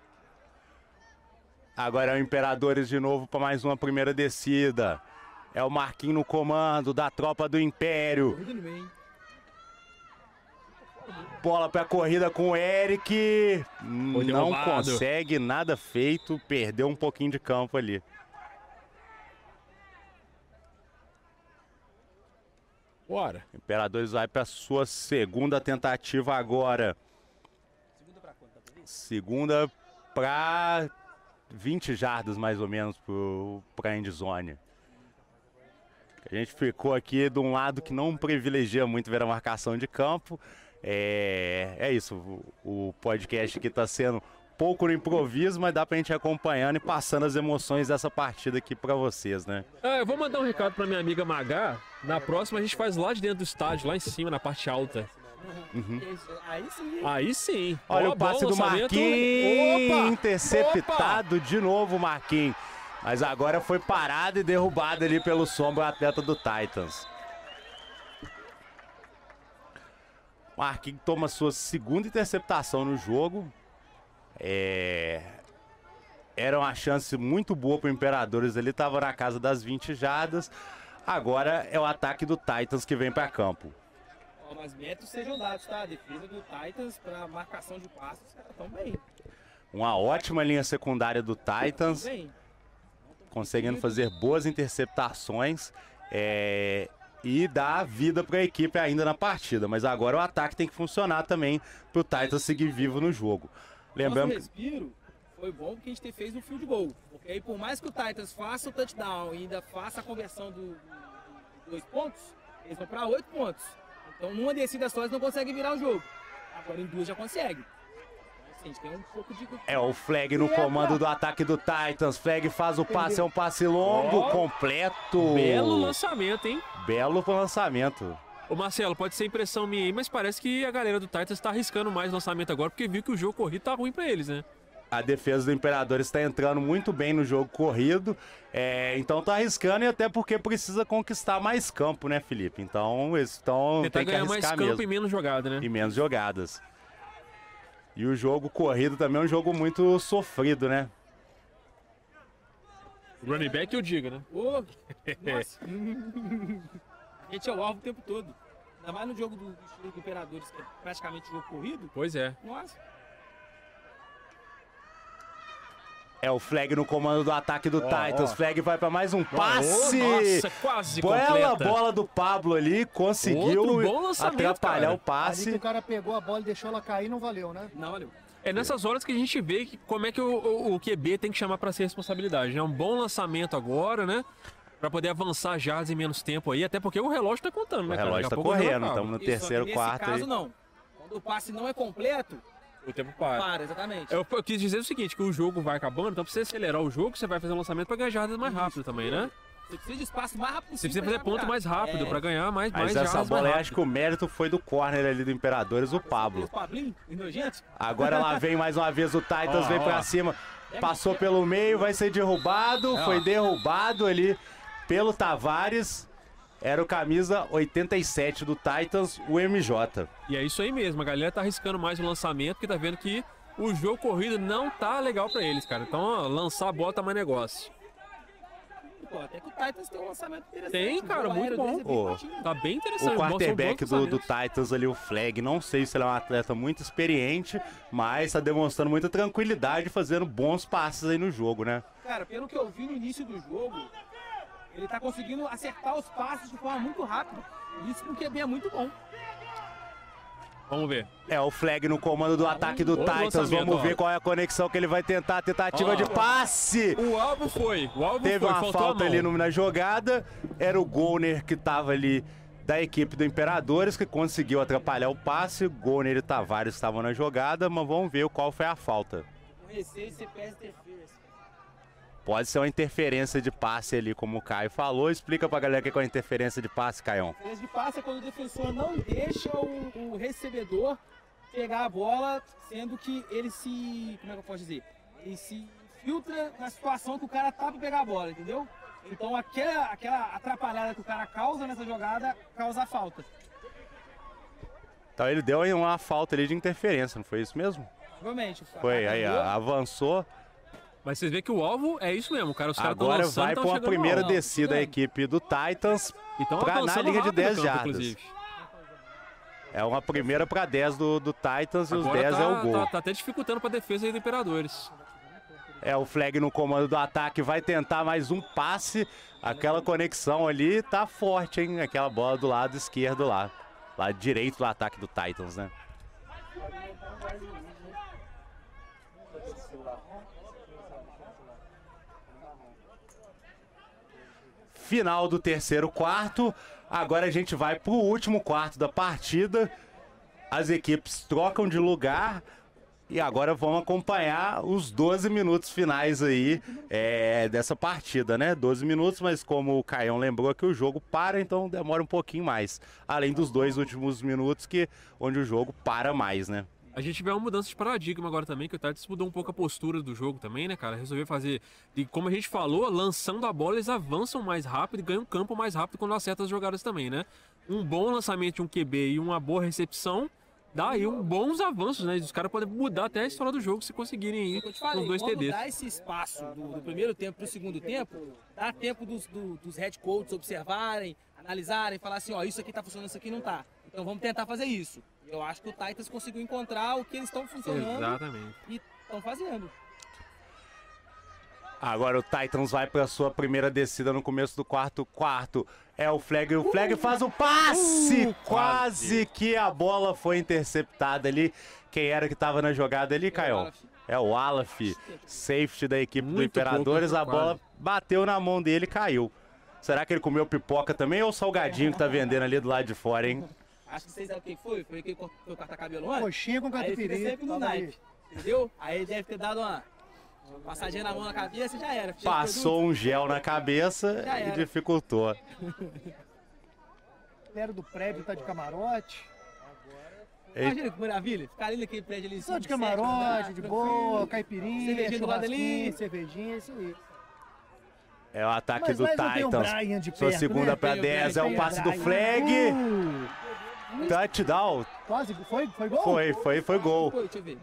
Agora é o Imperadores de novo para mais uma primeira descida. É o Marquinhos no comando da tropa do Império. Bola pra corrida com o Eric. Não consegue nada feito. Perdeu um pouquinho de campo ali. Bora. Imperadores vai para sua segunda tentativa agora. Segunda para 20 jardas mais ou menos para a endzone. A gente ficou aqui de um lado que não privilegia muito ver a marcação de campo. É, é isso, o, o podcast aqui está sendo pouco no improviso, mas dá pra gente ir acompanhando e passando as emoções dessa partida aqui para vocês, né? Ah, eu vou mandar um recado pra minha amiga Magá. Na próxima a gente faz lá de dentro do estádio, lá em cima, na parte alta. Isso, Aí sim. Aí sim. Olha Ó, o passe bom do. Marquinhos, Opa! interceptado de novo Marquinhos. Mas agora foi parado e derrubado ali pelo sombra o atleta do Titans. Marquinhos toma sua segunda interceptação no jogo. É, Era uma chance muito boa para o Imperadores. Ele estava na casa das 20 jadas. Agora é o ataque do Titans que vem para campo. Ó, mas métodos sejam dados, tá? A defesa do Titans pra marcação de passes, os caras tão bem. Uma ótima linha secundária do Titans. Tão bem. Conseguindo fazer boas interceptações é, e dar vida para a equipe ainda na partida. Mas agora o ataque tem que funcionar também para o Titans seguir vivo no jogo. Lembrando Nosso que respiro foi bom porque a gente fez um field goal. Porque aí, por mais que o Titans faça o touchdown e ainda faça a conversão do, do- do dois pontos, eles vão para oito pontos. Então, numa descida só, eles não conseguem virar o jogo. Agora, em duas já consegue. É o flag no comando do ataque do Titans. Flag faz o passe, é um passe longo, completo. Belo lançamento, hein? Belo lançamento. Ô Marcelo, pode ser impressão minha aí, mas parece que a galera do Titans tá arriscando mais lançamento agora, porque viu que o jogo corrido tá ruim pra eles, né? A defesa do Imperador está entrando muito bem no jogo corrido. é, então tá arriscando e até porque precisa conquistar mais campo, né, Felipe? Então eles estão Tentar que ganhar mais campo mesmo. e menos jogada, né? e menos jogadas. E o jogo corrido também é um jogo muito sofrido, né? Running back eu digo, né? Ô, nossa. a gente é o alvo o tempo todo. Ainda mais no jogo do, do estilo do Imperadores, que é praticamente jogo corrido. Pois é. Nossa. É o flag no comando do ataque do Titans. ó. Flag vai para mais um passe. Nossa, quase Bela completa. bola do Pablo ali, conseguiu atrapalhar cara. o Ali que passe. o cara pegou a bola e deixou ela cair, não valeu, né? Não, valeu. É nessas horas que a gente vê que, como é que o, o- o QB tem que chamar pra ser responsabilidade. É um bom lançamento agora, né? Pra poder avançar já em menos tempo aí, até porque o relógio tá contando, O né, cara? relógio Daqui tá a pouco o jogo correndo, estamos no Isso, terceiro, nesse quarto caso, aí. não. Quando o passe não é completo, O tempo para. para, exatamente. Eu, eu quis dizer o seguinte, que o jogo vai acabando, então pra você acelerar o jogo, você vai fazer um lançamento pra ganhar jardas mais rápido também, né? Você precisa de espaço mais rápido Você precisa fazer ponto mais rápido, É. pra ganhar mais, mais Mas jardas essa bola aí, rápido. acho que o mérito foi do corner ali do Imperadores, o Pablo. O Pablinho, nojento. Agora lá vem mais uma vez o Titans, Ó, vem ó. pra cima. Passou pelo meio, vai ser derrubado. É, Foi derrubado ali pelo Tavares. Era o camisa 87 do Titans, o MJ. E é isso aí mesmo, a galera tá arriscando mais o lançamento, porque tá vendo que o jogo corrido não tá legal pra eles, cara. Então, ó, lançar a bola tá mais negócio. Pô, até que o Titans tem um lançamento interessante. Tem, O cara, muito bom. deles é bem Ô. fortinho. Tá bem interessante. O quarterback do, do. Titans ali, o Flag, não sei se ele é um atleta muito experiente, mas tá demonstrando muita tranquilidade, fazendo bons passes aí no jogo, né? Cara, pelo que eu vi no início do jogo, ele tá conseguindo acertar os passes de forma muito rápida. Isso porque é muito bom. Vamos ver. É o Flag no comando do ataque do Titans. Vamos ver qual é a conexão que ele vai tentar. Tentativa Ó. de passe. O alvo foi. O alvo Teve foi. uma falta ali no- na jogada. Era o Golner que tava ali da equipe do Imperadores que conseguiu atrapalhar o passe. Golner e Tavares estavam na jogada, mas vamos ver qual foi a falta. Com receio, você perde interference. Pode ser uma interferência de passe ali, como o Caio falou. Explica pra galera o que é uma interferência de passe, Caião. Interferência de passe é quando o defensor não deixa o, o recebedor pegar a bola, sendo que ele se. Como é que eu posso dizer? Ele se filtra na situação que o cara tá pra pegar a bola, entendeu? Então aquela, aquela atrapalhada que o cara causa nessa jogada causa a falta. Então ele deu uma falta ali de interferência, não foi isso mesmo? Provavelmente. Foi, aí avançou. Mas vocês veem que o alvo é isso mesmo, cara. Os caras Agora lançando, vai pra uma primeira descida a equipe do Titans. E tão pra- na liga de rápido 10 no campo, jardas. inclusive. É uma primeira pra 10 do, do Titans e os Agora 10 tá, é o gol. Tá, tá até dificultando pra defesa aí do Imperadores. É o flag no comando do ataque, vai tentar mais um passe. Aquela conexão ali tá forte, hein? Aquela bola do lado esquerdo lá. Lado direito do ataque do Titans, né? Final do terceiro quarto. Agora a gente vai pro último quarto da partida. As equipes trocam de lugar. E agora vamos acompanhar os 12 minutos finais aí é, dessa partida, né? 12 minutos, mas como o Caião lembrou que o jogo para, então demora um pouquinho mais. Além dos dois últimos minutos, que onde o jogo para mais, né? A gente vê uma mudança de paradigma agora também, que o Titans mudou um pouco a postura do jogo também, né, cara? Resolveu fazer, e como a gente falou, lançando a bola, eles avançam mais rápido e ganham campo mais rápido quando acertam as jogadas também, né? Um bom lançamento de um QB e uma boa recepção dá aí um bons avanços, né? Os caras podem mudar até a história do jogo se conseguirem ir falei, com dois TDs. dá esse espaço do, do primeiro tempo pro segundo tempo, dá tempo dos, do- dos head coaches observarem, analisarem, falar assim, ó, isso aqui tá funcionando, isso aqui não tá. Então vamos tentar fazer isso. Eu acho que o Titans conseguiu encontrar o que eles estão funcionando Exatamente. e estão fazendo. Agora o Titans vai para sua primeira descida no começo do quarto quarto. É o Flag, o Flag faz o passe! Uh, quase que a bola foi interceptada ali. Quem era que estava na jogada ali, Caio? É o Aleph, safety da equipe do Muito Imperadores. pouco, A bola quase. bateu na mão dele e caiu. Será que ele comeu pipoca também ou o salgadinho que tá vendendo ali do lado de fora, hein? Acho que vocês sabem o que foi? Foi que foi cortar cabelo antes? Coxinha com Aí ele catupiry. sempre no naipe, entendeu? Aí ele deve ter dado uma passadinha na mão na cabeça e já era. De Passou um gel na cabeça e dificultou. Galera do prédio tá de camarote. Imagina que maravilha, ficar ali naquele prédio ali. em Só de camarote, né? de Tranquilo. boa, caipirinha, Cervejinha do lado ali. cervejinha, isso aí. É o ataque Mas, do mas Titans. Sua segunda né? o 10 é o passe do flag. Uh, Touchdown. quase, foi, foi gol? Foi, foi, foi gol.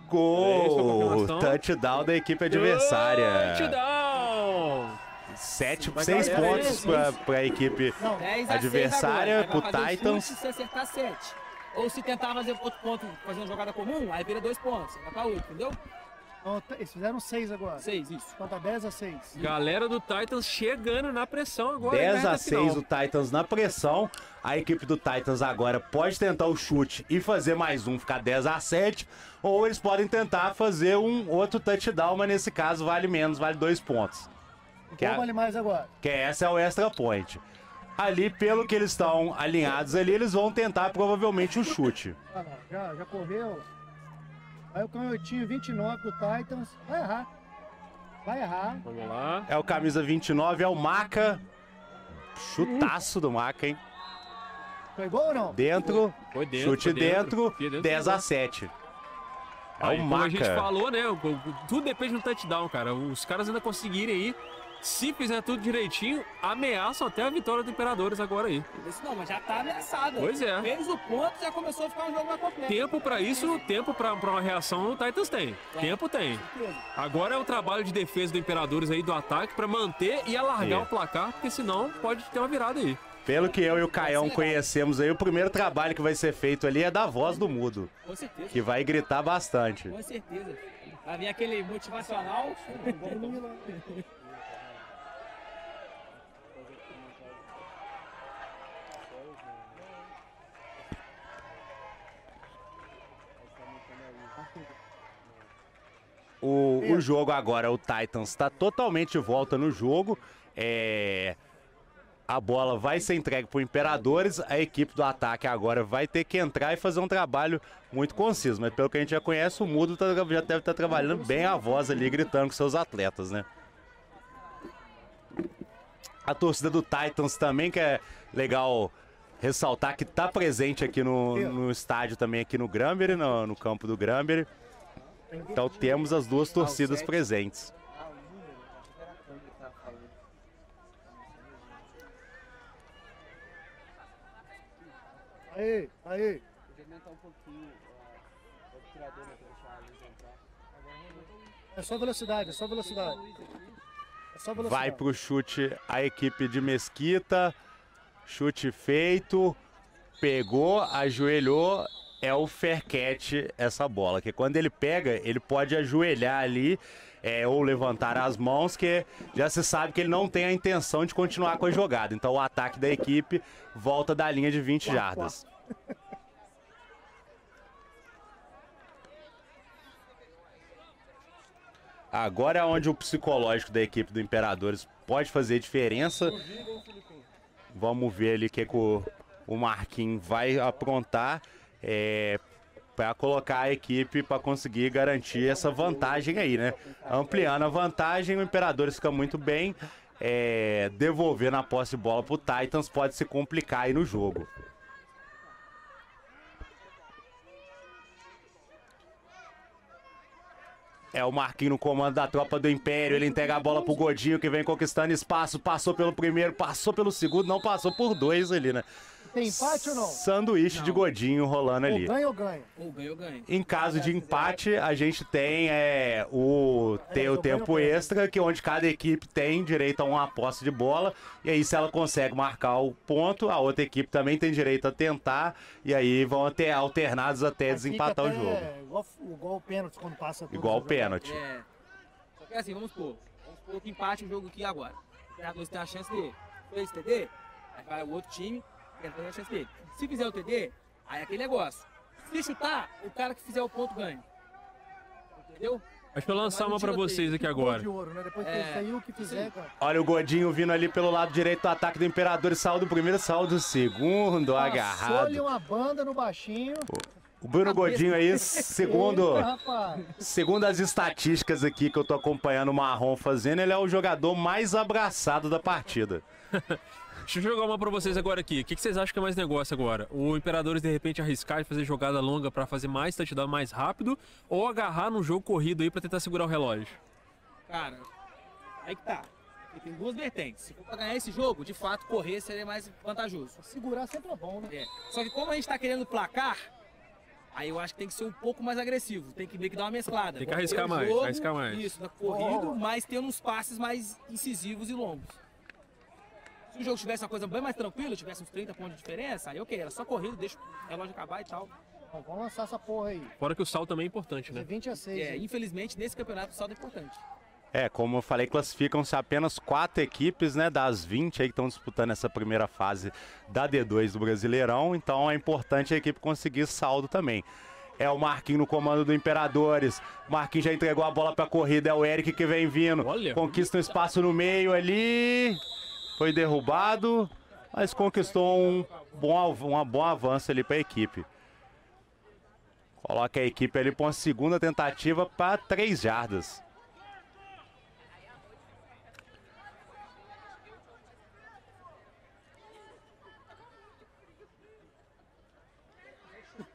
Gol! Touchdown da equipe adversária. Touchdown! Sete, Vai seis galera, pontos isso, para para a equipe 10 a adversária, 6 agora. pro Aí vai fazer o Titans. Se acertar 7. Ou se tentar fazer outro ponto, fazer uma jogada comum, aí vira 2 pontos. Vai pra 8, entendeu? Eles fizeram seis agora. 6, isso. Então tá 10 a 6. Galera do Titans chegando na pressão agora. 10 na a reta 6 final. o Titans na pressão. A equipe do Titans agora pode tentar o chute e fazer mais um, ficar 10 a 7, ou eles podem tentar fazer um outro touchdown, mas nesse caso vale menos, vale dois pontos. O Que é- vale mais agora. que essa é o extra point. Ali, pelo que eles estão alinhados ali, eles vão tentar provavelmente o chute. Já, já correu. Aí o canhotinho 29 do Titans. Vai errar. Vai errar. Vamos lá. É o camisa 29, é o Maca. Chutaço do Maca, hein? Foi gol ou não? Dentro, Foi dentro. chute foi dentro, Enfia dentro 10 do a gol. 7. É o como a gente Maca. falou, né? Tudo depende do touchdown, cara. Os caras ainda conseguirem aí. Se fizer tudo direitinho, ameaçam até a vitória do Imperadores agora aí. Isso não, mas já tá ameaçado. Pois é. Fez o ponto, já começou a ficar um jogo mais completo. Tempo pra isso, tempo pra, pra uma reação o Titans tem. Tempo tem. Agora é o trabalho de defesa do Imperadores aí do ataque pra manter e alargar É. o placar, porque senão pode ter uma virada aí. Pelo que eu e o Caião conhecemos aí, o primeiro trabalho que vai ser feito ali é da voz do mudo, Com certeza. que vai gritar bastante. Com certeza. Vai vir aquele motivacional. O, o jogo agora, o Titans está totalmente de volta no jogo. É, a bola vai ser entregue para o Imperadores. A equipe do ataque agora vai ter que entrar e fazer um trabalho muito conciso. Mas pelo que a gente já conhece, o Mudo tá- já deve estar trabalhando bem a voz ali, gritando com seus atletas, né? A torcida do Titans também, que é legal ressaltar que está presente aqui no, no estádio também, aqui no Granbury, no, no campo do Granbury. Então temos as duas torcidas presentes. Aí, aí. É só velocidade, é só velocidade. É só velocidade. Vai pro chute a equipe de Mesquita. Chute feito. Pegou, ajoelhou. É o fair catch essa bola. Que quando ele pega, ele pode ajoelhar ali é, ou levantar as mãos, que já se sabe que ele não tem a intenção de continuar com a jogada. Então o ataque da equipe volta da linha de 20 jardas. Agora é onde o psicológico da equipe do Imperadores pode fazer diferença. Vamos ver ali o que, que o, o Marquinhos vai aprontar é, para colocar a equipe para conseguir garantir essa vantagem aí, né? Ampliando a vantagem, o Imperadores fica muito bem. É, devolvendo a posse de bola pro Titans pode se complicar aí no jogo. É o Marquinhos no comando da tropa do Império. Ele entrega a bola pro Godinho, que vem conquistando espaço. Passou pelo primeiro, passou pelo segundo, não passou por dois ali, né? Tem empate ou não? sanduíche de godinho rolando Ou ali. ganha ou ganha? Ou ganha ou ganha. Em caso de empate, a gente tem é, o, tem o eu tempo ganho, extra, que é onde cada equipe tem direito a uma posse de bola. E aí, se ela consegue marcar o ponto, a outra equipe também tem direito a tentar. E aí vão ter alternados até Aí desempatar o fica jogo. até Igual, igual o pênalti quando passa Igual o pênalti. É. Só que assim, vamos supor. Vamos supor que empate o jogo aqui agora. O tem a chance de fez TD, aí vai o outro time, a chance dele. Se fizer o TD, aí é aquele negócio. Se chutar, o cara que fizer o ponto ganha. Entendeu? Deixa eu lançar uma pra vocês aqui agora. ouro, né? É. fizer. Olha o Godinho vindo ali pelo lado direito do ataque do Imperador. e Saiu do primeiro, saiu do segundo, Passou-lhe agarrado. uma banda no baixinho. O Bruno Godinho aí, segundo, segundo as estatísticas aqui que eu tô acompanhando o Marrom fazendo, ele é o jogador mais abraçado da partida. Deixa eu jogar uma pra vocês agora aqui. O que que vocês acham que é mais negócio agora? O Imperadores de repente arriscar e fazer jogada longa pra fazer mais touchdown mais rápido ou agarrar num jogo corrido aí pra tentar segurar o relógio? Cara, aí que tá. Tem duas vertentes. Se for pra ganhar esse jogo, de fato, correr seria mais vantajoso. Segurar sempre é bom, né? É. Só que como a gente tá querendo placar, aí eu acho que tem que ser um pouco mais agressivo. Tem que meio que dar uma mesclada. Tem que arriscar mais, jogo, arriscar mais. Isso, na corrido, mas tendo uns passes mais incisivos e longos. Se o jogo tivesse uma coisa bem mais tranquila, tivesse uns 30 pontos de diferença, aí ok, era só corrido, deixa o relógio acabar e tal. Bom, vamos lançar essa porra aí. Fora que o sal também é importante, De né? 20 a 6. É, infelizmente, nesse campeonato o saldo é importante. É, como eu falei, classificam-se apenas quatro equipes, né, das 20 aí que estão disputando essa primeira fase da D2 do Brasileirão, então é importante a equipe conseguir saldo também. É o Marquinhos no comando do Imperadores. O Marquinhos já entregou a bola pra corrida, é o Eric que vem vindo. Olha. Conquista um espaço no meio ali. Foi derrubado, mas conquistou um bom, um bom avanço ali pra equipe. Coloca a equipe ali pra uma segunda tentativa para três jardas.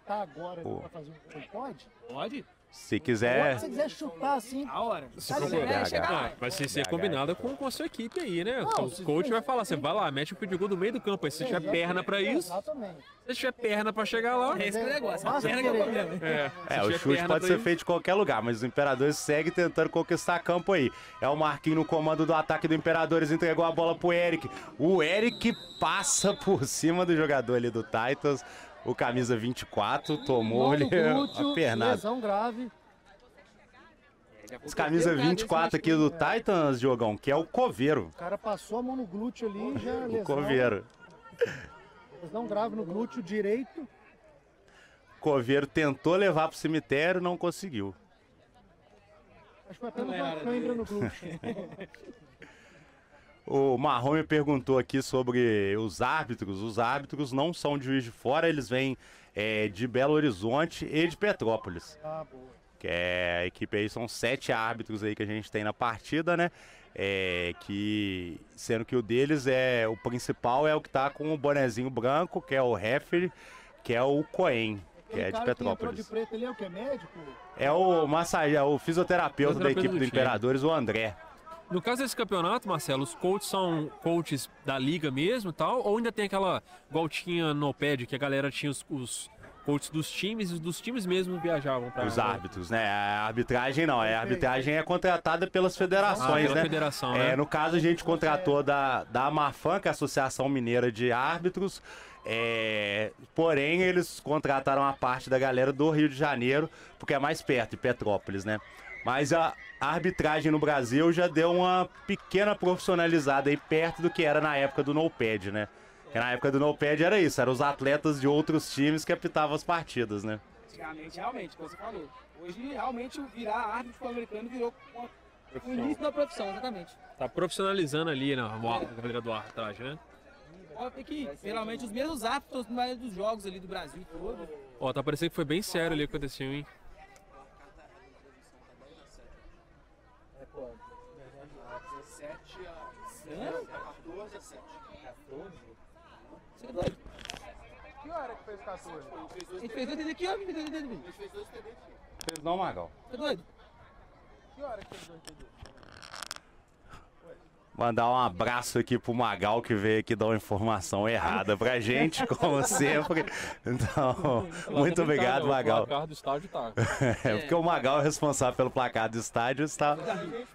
Tá agora pra fazer um pode? Pode? Se quiser. Se você quiser chutar assim, A hora. Se Tá. É, chegar lá. Ah, vai ser, ser combinado com, com a sua equipe aí, né? Não, o se- coach vai falar, você vai lá, mete o pedido do meio do campo aí. Se tiver perna pra isso, Exatamente. se tiver perna pra chegar lá, Esse que é o negócio. A perna que é o querer. problema. é. É, se o chute pode ser feito de qualquer lugar, mas o Imperadores segue tentando conquistar campo aí. É o Marquinhos no comando do ataque do Imperadores, entregou a bola pro Eric. O Eric passa por cima do jogador ali do Titans. O camisa 24 tomou-lhe no a pernada. Lesão grave. Esse camisa 24 aqui do Titans, Diogão, que é o Coveiro. O cara passou a mão no glúteo ali, já O lesão. Coveiro. Lesão grave no glúteo direito. Coveiro tentou levar pro cemitério, não conseguiu. Acho que foi apenas uma cãibra no glúteo. O Marrom me perguntou aqui sobre os árbitros. Os árbitros não são de Juiz de Fora, eles vêm é, de Belo Horizonte e de Petrópolis. Ah, boa. Que é a equipe aí, são sete árbitros aí que a gente tem na partida, né? É, que sendo que o deles é o principal é o que tá com o bonezinho branco, que é o referee, que é o Coen, que é de entrou de Petrópolis. preto ali é o que? Médico? É o massage, é o fisioterapeuta da Fisioterapeuta equipe do do. Imperadores, o André. No caso desse campeonato, Marcelo, os coaches são coaches da liga mesmo e tal? Ou ainda tem aquela igual tinha no pad, que a galera tinha os, os coaches dos times e os dos times mesmo viajavam pra. Os árbitros, né? A arbitragem não, é, a arbitragem é contratada pelas federações, Ah, pela né? federação, É, né? no caso, a gente contratou da, da Amafan, que é a Associação Mineira de Árbitros. é, porém, eles contrataram a parte da galera do Rio de Janeiro, porque é mais perto, de Petrópolis, né? Mas a arbitragem no Brasil já deu uma pequena profissionalizada aí, perto do que era na época do NoPad, né? Porque na época do NoPad era isso, eram os atletas de outros times que apitavam as partidas, né? Antigamente, realmente, como você falou. Hoje, realmente, o virar árbitro americano virou uma- o início da profissão, exatamente. Tá profissionalizando ali na a galera do arbitragem, né? Ter que, geralmente, os mesmos árbitros dos jogos ali do Brasil todo. Ó, tá parecendo que foi bem sério ali o que aconteceu, hein? Sério? 14 a 7. 14? Você é doido? Que hora que fez 14? A gente fez dois TD aqui, ó. A gente fez dois TD aqui. Fez não, Magal? Você é doido? Que hora que fez 2 TD? Mandar um abraço aqui pro Magal que veio aqui dar uma informação errada pra gente, como sempre. Então, muito obrigado, Magal. O placar do estádio tá. É porque o Magal é responsável pelo placar do estádio, está,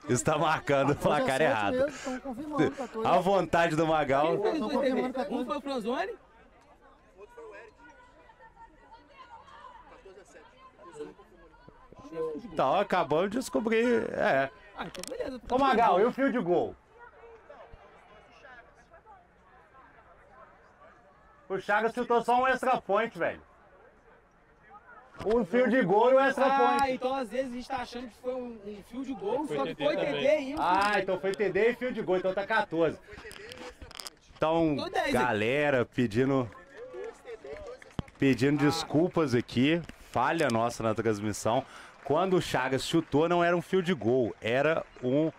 está marcando o placar 17 errado. mesmo, Estão confirmando 14. A vontade do Magal. Um foi o Franzoni, Então, acabamos de descobrir. É. Ah, então beleza. Ô Magal, e o fio de gol? O Chagas chutou só um extra point, velho. Um fio de gol e um extra Ah, point. então às vezes a gente tá achando que foi um, um fio de gol, Foi só que TD foi. TD e um Ah, então foi TD e fio de gol, então tá 14. Então, Tô 10, hein? galera, pedindo pedindo desculpas aqui, falha nossa na transmissão. Quando o Chagas chutou, não era um fio de gol, era um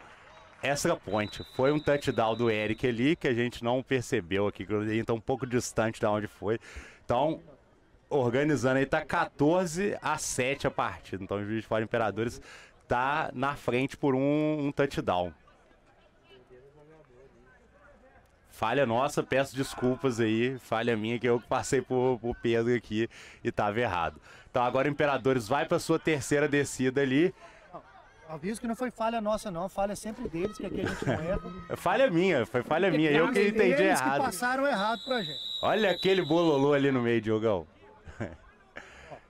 extra point. Foi um touchdown do Eric ali que a gente não percebeu aqui, que a gente tá um pouco distante de onde foi. Então, organizando aí, tá 14 a 7 a partida. Então, o Juiz de Fora Imperadores tá na frente por um, um touchdown. Falha nossa, peço desculpas aí. Falha minha que eu passei por, por Pedro aqui e tava errado. Então agora o Imperadores vai para sua terceira descida ali. Aviso que não foi falha nossa, não. Falha sempre deles, que aqui a gente não erra. Falha minha, foi falha minha. Eu que entendi Eles errado. passaram errado pra gente. Olha aquele bololô ali no meio, Diogão.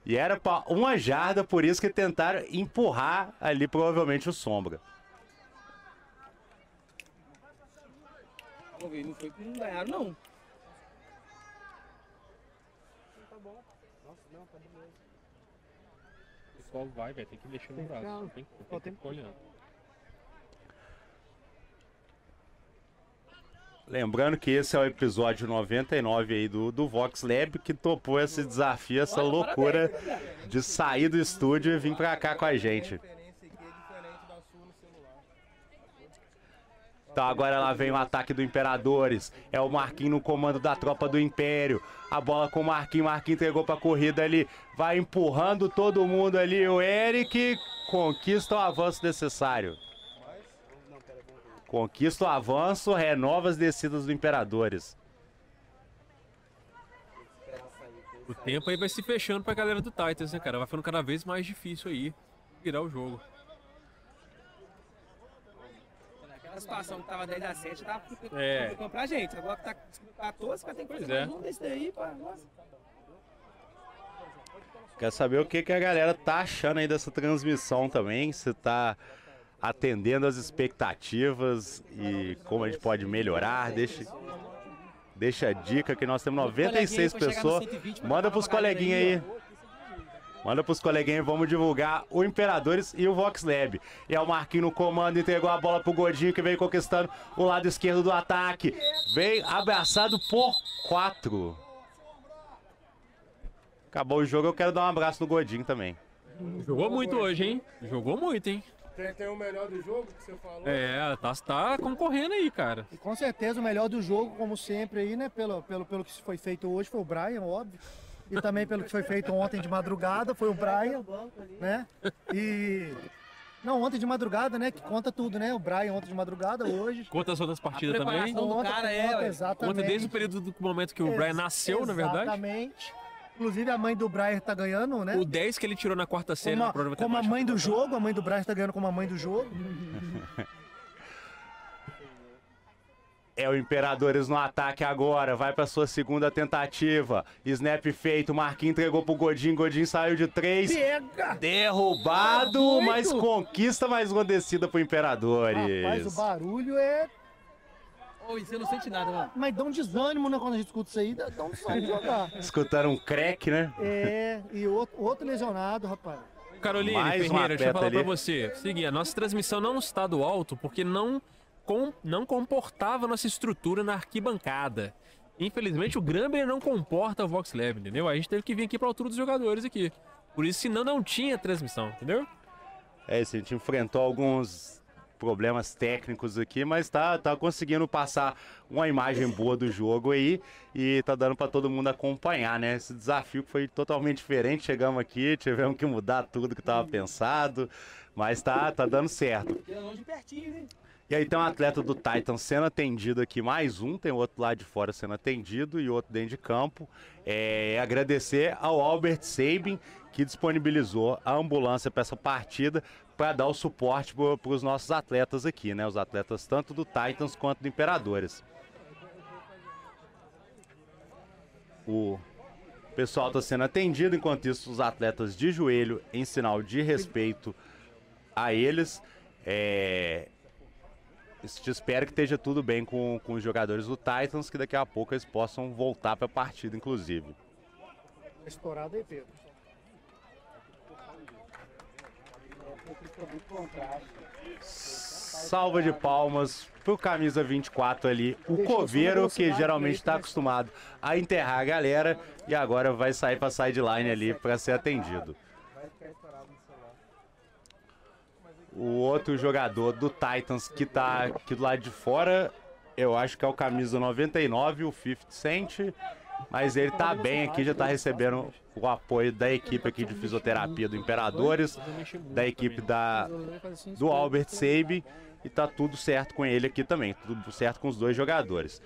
E era para uma jarda, por isso que tentaram empurrar ali provavelmente o Sombra. Vamos ver, não foi que não ganharam, não. Vai, velho. Tem que mexer no braço. Não tem, não tem que ficar olhando. Lembrando que esse é o episódio 99 aí do, do Vox Lab, que topou esse desafio, essa loucura de sair do estúdio e vir pra cá com a gente. referência aqui é diferente da sua no celular. Então agora lá vem o ataque do Imperadores. É o Marquinhos no comando da tropa do Império. A bola com o Marquinhos. Marquinhos entregou pra corrida ali. Vai empurrando todo mundo ali. O Eric conquista o avanço necessário. Conquista o avanço, renova as descidas do Imperadores. O tempo aí vai se fechando pra galera do Titans, né, cara? Vai ficando cada vez mais difícil aí virar o jogo. Naquela situação que tava 10 a 7, tava É. complicando pra gente. Agora que tá 14, vai ter que fazer é. um desse daí. Nossa. Quer saber o que, que a galera tá achando aí dessa transmissão também? Se tá atendendo as expectativas e como a gente pode melhorar. Deixa, deixa a dica que nós temos 96 Coleguinha, pra chegar no pessoas. 120, pra Manda pros coleguinhas aí. Manda pros coleguinhas, vamos divulgar o Imperadores e o Vox Lab. E é o Marquinhos no comando, entregou a bola pro Godinho que veio conquistando o lado esquerdo do ataque. Vem abraçado por quatro. Acabou o jogo, eu quero dar um abraço no Godinho também. Jogou muito hoje, hein? Jogou muito, hein? Tem, tem o melhor do jogo que você falou? É, tá, tá concorrendo aí, cara. E com certeza o melhor do jogo, como sempre aí, né? Pelo, pelo, pelo que foi feito hoje, foi o Brian, óbvio. E também pelo que foi feito ontem de madrugada, foi o Brian, né? E. Não, ontem de madrugada, né? Que conta tudo, né? O Brian ontem de madrugada, hoje. Conta as outras partidas também. do Conta, cara é, conta, exatamente. Conta desde o período do momento que o Brian Ex- nasceu, na verdade. Exatamente. Inclusive a mãe do Brian tá ganhando, né? O 10 que ele tirou na quarta série Como, no a, programa como a mãe do jogo, a mãe do Brian tá ganhando como a mãe do jogo. É o Imperadores no ataque agora, vai pra sua segunda tentativa. Snap feito, Marquinhos entregou pro Godinho, Godinho saiu de três. Pega! Derrubado, Muito. mas conquista mais uma descida pro Imperadores. Rapaz, o barulho é. Ô, e você não sente nada, mano. Mas dá um desânimo, né? Quando a gente escuta isso aí, dá dá um desânimo de jogar. Escutaram um crack, né? É, e outro, outro lesionado, rapaz. Caroline Mais um Ferreira, deixa eu atleta falar pra ali. você. Seguinte, a nossa transmissão não está do alto porque não, com, não comportava a nossa estrutura na arquibancada. Infelizmente, o Gramber não comporta o Vox Lab, entendeu? A gente teve que vir aqui pra altura dos jogadores aqui. Por isso, senão não tinha transmissão, entendeu? É isso, a gente enfrentou alguns problemas técnicos aqui, mas tá, tá conseguindo passar uma imagem boa do jogo aí e tá dando pra todo mundo acompanhar, né? Esse desafio que foi totalmente diferente, chegamos aqui, tivemos que mudar tudo que tava pensado, mas tá, tá dando certo. É longe pertinho, hein? E aí tem um atleta do Titan sendo atendido aqui, mais um, tem outro lá de fora sendo atendido e outro dentro de campo. É, agradecer ao Albert Sabin, que disponibilizou a ambulância para essa partida para dar o suporte para os nossos atletas aqui, né? Os atletas tanto do Titans quanto do Imperadores. O pessoal está sendo atendido, enquanto isso, os atletas de joelho em sinal de respeito a eles. É, espero que esteja tudo bem com, com os jogadores do Titans, que daqui a pouco eles possam voltar para a partida, inclusive. Estourado aí, Pedro. Salva de palmas pro camisa 24 ali, o coveiro que geralmente está acostumado a enterrar a galera e agora vai sair para sideline ali para ser atendido. O outro jogador do Titans que tá aqui do lado de fora, eu acho que é o camisa 99, o 50 Cent. Mas ele tá bem aqui, já tá recebendo o apoio da equipe aqui de fisioterapia do Imperadores, da equipe da, do Albert Seib. E tá tudo certo com ele aqui também, tudo certo com os dois jogadores.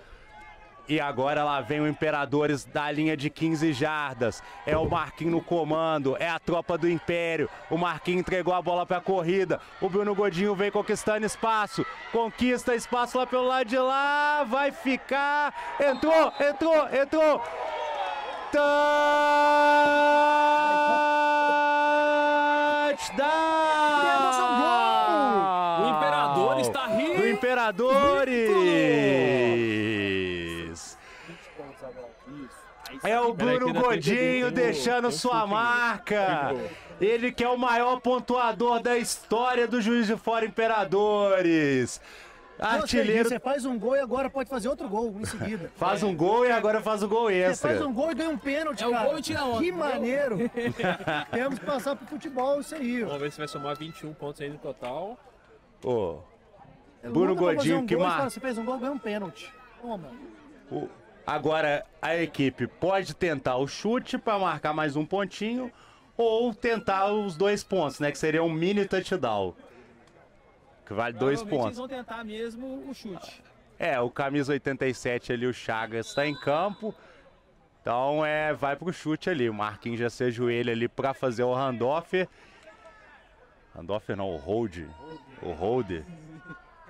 E agora lá vem o Imperadores da linha de 15 jardas. É o Marquinhos no comando, é a tropa do Império. O Marquinhos entregou a bola para a corrida. O Bruno Godinho vem conquistando espaço. Conquista espaço lá pelo lado de lá. Vai ficar. Entrou, entrou, entrou. Touchdown! É o Bruno Godinho deixando sua marca. Ele que é o maior pontuador da história do Juiz de Fora Imperadores. Artilheiro. Você faz um gol e agora pode fazer outro gol em seguida. faz um gol e agora faz o gol Você extra. faz um gol e ganha um pênalti, É o cara. gol e tira onda, Que entendeu? maneiro. Temos que passar pro futebol isso aí. Vamos ver se vai somar 21 pontos aí no total. Ô, Nunca Bruno Godinho um que gol, mar- você Você fez um gol, ganha um pênalti. Toma. o- Agora a equipe pode tentar o chute para marcar mais um pontinho ou tentar os dois pontos, né? Que seria um mini touchdown. Que vale dois pontos. Eles vão tentar mesmo o chute. É, o camisa 87 ali, o Chagas, está em campo. Então é, vai pro chute ali. O Marquinhos já se ajoelha ali para fazer o handoff. Handoff não, o hold. O hold.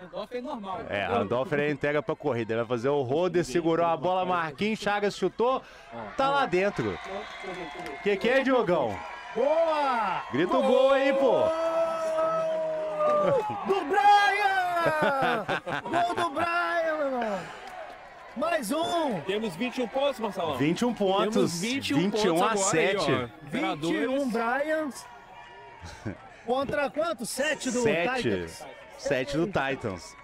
Handoff é normal. É, handoff ele entrega pra corrida. Ele vai fazer o hold, segurou a bola, Marquinhos, Chagas chutou, tá lá dentro. Que que é, Diogão? Boa! Grita o gol aí, pô. Do Brian! Gol do Brian, meu irmão! Mais um! Temos 21 pontos, Marcelão. 21 pontos, Temos 21, 21 pontos a agora 7. Aí, ó. Imperadores. 21 Brian. Contra quanto? 7 do 7. Titans. 7 do Titans.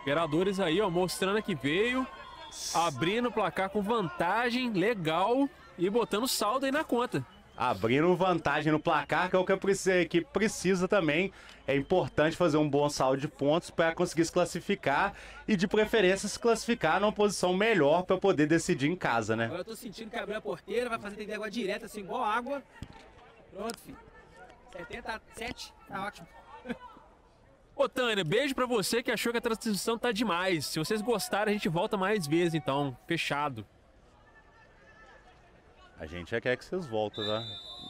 Imperadores aí, ó, mostrando que veio, abrindo o placar com vantagem, legal, e botando saldo aí na conta. Abrindo vantagem no placar, que é o que a equipe precisa também. É importante fazer um bom saldo de pontos para conseguir se classificar e, de preferência, se classificar numa posição melhor para poder decidir em casa, né? Agora eu tô sentindo que abriu a porteira, vai fazer de água direta, assim, igual água. Pronto, filho. 77, tá ótimo. Ô, Tânia, beijo pra você que achou que a transmissão tá demais. Se vocês gostarem, a gente volta mais vezes, então. Fechado. A gente já quer que vocês voltem, tá?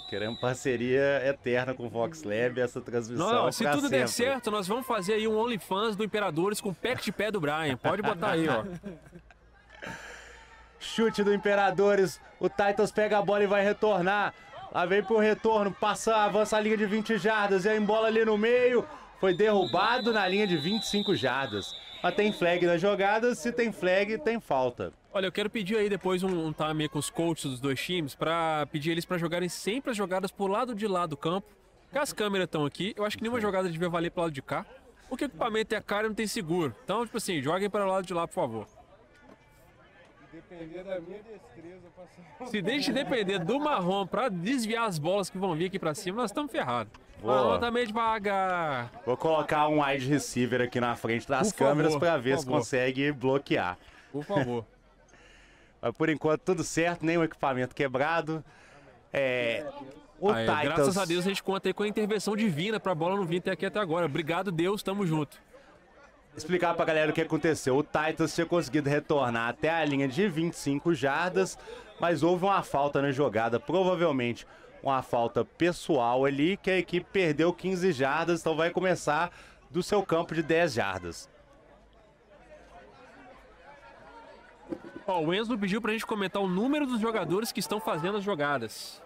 Queremos parceria eterna com o Vox Lab, essa transmissão. Não, se pra tudo der sempre. certo, nós vamos fazer aí um OnlyFans do Imperadores com o pack de pé do Brian. Pode botar aí, ó. Chute do Imperadores. O Titans pega a bola e vai retornar. Lá vem pro retorno, passa, avança a linha de 20 jardas e aí bola ali no meio. Foi derrubado na linha de 25 jardas. Mas tem flag na jogada, se tem flag, tem falta. Olha, eu quero pedir aí depois um, um time com os coaches dos dois times pra pedir eles pra jogarem sempre as jogadas pro lado de lá do campo. Porque as câmeras estão aqui, eu acho que nenhuma jogada devia valer pro lado de cá. Porque o equipamento é caro e não tem seguro. Então, tipo assim, joguem para o lado de lá, por favor. Depender da minha destreza, passar. Se deixe depender do marrom pra desviar as bolas que vão vir aqui pra cima, nós estamos ferrados. Marrom tá meio devagar. Vou colocar um wide receiver aqui na frente das Por favor, câmeras para ver por se favor. consegue bloquear. Por favor. Mas por enquanto tudo certo, nenhum equipamento quebrado. É, o Aí, Titans, graças a Deus a gente conta aí com a intervenção divina pra bola não vir até aqui até agora. Obrigado, Deus, tamo junto. Explicar pra galera o que aconteceu. O Titans tinha conseguido retornar até a linha de 25 jardas, mas houve uma falta na jogada, provavelmente uma falta pessoal ali, que a equipe perdeu 15 jardas, então vai começar do seu campo de 10 jardas. Ó, o Enzo pediu pra gente comentar o número dos jogadores que estão fazendo as jogadas.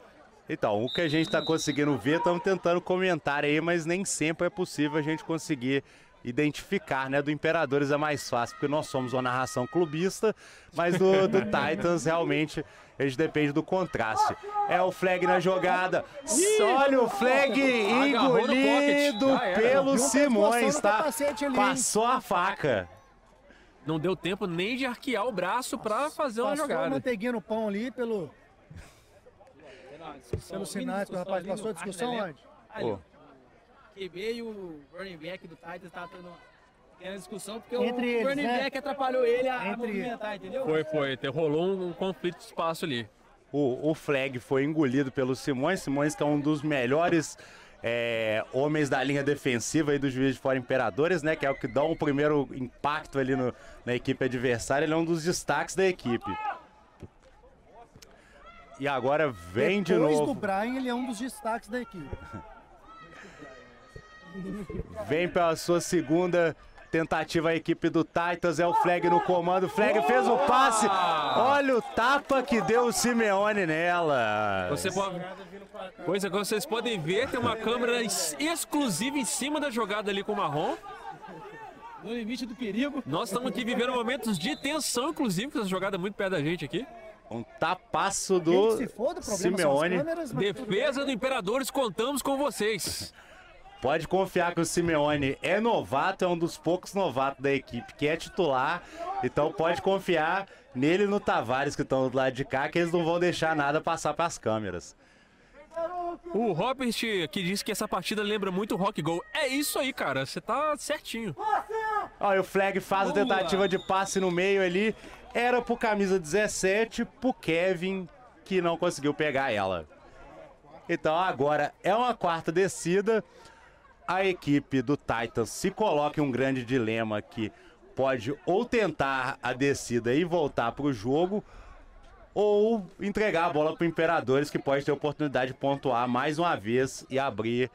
Então, o que a gente está conseguindo ver, estamos tentando comentar aí, mas nem sempre é possível a gente conseguir identificar, né? Do Imperadores é mais fácil, porque nós somos uma narração clubista, mas do, do Titans realmente a gente depende do contraste. É o flag na jogada. Olha o flag engolido pelo? Simões, tá? Passou a faca. Não deu tempo nem de arquear o braço pra fazer uma Passou jogada. manteiguinha no pão ali pelo, pelos sinais que o rapaz passou a discussão onde? Pô, QB e o running back do Titans tá tendo tendo discussão porque Entre o eles, running né? back atrapalhou ele a Entre- movimentar, entendeu? Foi, foi. Te- Rolou um, um conflito de espaço ali. o, o flag foi engolido pelo Simões. Simões que é um dos melhores é, homens da linha defensiva aí do juiz de fora Imperadores, né? Que é o que dá o primeiro impacto ali no- na equipe adversária. Ele é um dos destaques da equipe. E agora vem de Depois novo. do Brian, ele é um dos destaques da equipe. Vem pela sua segunda tentativa a equipe do Titans. É o flag no comando. O flag fez o passe. Olha o tapa que deu o Simeone nela. Você pode... Coisa que vocês podem ver, tem uma câmera ex- exclusiva em cima da jogada ali com o Marrom. No limite do perigo. Nós estamos aqui vivendo momentos de tensão, inclusive, com essa jogada muito perto da gente aqui. Um tapaço do Simeone. câmeras. Defesa do Imperadores, contamos com vocês. Pode confiar que o Simeone é novato, é um dos poucos novatos da equipe que é titular. Então pode confiar nele e no Tavares que estão do lado de cá, que eles não vão deixar nada passar para as câmeras. O Robert que disse que essa partida lembra muito o Rock Go. É isso aí, cara. Você tá certinho. Olha, o Flag faz a Boa. tentativa de passe no meio ali. Era pro camisa 17, pro Kevin, que não conseguiu pegar ela. Então agora é uma quarta descida. A equipe do Titans se coloca em um grande dilema que pode ou tentar a descida e voltar pro jogo, ou entregar a bola pro Imperadores, que pode ter oportunidade de pontuar mais uma vez e abrir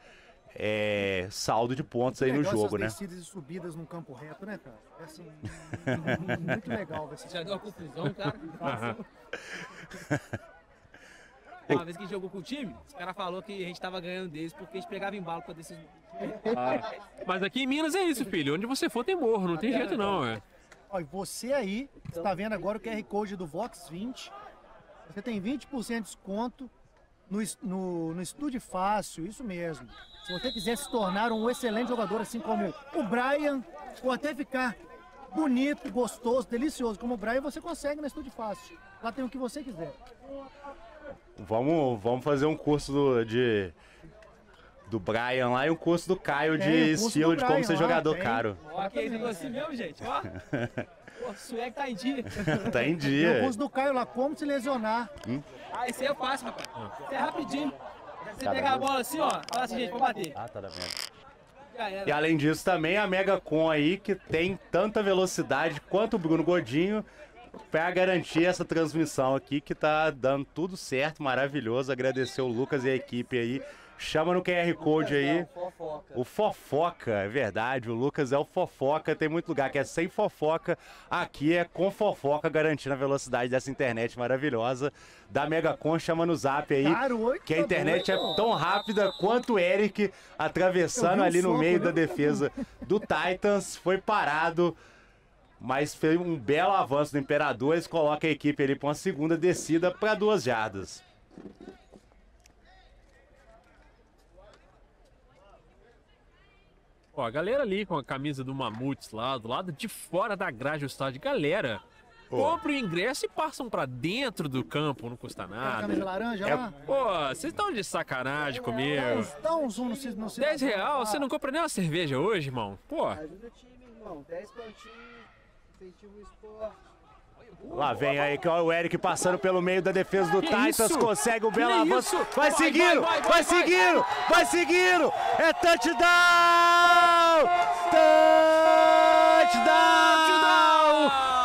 é, saldo de pontos aí no jogo, né? descidas e subidas num campo reto, né, cara? É assim, muito legal Já deu uma confusão, cara. Uma vez que a gente jogou com o time, os caras falaram que a gente tava ganhando deles porque a gente pegava em bala pra desses. Mas aqui em Minas é isso, filho. Onde você for tem morro, não tem jeito não, é. Ó, e você aí, está vendo agora o QR Code do Vox 20, você tem 20% de desconto no, no, no Estúdio Fácil, isso mesmo. Se você quiser se tornar um excelente jogador, assim como o Brian, ou até ficar bonito, gostoso, delicioso como o Brian, você consegue no Estúdio Fácil. Lá tem o que você quiser. Vamos, vamos fazer um curso do, de, do Brian lá e um curso do Caio Tem, de estilo de como ser lá, jogador tem. caro. Ó, que esse assim mesmo, gente. Ó. Pô, o swag tá em dia. Tá em Tem o dia. curso do Caio lá, como se lesionar. Ah, esse aí é fácil, rapaz. Isso é rapidinho. Você pegar a bola assim, ó, fala assim, gente, vou bater. Ah, tá da merda. E além disso, também a Mega Com aí, que tem tanta velocidade quanto o Bruno Godinho, para garantir essa transmissão aqui, que tá dando tudo certo, maravilhoso. Agradecer o Lucas e a equipe aí. Chama no QR Code aí. O Fofoca, é verdade. O Lucas é o Fofoca. Tem muito lugar que é sem fofoca. Aqui é com fofoca, garantindo a velocidade dessa internet maravilhosa. Da Megacon, chama no zap aí. Que a internet é tão rápida quanto o Eric atravessando ali no soco, meio da defesa do Titans. Foi parado. Mas foi um belo avanço do Imperador. Eles colocam a equipe ali para uma segunda descida para duas jardas. Ó, a galera ali com a camisa do Mamutes lá, do lado de fora da grade do estádio. Galera, compra o ingresso e passam pra dentro do campo, não custa A camisa nada. laranja É- lá. Pô, vocês estão de sacanagem Dá comigo. uns, dá um zoom no, no 10 real, você não compra nem uma cerveja hoje, irmão? Pô, Ajuda o time, irmão. 10 pontinhos, incentiva o esporte. Lá vem aí que o Eric passando pelo meio da defesa do Que Titans, consegue o belo Que avanço. Vai Vai, seguindo, vai, vai, vai, vai,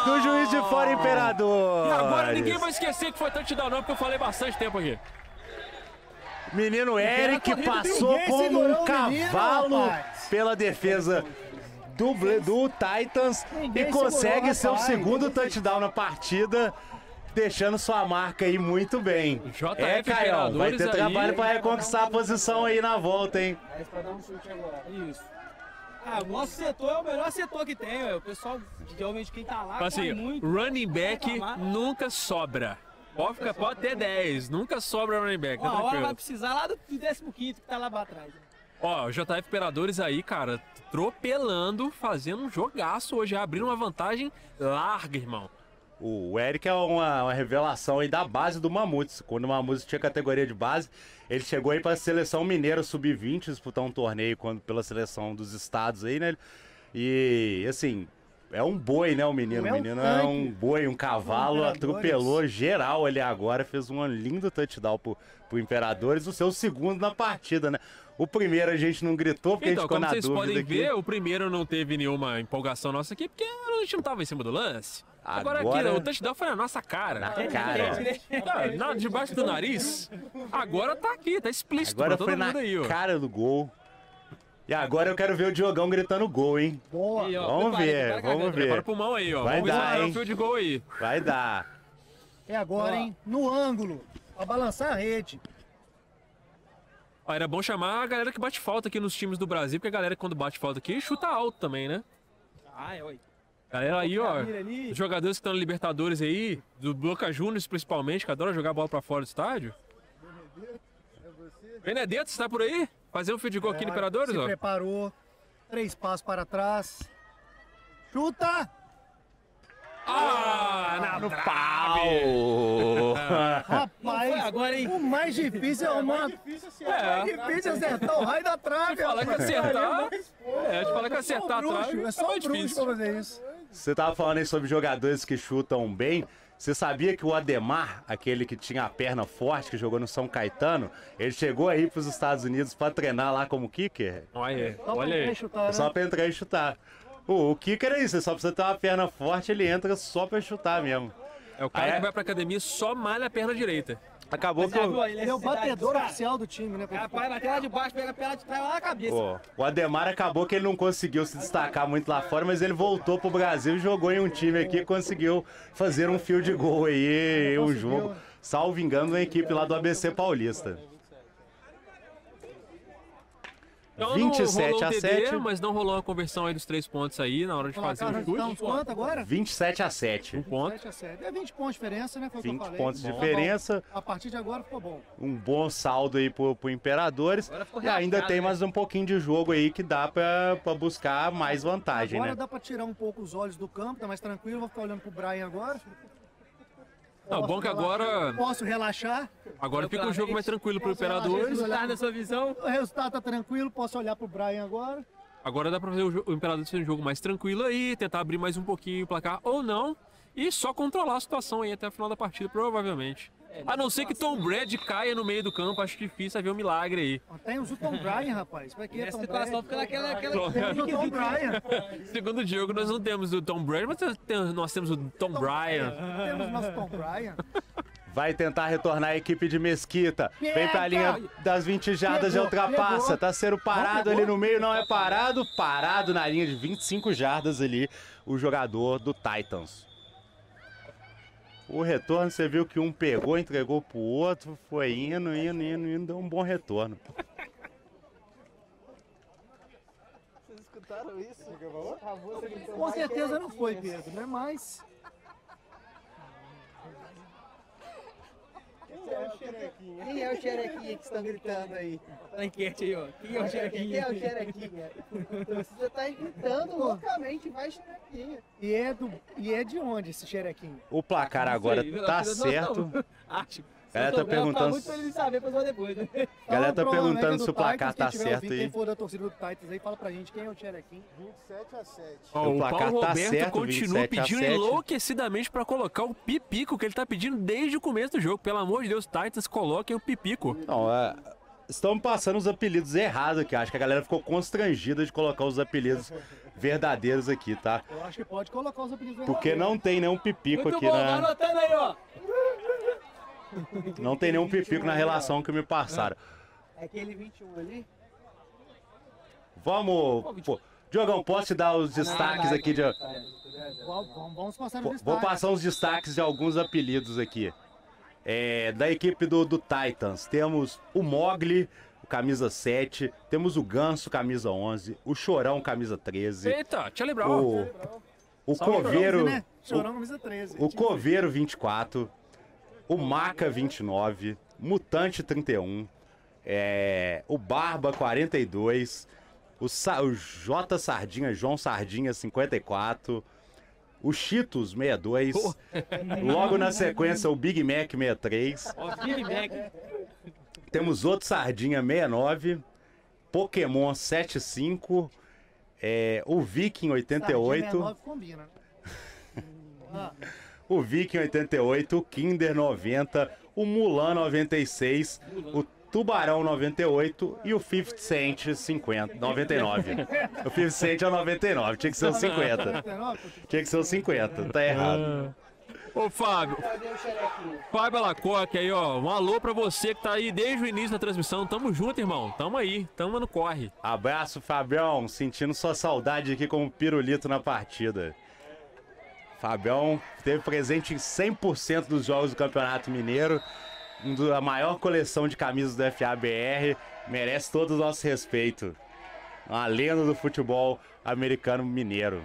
do juiz de fora, Imperador. E agora ninguém vai esquecer que foi touchdown não, porque eu falei bastante tempo aqui. Menino Eric passou como um menino, cavalo pela defesa do, do Titans Ninguém e consegue seu rapaz. segundo touchdown na partida, deixando sua marca aí muito bem. JF É, Caião, vai ter trabalho para reconquistar a posição aí na volta, hein? Isso. Ah, o nosso setor é o melhor setor que tem, ué. o pessoal, geralmente quem tá lá, Assim, muito. running back nunca sobra. Pode, ficar, pode ter 10, nunca sobra running back, tá Uma hora vai precisar lá do 15 que tá lá pra trás. Ó, o JF Imperadores aí, cara, tropelando, fazendo um jogaço hoje, abrindo uma vantagem larga, irmão. O Eric é uma, uma revelação aí da base do Mamutes. Quando o Mamutes tinha categoria de base, ele chegou aí para a seleção mineira sub-20 disputar um torneio quando, pela seleção dos estados aí, né? E assim, é um boi, né? O menino. É O um menino é um boi, um cavalo, atropelou geral ali agora, fez um lindo touchdown pro, pro Imperadores, o seu segundo na partida, né? O primeiro a gente não gritou porque Então, a gente ficou como na vocês dúvida podem aqui. ver, o primeiro não teve nenhuma empolgação nossa aqui, porque a gente não tava em cima do lance. Agora, Agora- aqui, o touchdown foi na nossa cara. Na cara. Ah, na- debaixo do nariz. Agora tá aqui, tá explícito Agora pra todo foi na mundo aí, ó. cara do gol. E agora eu quero ver o Diogão gritando gol, hein? Boa. Aí, ó, Vamos prepara, ver, prepara vamos ver. Prepara pro mão aí, ó. Vai Vamos dar, vai dar hein? field goal aí. Vai dar. É agora, hein? No ângulo. Pra balançar a rede. Ó, era bom chamar a galera que bate falta aqui nos times do Brasil, porque a galera quando bate falta aqui chuta alto também, né? Ah, é, oi. Galera aí, ó, os jogadores que estão no Libertadores aí, do Boca Juniors principalmente, que adora jogar bola pra fora do estádio. Benedetto, você tá por aí? Fazer um field goal aqui no Imperadores, Se ó. preparou. Três passos para trás. Chuta! Ah, na No pau! Rapaz, agora, hein? o mais difícil é o mais É, difícil é acertar o raio da trave. falar que acertar. É, te falar que É acertar um a bruxo, trave é só mais um bruxo difícil. pra fazer isso. Você tava falando aí sobre jogadores que chutam bem. Você sabia que o Ademar, aquele que tinha a perna forte, que jogou no São Caetano, ele chegou aí pros Estados Unidos pra treinar lá como kicker? Olha aí, Só pra olha aí. chutar, né? Só pra entrar e chutar. O, o kicker é isso, você só precisa ter uma perna forte, ele entra só pra chutar mesmo. É o cara Ah, é? que vai pra academia e só malha a perna direita. Acabou que Já viu o, aí, ele Ele é o batedor cara. oficial do time, né? Rapaz, na tela de baixo, pega a perna de trás lá na cabeça. o, o Ademar acabou que ele não conseguiu se destacar muito lá fora, mas ele voltou pro Brasil e jogou em um time aqui e conseguiu fazer um field goal aí, um jogo. Salvo engano, uma equipe lá do ABC Paulista. Então 27 não rolou a o TD, 7. mas não rolou a conversão aí dos três pontos aí na hora de fazer o chute. estamos quanto agora? 27 a 7. Um ponto. 7 a 7. É 20 pontos de diferença, né? Foi o que eu 20 falei. pontos de Bom, diferença. bom. A partir de agora ficou bom. Um bom saldo aí pro, pro Imperadores. Agora E ainda tem né? mais um pouquinho de jogo aí que dá pra, pra buscar mais vantagem, Agora né? dá pra tirar um pouco os olhos do campo, tá mais tranquilo. Vou ficar olhando pro Brian agora. Não, bom que agora, Posso relaxar. agora fica o jogo mais tranquilo pro Imperadores. Resultado da sua visão. O resultado tá tranquilo, posso olhar pro Brian agora. Agora dá pra fazer o, o Imperadores ser um jogo mais tranquilo aí, tentar abrir mais um pouquinho o placar ou não. E só controlar a situação aí até o final da partida, provavelmente. A não ser que Tom Brady caia no meio do campo, acho difícil haver um milagre aí. Ó, Temos o Tom Bryan, rapaz. Vai que é Essa Tom situação fica naquela. Aquela... Temos o Tom Bryan. Segundo o jogo, nós não temos o Tom Brady, mas tem- nós temos o Tom Bryan. Temos o nosso Tom Bryan. Vai tentar retornar a equipe de Mesquita. Vem pra linha das 20 jardas e ultrapassa. pegou. Tá sendo parado Não ali no meio, não é parado. Parado na linha de 25 jardas ali, o jogador do Titans. O retorno, você viu que um pegou, entregou pro outro, foi indo, indo, indo, indo, deu um bom retorno. Vocês escutaram isso? Com certeza não foi, Pedro, né? Mas Quem é o xerequinha que estão gritando aí? Tá na enquete aí, ó. Quem é o Quem Xerequinha? é o xerequinha? Você tá gritando loucamente, vai xerequinha. e é, do, e é de onde esse xerequinho? O placar agora Sei, tá certo. Acho. Galera tá souber, eu perguntando muito pra ele saber pra depois, né? A galera tá perguntando se o placar tá certo aí. Quem for da torcida do Titans aí, fala pra gente quem é o xerequinho. 27 a 7. Ó, O o placar Paulo tá Roberto certo, continua 27 a pedindo 7. enlouquecidamente pra colocar o pipico que ele tá pedindo desde o começo do jogo. Pelo amor de Deus, Titans, coloquem o pipico. Não, é, Estão passando os apelidos errados aqui. Acho que a galera ficou constrangida de colocar os apelidos verdadeiros aqui, tá? Eu acho que pode colocar os apelidos Porque não tem nenhum pipico Muito aqui bom, na. vai anotando aí, ó. Não tem nenhum pipico na relação que me passaram. É aquele 21 ali? Vamos. Pô, Diogão, posso te dar os destaques aqui de. Vamos, passar Vou os vou passar os destaques de alguns apelidos aqui. É, da equipe do, do Titans, temos o Mogli, camisa 7, temos o Ganso, camisa 11, o Chorão, camisa 13, Eita, Charlie Brown. o, o Coveiro, né? Chorão camisa 13. o Coveiro 24, o Maca 29, Mutante 31, é, o Barba 42, o, Sa- o J Sardinha, João Sardinha 54, o Cheetos 62, logo na sequência o Big Mac 63, Ó, Big Mac. temos outro Sardinha 69, Pokémon 75, é, o Viking 88, 69 combina, né? Ah, o Viking 88, o Kinder 90, o Mulan 96, o Tubarão 98 e o 50 Cent 50, 99. O 50 Cent é o 99, tinha que ser o 50. 69, Tinha que ser o 50, tá errado. Ô, Fábio. Fábio Alacoque aí, ó. Um alô pra você que tá aí desde o início da transmissão. Tamo junto, irmão. Tamo aí. Tamo no corre. Abraço, Fabião, sentindo sua saudade aqui como pirulito na partida. Fabião teve presente em 100% dos jogos do Campeonato Mineiro, um a maior coleção de camisas do FABR, merece todo o nosso respeito. Uma lenda do futebol americano mineiro.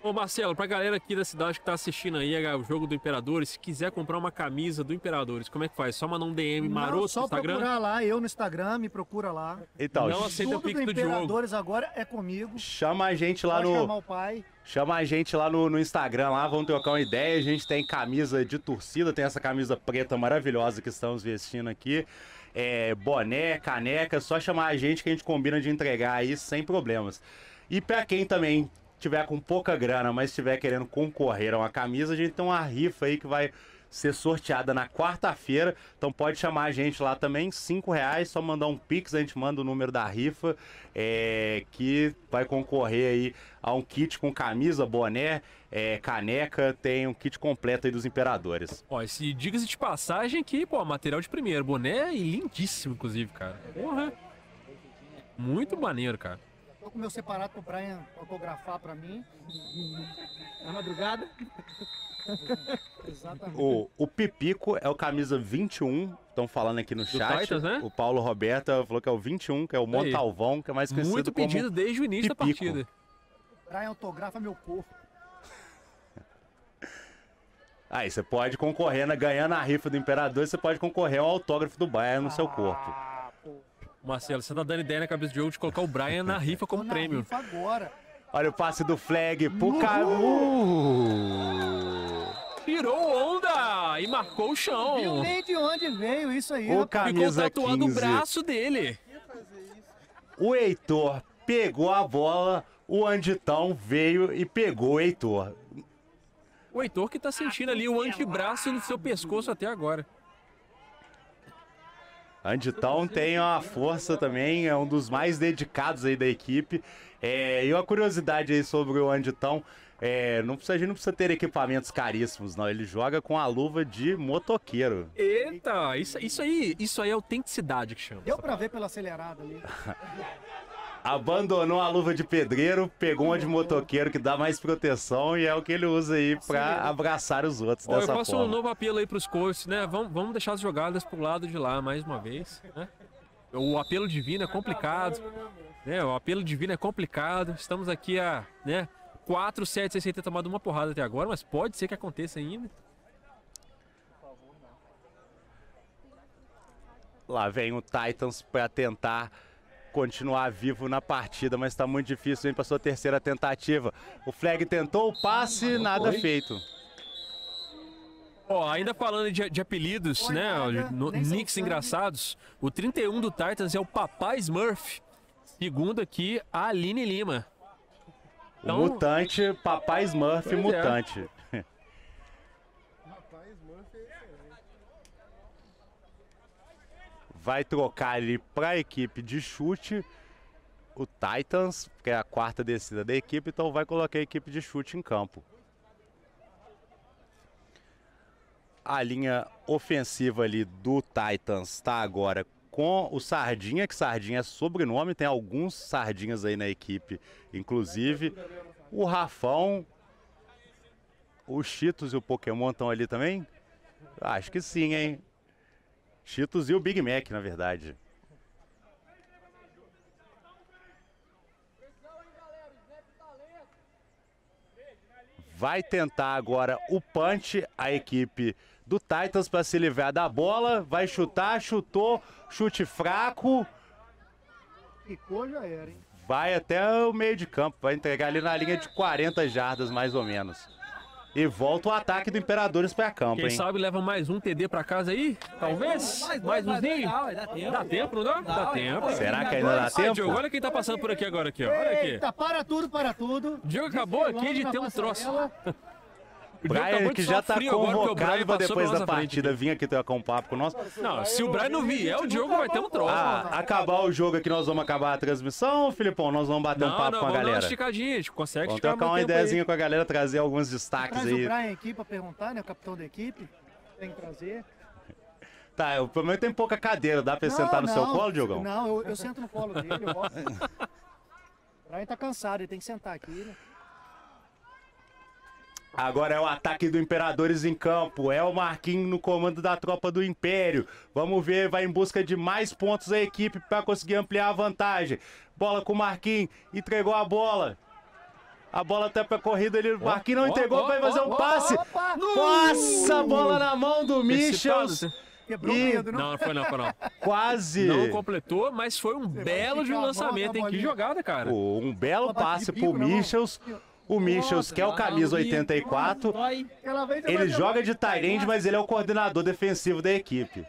Ô, Marcelo, pra galera aqui da cidade que tá assistindo aí é, o jogo do Imperadores, se quiser comprar uma camisa do Imperadores, como é que faz? Só mandar um DM maroto Não, só no Instagram? procurar lá, eu no Instagram, me procura lá. Então, Não aceita Tudo Pix do Diogo. Imperadores agora é comigo. chama a gente lá Pode no. chamar o pai. Chama a gente lá no, no Instagram, lá, vamos trocar uma ideia. A gente tem camisa de torcida, tem essa camisa preta maravilhosa que estamos vestindo aqui. É, boné, caneca, só chamar a gente que a gente combina de entregar aí sem problemas. E pra quem também tiver com pouca grana, mas estiver querendo concorrer a uma camisa, a gente tem uma rifa aí que vai ser sorteada na quarta-feira. Então pode chamar a gente lá também, cinco reais, só mandar um pix, a gente manda o número da rifa, é, que vai concorrer aí a um kit com camisa, boné, é, caneca, tem um kit completo aí dos imperadores. Ó, esse dicas de passagem aqui, pô, material de primeiro. Boné e lindíssimo, inclusive, cara. Porra. Muito maneiro, cara. Tô com o meu separado pro Brian autografar pra mim. Na madrugada. Exatamente. O, o Pipico é o camisa 21, estão falando aqui no chat. Titans, né? O Paulo Roberta falou que é o 21, que é o. Montalvão, que é mais conhecido Muito como pedido desde o início da Pipico. partida. Brian autografa meu corpo. Aí você pode concorrer, na, ganhando a rifa do Imperador, você pode concorrer ao autógrafo do Bayern no seu corpo. Ah, pô. Marcelo, você tá dando ideia na cabeça do jogo de colocar o Brian na rifa como prêmio. rifa agora. Olha o passe do flag pro Calu. Tirou onda e marcou o Viu chão. nem de onde veio isso aí, O rapaz. Ficou camisa tatuado o 15. braço dele. O Heitor pegou a bola, o Anditão veio e pegou o Heitor. O Heitor que tá sentindo ali o antebraço no seu pescoço até agora. Anditão tem uma força também, é um dos mais dedicados aí da equipe. É, e uma curiosidade aí sobre o Anditão, é, não precisa, a gente não precisa ter equipamentos caríssimos, não. Ele joga com a luva de motoqueiro. Eita, isso, isso aí, isso aí é autenticidade que chama. Deu pra ver pela acelerada ali. Abandonou a luva de pedreiro, pegou uma de motoqueiro que dá mais proteção e é o que ele usa aí pra abraçar os outros Ó, eu dessa faço um forma. novo apelo aí pros coaches, né? Vamos, vamos deixar as jogadas pro lado de lá mais uma vez, né? O apelo divino é complicado, né? O apelo divino é complicado. Estamos aqui a, né? 4 sets sem ter tomado uma porrada até agora, mas pode ser que aconteça ainda. Lá vem o Titans pra tentar continuar vivo na partida, mas tá muito difícil, hein, pra sua terceira tentativa. O Flag tentou o passe, nada feito. Ó, ainda falando de, de apelidos, né? nada, no- nicks engraçados. O 31 do Titans é o Papai Smurf. Segundo aqui, a Aline Lima. Então- o mutante, papai Smurf Pois é. mutante. vai trocar ali para a equipe de chute o Titans, que é a quarta descida da equipe, então vai colocar a equipe de chute em campo. A linha ofensiva ali do Titans está agora com o Sardinha, que Sardinha é sobrenome, tem alguns Sardinhas aí na equipe, inclusive. O Rafão, o Cheetos e o Pokémon estão ali também? Acho que sim, hein? Cheetos e o Big Mac, na verdade. Vai tentar agora o punch, a equipe do Titans para se livrar da bola. Vai chutar, chutou, chute fraco. Ficou, já era, hein? Vai até o meio de campo, vai entregar ali na linha de 40 jardas mais ou menos. E volta o ataque do Imperadores para campo, Quem hein? sabe leva mais um TD pra casa aí? Talvez? Mais umzinho? Dá tempo. Dá tempo, não dá? Dá tempo. Será que ainda dá Ah, tempo? Diogo, olha quem tá passando por aqui agora aqui, ó. Olha aqui. Eita, para tudo, para tudo. Diogo acabou aqui de ter um troço. O Brian, de que já tá o convocado passou depois da partida vir aqui trocar um papo com nós. Não, se o Brian não vier, o Diogo vai ter um troço. Ah, acabar o jogo aqui, nós vamos acabar a transmissão, Filipão? Nós vamos bater um não, papo não, com a vamos dar uma galera. esticadinha, a gente consegue Vamos trocar uma ideiazinha com a galera, trazer alguns destaques Traz o aí. Brian aqui pra perguntar, né? O capitão da equipe. Tem que trazer. Tá, o problema é que tem pouca cadeira, dá pra ele sentar no seu colo, Diogão? Não, eu, eu sento no colo dele, eu gosto. O Brian tá cansado, ele tem que sentar aqui, né? Agora é o ataque do Imperadores em campo. É o Marquinhos no comando da tropa do Império. Vamos ver, vai em busca de mais pontos a equipe para conseguir ampliar a vantagem. Bola com o Marquinhos, entregou a bola. A bola até pra corrida, ele, o Marquinhos não entregou, vai fazer um passe. Opa! Passa a bola na mão do Michels. Quebrou Ih, o dedo, não? Não, não foi não, foi não. Quase. Não completou, mas foi um belo de um lançamento, hein? Que bolinha. jogada, cara. Pô, Um belo passe pro mão. Michels. O Michels, que é o camisa 84. Dói. Aquela vez eu Ele joga de Tyrande, mas ele é o coordenador defensivo da equipe.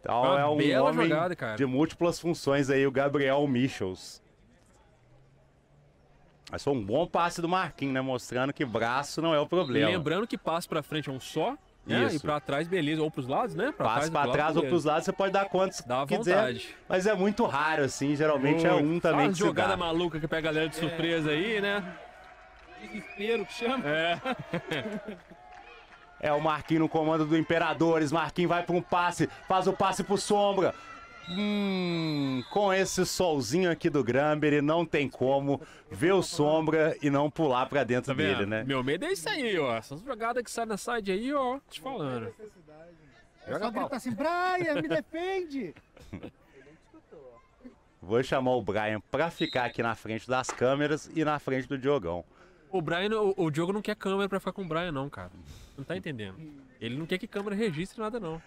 Então Uma é um homem jogada, cara. de múltiplas funções aí, o Gabriel Michels. Mas foi um bom passe do Marquinhos, né? Mostrando que braço não é o problema. Lembrando que passo pra frente é um só, né? Isso. E pra trás, beleza. Ou pros lados, né? Pra Passe trás, pra pro lado, trás ou beleza. pros lados, você pode dar quantos Dá quiser. Mas é muito raro, assim. Geralmente é um também Faz que se jogada dá. maluca que pega a galera de surpresa aí, né? Desespero que chama. É. É o Marquinhos no comando do Imperadores. Marquinhos vai para um passe, faz o passe pro Sombra. Hum, com esse solzinho aqui do Gramber, não tem como ver o Sombra e não pular pra dentro Tá dele, né? Meu medo é isso aí, ó. Essas jogadas que saem na side aí, ó. Te falando. É só gritar assim, Brian, me defende! Vou chamar o Brian pra ficar aqui na frente das câmeras e na frente do Diogão. O Brian, o, o Diogo não quer câmera pra ficar com o Brian, não, cara. Não tá entendendo. Ele não quer que câmera registre nada, não.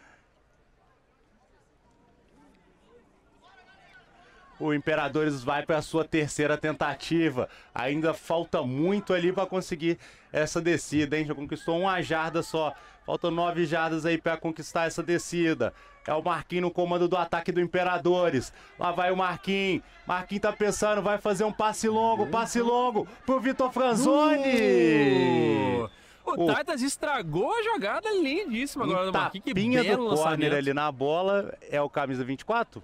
O Imperadores vai para sua terceira tentativa. Ainda falta muito ali para conseguir essa descida, hein? Já conquistou uma jarda só. Faltam nove jardas aí para conquistar essa descida. É o Marquinhos no comando do ataque do Imperadores. Lá vai o Marquinhos. Marquinhos tá pensando, vai fazer um passe longo, passe longo pro Vitor Franzoni. O, O- Titans estragou a jogada lindíssima agora do Marquinhos. Que belo do corner lançamento. ali na bola. É o camisa 24?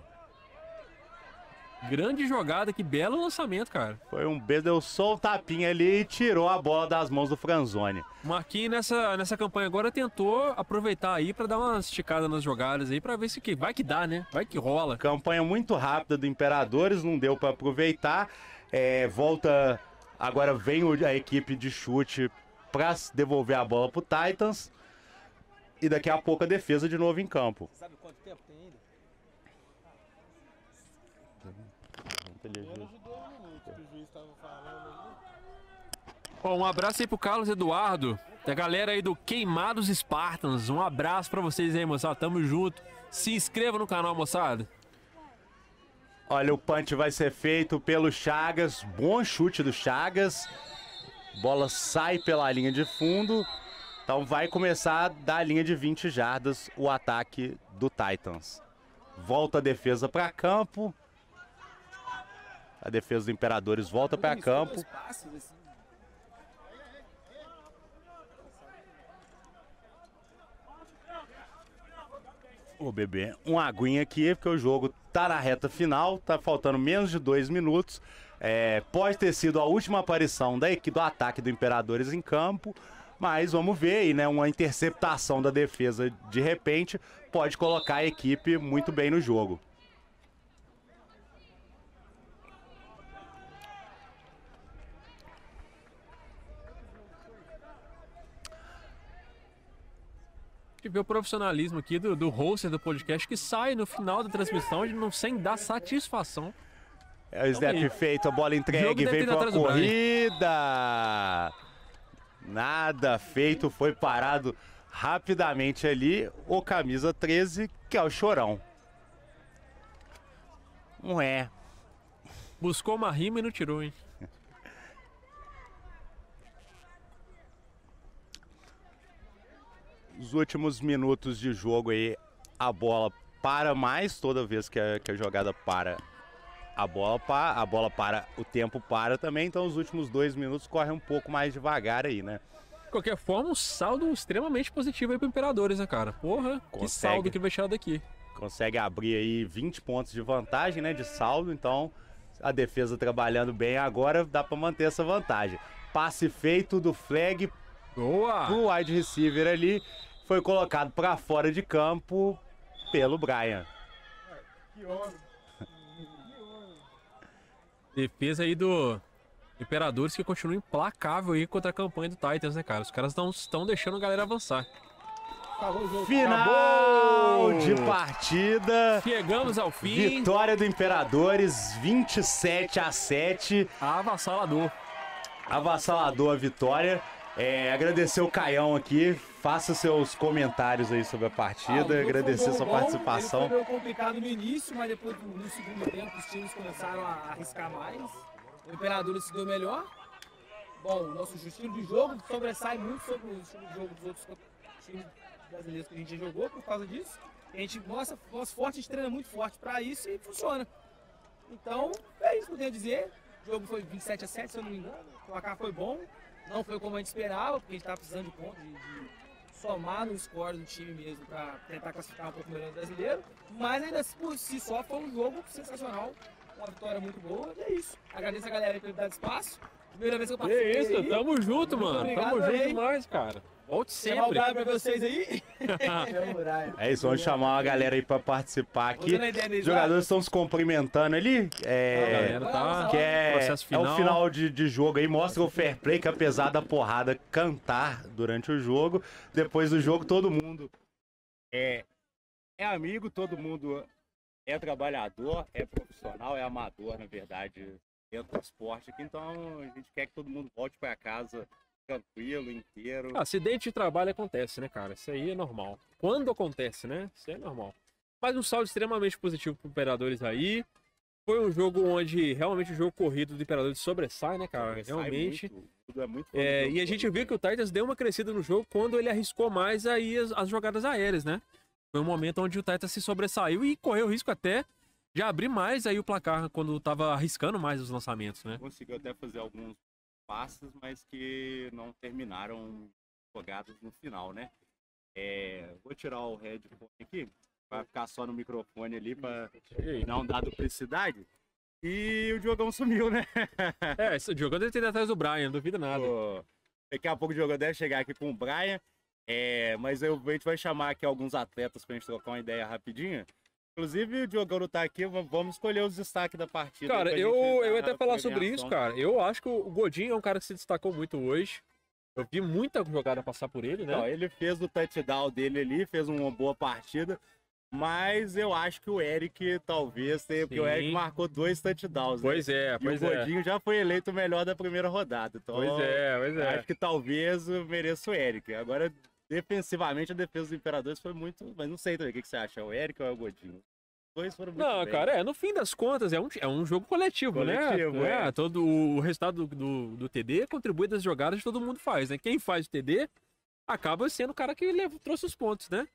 Grande jogada, que belo lançamento, cara. Foi um beijo, deu só um tapinha ali e tirou a bola das mãos do Franzoni. O Marquinhos nessa, nessa campanha agora tentou aproveitar aí pra dar uma esticada nas jogadas aí pra ver se que vai que dá, né? Vai que rola. Campanha muito rápida do Imperadores, não deu para aproveitar. É, volta. Agora vem o- a equipe de chute para devolver a bola pro Titans. E daqui a pouco a defesa de novo em campo. Sabe quanto tempo tem ainda? Menos de dois minutos que o juiz tava falando ali. Bom, um abraço aí pro Carlos Eduardo, da galera aí do Queimados Spartans. Um abraço pra vocês aí, moçada. Tamo junto. Se inscreva no canal, moçada. Olha, o punch vai ser feito pelo Chagas. Bom chute do Chagas. Bola sai pela linha de fundo. Então vai começar da linha de 20 jardas o ataque do Titans. Volta a defesa para campo. A defesa do Imperadores volta para campo. Assim. Ô, bebê, uma aguinha aqui, porque o jogo tá na reta final, tá faltando menos de dois minutos. É, pode ter sido a última aparição da equipe do ataque do Imperadores em campo, mas vamos ver aí, né? Uma interceptação da defesa de repente pode colocar a equipe muito bem no jogo. Gente vê o profissionalismo aqui do, do hoster do podcast que sai no final da transmissão de não sem dar satisfação. É o snap aí. feito, a bola entregue, vem pra corrida. Nada feito, foi parado rapidamente ali o camisa 13, que é o Chorão. Não é. Buscou uma rima e não tirou, hein? Os últimos minutos de jogo aí, a bola para mais toda vez que a, que a jogada para. A bola, para, a bola para, o tempo para também, então os últimos dois minutos correm um pouco mais devagar aí, né? De qualquer forma, um saldo extremamente positivo aí pro Imperadores, né, cara? Porra, que Consegue. saldo que vai tirar daqui. consegue abrir aí 20 pontos de vantagem, né, de saldo, então a defesa trabalhando bem agora dá para manter essa vantagem. Passe feito do flag Boa! pro wide receiver ali, foi colocado para fora de campo pelo Brian. Defesa aí do Imperadores que continua implacável aí contra a campanha do Titans, né, cara? Os caras não estão deixando a galera avançar. Acabou. Final de partida. Chegamos ao fim. Vitória do Imperadores 27 a 7. Avassalador. Avassalador a vitória. É, agradecer o Caião aqui. Faça seus comentários aí sobre a Ah, partida. jogo agradecer sua bom, participação. Foi complicado no início, mas depois no segundo tempo os times começaram a arriscar mais. O Imperador se deu melhor. Bom, o nosso estilo de jogo sobressai muito sobre o estilo de jogo dos outros times brasileiros que a gente já jogou por causa disso. A gente mostra, nosso forte, a gente treina muito forte para isso e funciona. Então, é isso que eu tenho a dizer. O jogo foi 27 a 7, se eu não me engano. O placar foi bom. Não foi como a gente esperava, porque a gente estava precisando de pontos, de, de somar no score do time mesmo para tentar classificar um pouco melhor no brasileiro. Mas ainda por si só foi um jogo sensacional. Uma vitória muito boa. E é isso. Agradeço a galera ter dado espaço. Primeira vez que eu Que participei. isso, aí. tamo junto, Muito mano. tamo junto aí. demais, cara. Volte Chamar o sempre. Brian pra vocês aí. É isso, vamos chamar uma galera aí pra participar aqui. A Os jogadores estão se cumprimentando ali. A É, galera tá que é, é o final de, de jogo aí, mostra o fair play, que apesar da porrada cantar durante o jogo, depois do jogo todo mundo é, é amigo, todo mundo é trabalhador, é profissional, é amador, na verdade, dentro do esporte aqui. Então a gente quer que todo mundo volte pra casa tranquilo, inteiro. Ah, acidente de trabalho acontece, né, cara? Isso aí é normal. Quando acontece, né? Isso aí é normal. Mas um saldo extremamente positivo pro Imperadores aí. Foi um jogo onde realmente o jogo corrido do Imperadores sobressai, né, cara? Sai Realmente. muito, tudo é muito É, e a gente viu que o Titans deu uma crescida no jogo quando ele arriscou mais aí as, as jogadas aéreas, né? Foi um momento onde o Titans se sobressaiu e correu o risco até de abrir mais aí o placar quando tava arriscando mais os lançamentos, né? conseguiu até fazer alguns passes, mas que não terminaram jogadas no final, né? É, vou tirar o headphone aqui, vai ficar só no microfone ali para não dar duplicidade. E o Diogão sumiu, né? É, esse jogo deve ter ido atrás do Brian, não duvido nada. Pô, Daqui a pouco o Diogão deve chegar aqui com o Brian. É, mas eu, a gente vai chamar aqui alguns atletas pra gente trocar uma ideia rapidinho. Inclusive, o Diogão não tá aqui, vamos escolher os destaques da partida. Cara, eu, eu ia até falar sobre isso, cara. Eu acho que o Godinho é um cara que se destacou muito hoje. Eu vi muita jogada passar por ele, né? Não, ele fez o touchdown dele ali, fez uma boa partida. Mas eu acho que o Eric talvez tenha, porque o. Eric marcou dois touchdowns. né? Pois é, E pois o é. Godinho já foi eleito o melhor da primeira rodada. Então, Pois é, pois é. acho que talvez eu mereça o Eric. Agora, defensivamente, a defesa dos Imperadores foi muito. Mas não sei também o que que você acha, é o Eric ou é o Godinho? Os dois foram muito Não, bem. cara, é, no fim das contas, é um, é um jogo coletivo, né? Coletivo, é. Todo o resultado do, do, do TD contribui das jogadas que todo mundo faz, né? Quem faz o TD acaba sendo o cara que leva, trouxe os pontos, né?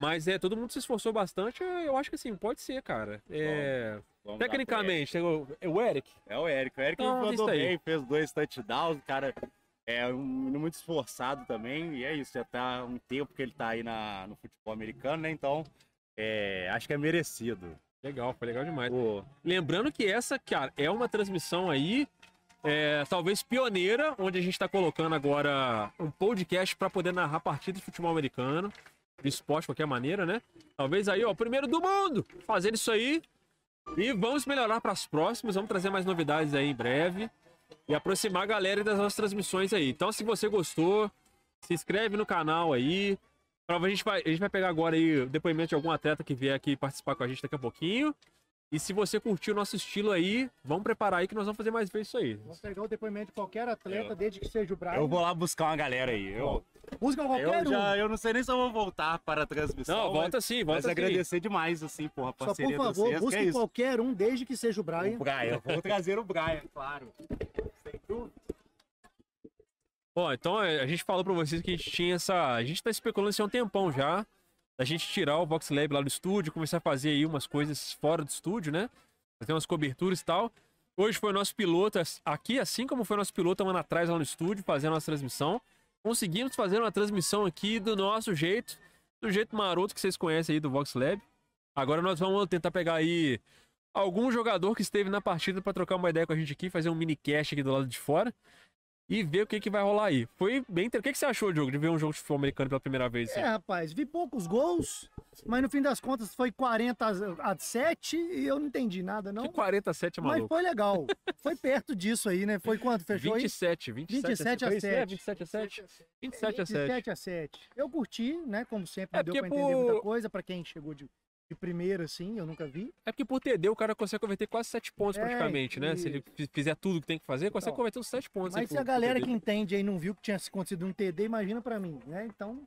Mas é, todo mundo se esforçou bastante, eu acho que assim, pode ser, cara. É, pro tecnicamente, tem o, é o Eric. É o Eric. O Eric Então, mandou bem, fez dois touchdowns, o cara é um menino muito esforçado também, e é isso, já tá um tempo que ele tá aí na, no futebol americano, né? Então, É, acho que é merecido. Legal, foi legal demais. Pô, Lembrando que essa, cara, é uma transmissão aí, é, talvez pioneira, onde a gente está colocando agora um podcast para poder narrar partidas de futebol americano, de esporte de qualquer maneira, né? Talvez aí, ó, primeiro do mundo, fazer isso aí. E vamos melhorar para as próximas, vamos trazer mais novidades aí em breve e aproximar a galera das nossas transmissões aí. Então, se você gostou, se inscreve no canal aí. A gente, vai, a gente vai pegar agora aí o depoimento de algum atleta que vier aqui participar com a gente daqui a pouquinho. E se você curtiu o nosso estilo aí, vamos preparar aí que nós vamos fazer mais vezes isso aí. Vamos pegar o depoimento de qualquer atleta, desde que seja o Brian. eu vou lá buscar uma galera aí. Eu, Busca qualquer eu, um. já, eu não sei nem se eu vou voltar para a transmissão. Não, volta mas, sim, mas volta sim. agradecer demais, assim, porra, a Só parceria por de favor, vocês. que é busque isso. qualquer um, desde que seja o Brian. O Brian, vou trazer o Brian, claro. Sem dúvida. Ó, então é, a gente falou pra vocês que a gente tinha essa. A gente tá especulando isso há um tempão já. Da gente tirar o Vox Lab lá do estúdio, começar a fazer aí umas coisas fora do estúdio, né? Fazer umas coberturas e tal. Hoje foi o nosso piloto aqui, assim como foi o nosso piloto um ano atrás lá no estúdio, fazendo a nossa transmissão. Conseguimos fazer uma transmissão aqui do nosso jeito, do jeito maroto que vocês conhecem aí do Vox Lab. Agora nós vamos tentar pegar aí algum jogador que esteve na partida pra trocar uma ideia com a gente aqui, fazer um mini cast aqui do lado de fora e ver o que, que vai rolar aí. Foi bem. O que, que você achou, Diogo, de ver um jogo de futebol americano pela primeira vez? assim? É, rapaz, vi poucos gols, mas no fim das contas foi 40 a 7 e eu não entendi nada, não. Que 47 é Mas maluco. foi legal. Foi perto disso aí, né? Foi quanto? Fechou aí? 27, 27, 27 a foi isso? É, 7. 27 a 7. 27 a 7. 27 a 7. Eu curti, né? Como sempre, É deu pra entender por- muita coisa. Pra quem chegou de, de primeira, assim, eu nunca vi. É porque por TD o cara consegue converter quase 7 pontos É, praticamente, né? Se ele fi- fizer tudo que tem que fazer, consegue Então, converter uns 7 pontos. aí Mas se por- a galera que entende aí não viu que tinha acontecido um TD, imagina pra mim, né? Então,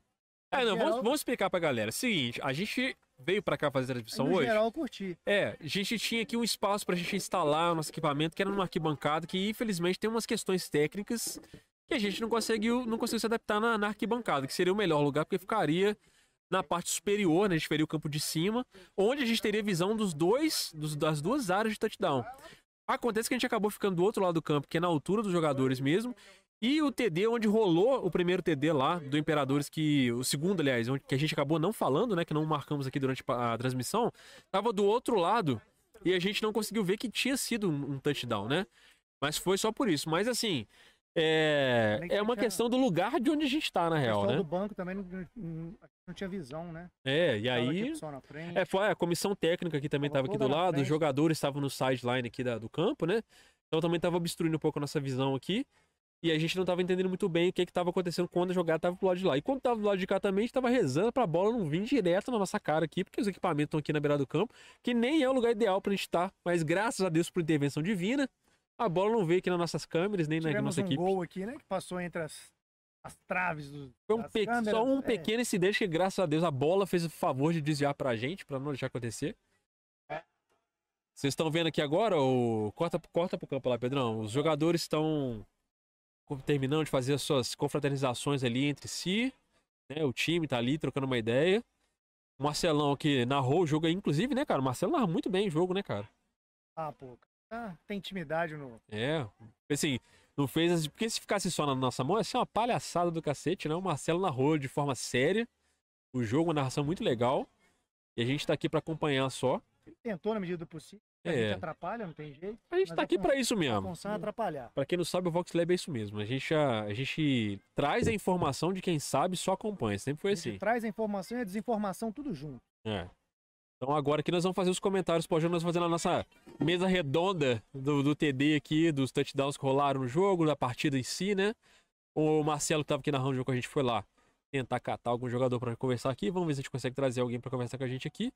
É, não, no vamos, geral- vamos explicar pra galera. Seguinte, a gente veio pra cá fazer a transmissão no hoje. geral eu curti. É, a gente tinha aqui um espaço pra gente instalar o nosso equipamento, que era numa arquibancada, que infelizmente tem umas questões técnicas que a gente não conseguiu, não conseguiu se adaptar na, na arquibancada, que seria o melhor lugar, porque ficaria na parte superior, né? A gente veria o campo de cima, onde a gente teria visão dos dois, dos- das duas áreas de touchdown. Acontece que a gente acabou ficando do outro lado do campo, que é na altura dos jogadores mesmo. E o TD, onde rolou o primeiro TD lá do Imperadores, que. O segundo, aliás, onde, que a gente acabou não falando, né? Que não marcamos aqui durante a transmissão, tava do outro lado. E a gente não conseguiu ver que tinha sido um, um touchdown, né? Mas foi só por isso. Mas assim. É, é uma questão do lugar de onde a gente tá, na real, né? do banco também não, tinha visão, né? É, e Tava aí. só na frente. É, foi a comissão técnica que também Tava estava aqui do na lado, os jogadores estavam no sideline aqui da- do campo, né? Então também estava obstruindo um pouco a nossa visão aqui. E a gente não estava entendendo muito bem o que estava acontecendo quando a jogada estava pro lado de lá. E quando estava do lado de cá também, a gente estava rezando para a bola não vir direto na nossa cara aqui, porque os equipamentos estão aqui na beirada do campo, que nem é o lugar ideal para a gente estar. Mas graças a Deus por intervenção divina, a bola não veio aqui nas nossas câmeras, nem na Tivemos nossa um equipe. gol aqui, né? Que passou entre as, as traves do, Foi um pe- câmeras. só um É, pequeno incidente que, graças a Deus, a bola fez o favor de desviar pra gente, pra não deixar acontecer. Vocês estão vendo aqui agora, o... corta, corta pro campo lá, Pedrão. Os jogadores estão terminando de fazer as suas confraternizações ali entre si. né? O time tá ali trocando uma ideia. O Marcelão que narrou o jogo aí, inclusive, né, cara? O Marcelo narra muito bem o jogo, né, cara? Ah, pô. Ah, tem intimidade no. É, assim, não fez. as- Porque se ficasse só na nossa mão, ia ser uma palhaçada do cacete, né? O Marcelo narrou de forma séria o jogo, uma narração muito legal. E a gente tá aqui pra acompanhar só. Ele tentou na medida do possível. A É. gente atrapalha, não tem jeito. A gente tá a aqui pra isso A mesmo. é atrapalhar. Pra quem não sabe, o Vox Lab é isso mesmo. A gente, a, a gente traz a informação de quem sabe, só acompanha. Sempre foi A gente assim. traz a informação e a desinformação tudo junto. É. Então agora que nós vamos fazer os comentários pós jogo, nós vamos fazer a nossa mesa redonda do, do TD aqui, dos touchdowns que rolaram no jogo, da partida em si, né? O Marcelo que tava aqui o jogo com a gente foi lá tentar catar algum jogador para conversar aqui. Vamos ver se a gente consegue trazer alguém para conversar com a gente aqui.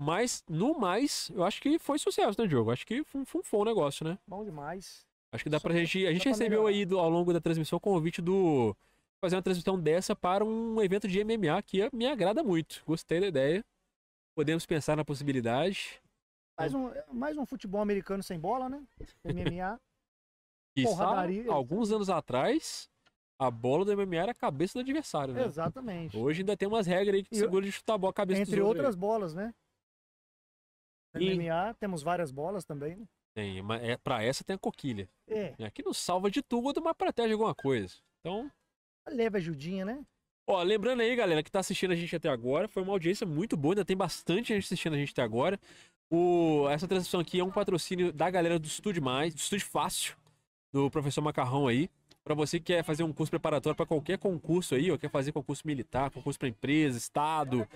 Mas, no mais, eu acho que foi sucesso, né, Diogo? Acho que foi, foi um gente, né? Bom demais. Acho que dá Só pra gente. A gente recebeu melhorar. aí do- ao longo da transmissão o convite do. Fazer uma transmissão dessa para um evento de MMA que me agrada muito. Gostei da ideia. Podemos pensar na possibilidade. Mais um, mais um futebol americano sem bola, né? MMA. E Porradaria. alguns anos atrás, a bola do MMA era a cabeça do adversário, né? Exatamente. Hoje ainda tem umas regras aí que segura de chutar a bola a cabeça Entre outras bolas, né? E- MMA temos várias bolas também. né? aí. Tem, mas é, pra essa tem a coquilha. É, Aqui não salva de tudo, mas protege alguma coisa. Então, leva ajudinha, né? Ó, lembrando aí, galera, que tá assistindo a gente até agora, foi uma audiência muito boa, ainda tem bastante gente assistindo a gente até agora. O, essa transmissão aqui é um patrocínio da galera do Estúdio Mais, do Estúdio Fácil, do professor Macarrão aí. Pra você que quer fazer um curso preparatório para qualquer concurso aí, ou quer fazer concurso militar, concurso para empresa, estado,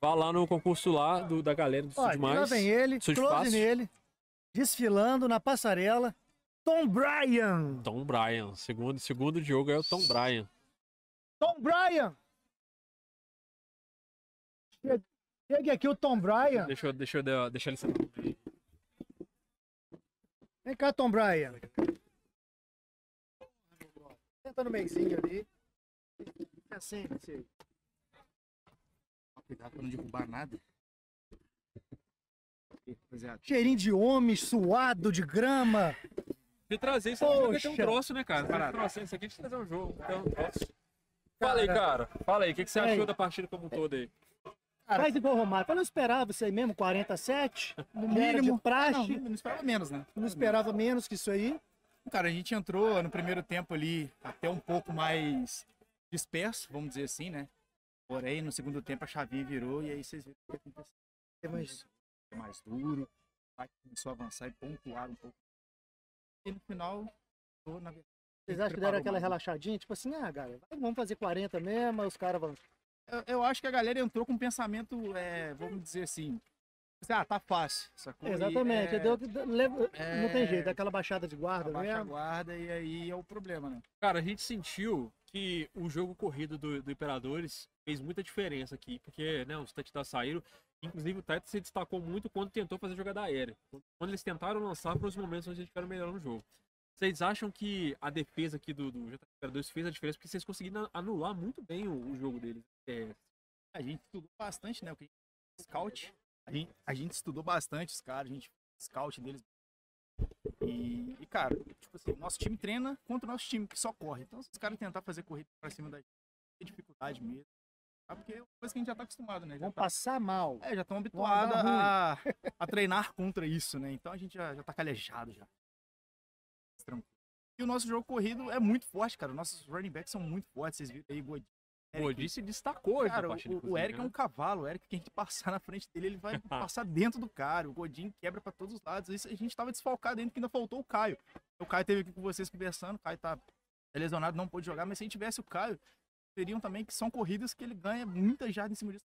vá lá no concurso lá do, da galera do Estúdio lá Mais. vem ele, close Fácil. nele, desfilando na passarela. Tom Bryan. Tom Bryan. Segundo, segundo jogo é o Tom Bryan. Tom Bryan. Che- Chegue aqui o Tom Bryan. Deixa eu, deixa eu deixar ele sentar. Vem cá, Tom Bryan. Senta no meizinho ali. É assim, assim. Cuidado pra não derrubar nada. Rapaziada, Cheirinho de homem, suado de grama. Se trazer isso aqui, vai ter um troço, né, cara? Parado. isso aqui, a gente trazer um jogo. Tem um troço. Fala aí, cara. Fala aí, o que, que você achou da partida como um todo aí? Faz igual o Romário. Eu não esperava isso aí mesmo, 47. No mínimo. De praxe. não, não esperava menos, né? Não esperava menos que isso aí. Cara, a gente entrou no primeiro tempo ali até um pouco mais disperso, vamos dizer assim, né? Porém, no segundo tempo a chavinha virou e aí vocês viram o que aconteceu. Foi mais duro, o ataque começou a avançar e pontuar um pouco. E no final, na verdade, Vocês acham que deram aquela mais, né? relaxadinha? Tipo assim, ah, galera, vamos fazer 40 mesmo, aí os caras vão. Eu, eu acho que a galera entrou com um pensamento, é, vamos dizer assim, ah, tá fácil. Sacou? Exatamente. é, deu- deu- leva- Não tem é, jeito, aquela baixada de guarda abaixa a mesmo. guarda e aí é o problema, né? Cara, a gente sentiu que o jogo corrido do, do Imperadores fez muita diferença aqui, porque né, os touchdowns saíram. Inclusive o Tite se destacou muito quando tentou fazer jogada aérea. Quando eles tentaram lançar para os momentos onde eles ficaram melhor no jogo. Vocês acham que a defesa aqui do, do JF Imperadores fez a diferença? Porque vocês conseguiram anular muito bem o, o jogo deles. É, A gente estudou bastante, né? O que a gente scout. A gente, a gente estudou bastante os caras, a gente fez scout deles. E, e, cara, tipo assim, nosso time treina contra o nosso time que só corre. Então, se os caras tentar fazer corrida pra cima da gente, tem dificuldade mesmo. Tá? Porque é uma coisa que a gente já tá acostumado, né? Já Vão tá, passar mal. é, já estão habituados a, a treinar contra isso, né? Então a gente já, já tá calejado já. Tranquilo. E o nosso jogo corrido é muito forte, cara. Nossos running backs são muito fortes. Vocês viram aí, Godin. o Eric, Odi se destacou Cara, o, partida. o Eric é né? um cavalo. O Eric, quem a gente passar na frente dele, ele vai passar dentro do cara. O Godinho quebra pra todos os lados. Isso, a gente tava desfalcado dentro que ainda faltou o Caio. O Caio teve aqui com vocês conversando. O Caio tá lesionado, não pôde jogar. Mas se a gente tivesse o Caio, seriam também que são corridas que ele ganha muita jarda em cima disso.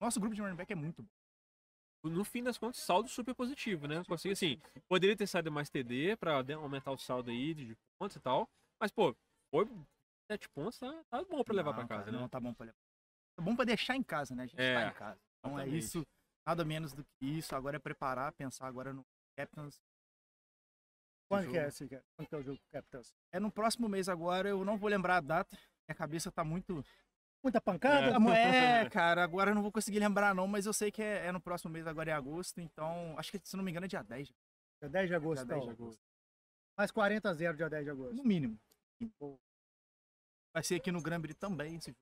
Nosso grupo de running back é muito bom. No fim das contas, saldo super positivo, né? Consegui, assim, poderia ter saído mais TD pra né, aumentar o saldo aí de pontos e tal. Mas, pô, foi 7 pontos, tá, tá bom pra levar Não, pra casa, cara, né? Não, tá bom pra levar. Tá bom pra deixar em casa, né? A gente É, tá em casa. Então é exatamente. isso. Nada menos do que isso. Agora é preparar, pensar agora no Captains. Quando que é esse? Quando que é o jogo Capitals? É no próximo mês agora, eu não vou lembrar a data. Minha cabeça tá muito. Muita pancada? É. É, cara, agora eu não vou conseguir lembrar não, mas eu sei que é, é no próximo mês, agora é agosto, então acho que se não me engano é dia 10. Dia 10 de agosto. Dia 10 de então. agosto. Mais 40 a 0 dia 10 de agosto. No mínimo. Vai ser aqui no Granbury também. esse jogo.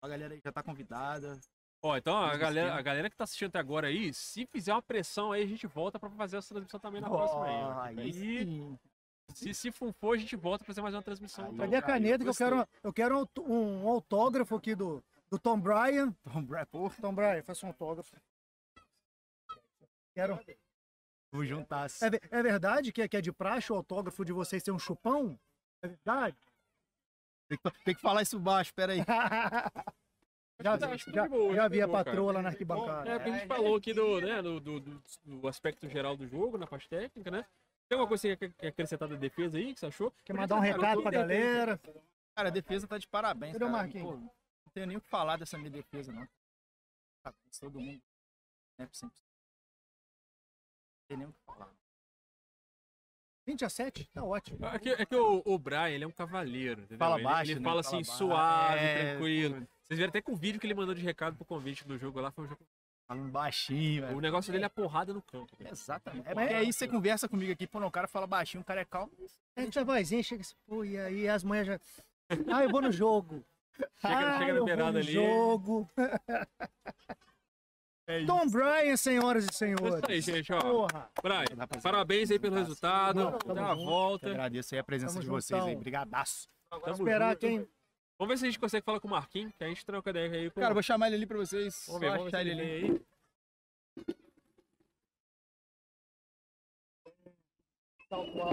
A galera aí já tá convidada. Ó, então a galera, a galera que tá assistindo até agora aí, se fizer uma pressão aí, a gente volta pra fazer essa transmissão também na próxima aí. ó. Aí Aí, sim. Se, se for, for, a gente volta pra fazer mais uma transmissão. Então. Cadê a caneta que eu quero, eu quero um, um autógrafo aqui do, do Tom Bryan. Tom Brady, pô, Tom Bryan, faça um autógrafo. Quero. vou juntar. É, ve- é verdade que é, que é de praxe o autógrafo de vocês ser um chupão? É verdade? Tem que, tem que falar isso baixo, pera aí. já foi já, de boa, já vi a patroa lá na arquibancada. É, porque a gente falou aqui do, né, do, do, do- do aspecto geral do jogo, na parte técnica, né? Tem alguma coisa que você quer acrescentar da defesa aí, que você achou? Quer mandar um recado pra galera? Cara, a defesa tá de parabéns, Cadê o cara. Marquinhos? Pô, não tenho nem o que falar dessa minha defesa, não. Tá, Todo mundo. Né, 100%. Não tem nem o que falar. 20 a 7? Tá ótimo. É que, é que o, o Brian, ele é um cavaleiro, entendeu? Fala ele, baixo, ele né? fala Fala assim, baixo. suave, É, tranquilo. Vocês viram até com o vídeo que ele mandou de recado pro convite do jogo lá, foi um jogo... Falando baixinho, velho. O negócio dele é porrada no campo. velho. Exatamente. É porque aí você conversa comigo aqui, pô, não, o cara fala baixinho, o cara é calmo. Essa vozinha chega assim, pô, e aí as manhãs já. Ah, eu vou no jogo. Chega- ah, chega na eu vou beirada no ali. jogo. É Tom Bryan, senhoras e É senhores. isso aí, gente, ó. Porra. Brian, parabéns aí pelo resultado. Tamo Até a junto. Eu volta. agradeço aí a presença Tamo de vocês aí. juntão. Brigadaço. Tamo Esperar junto. quem Vamos ver se a gente consegue falar com o Marquinhos, que a gente troca ideia aí com Cara, vou chamar ele ali pra vocês. Vamos ver, Só vamos ver ele ele ali. aí. Tal qual.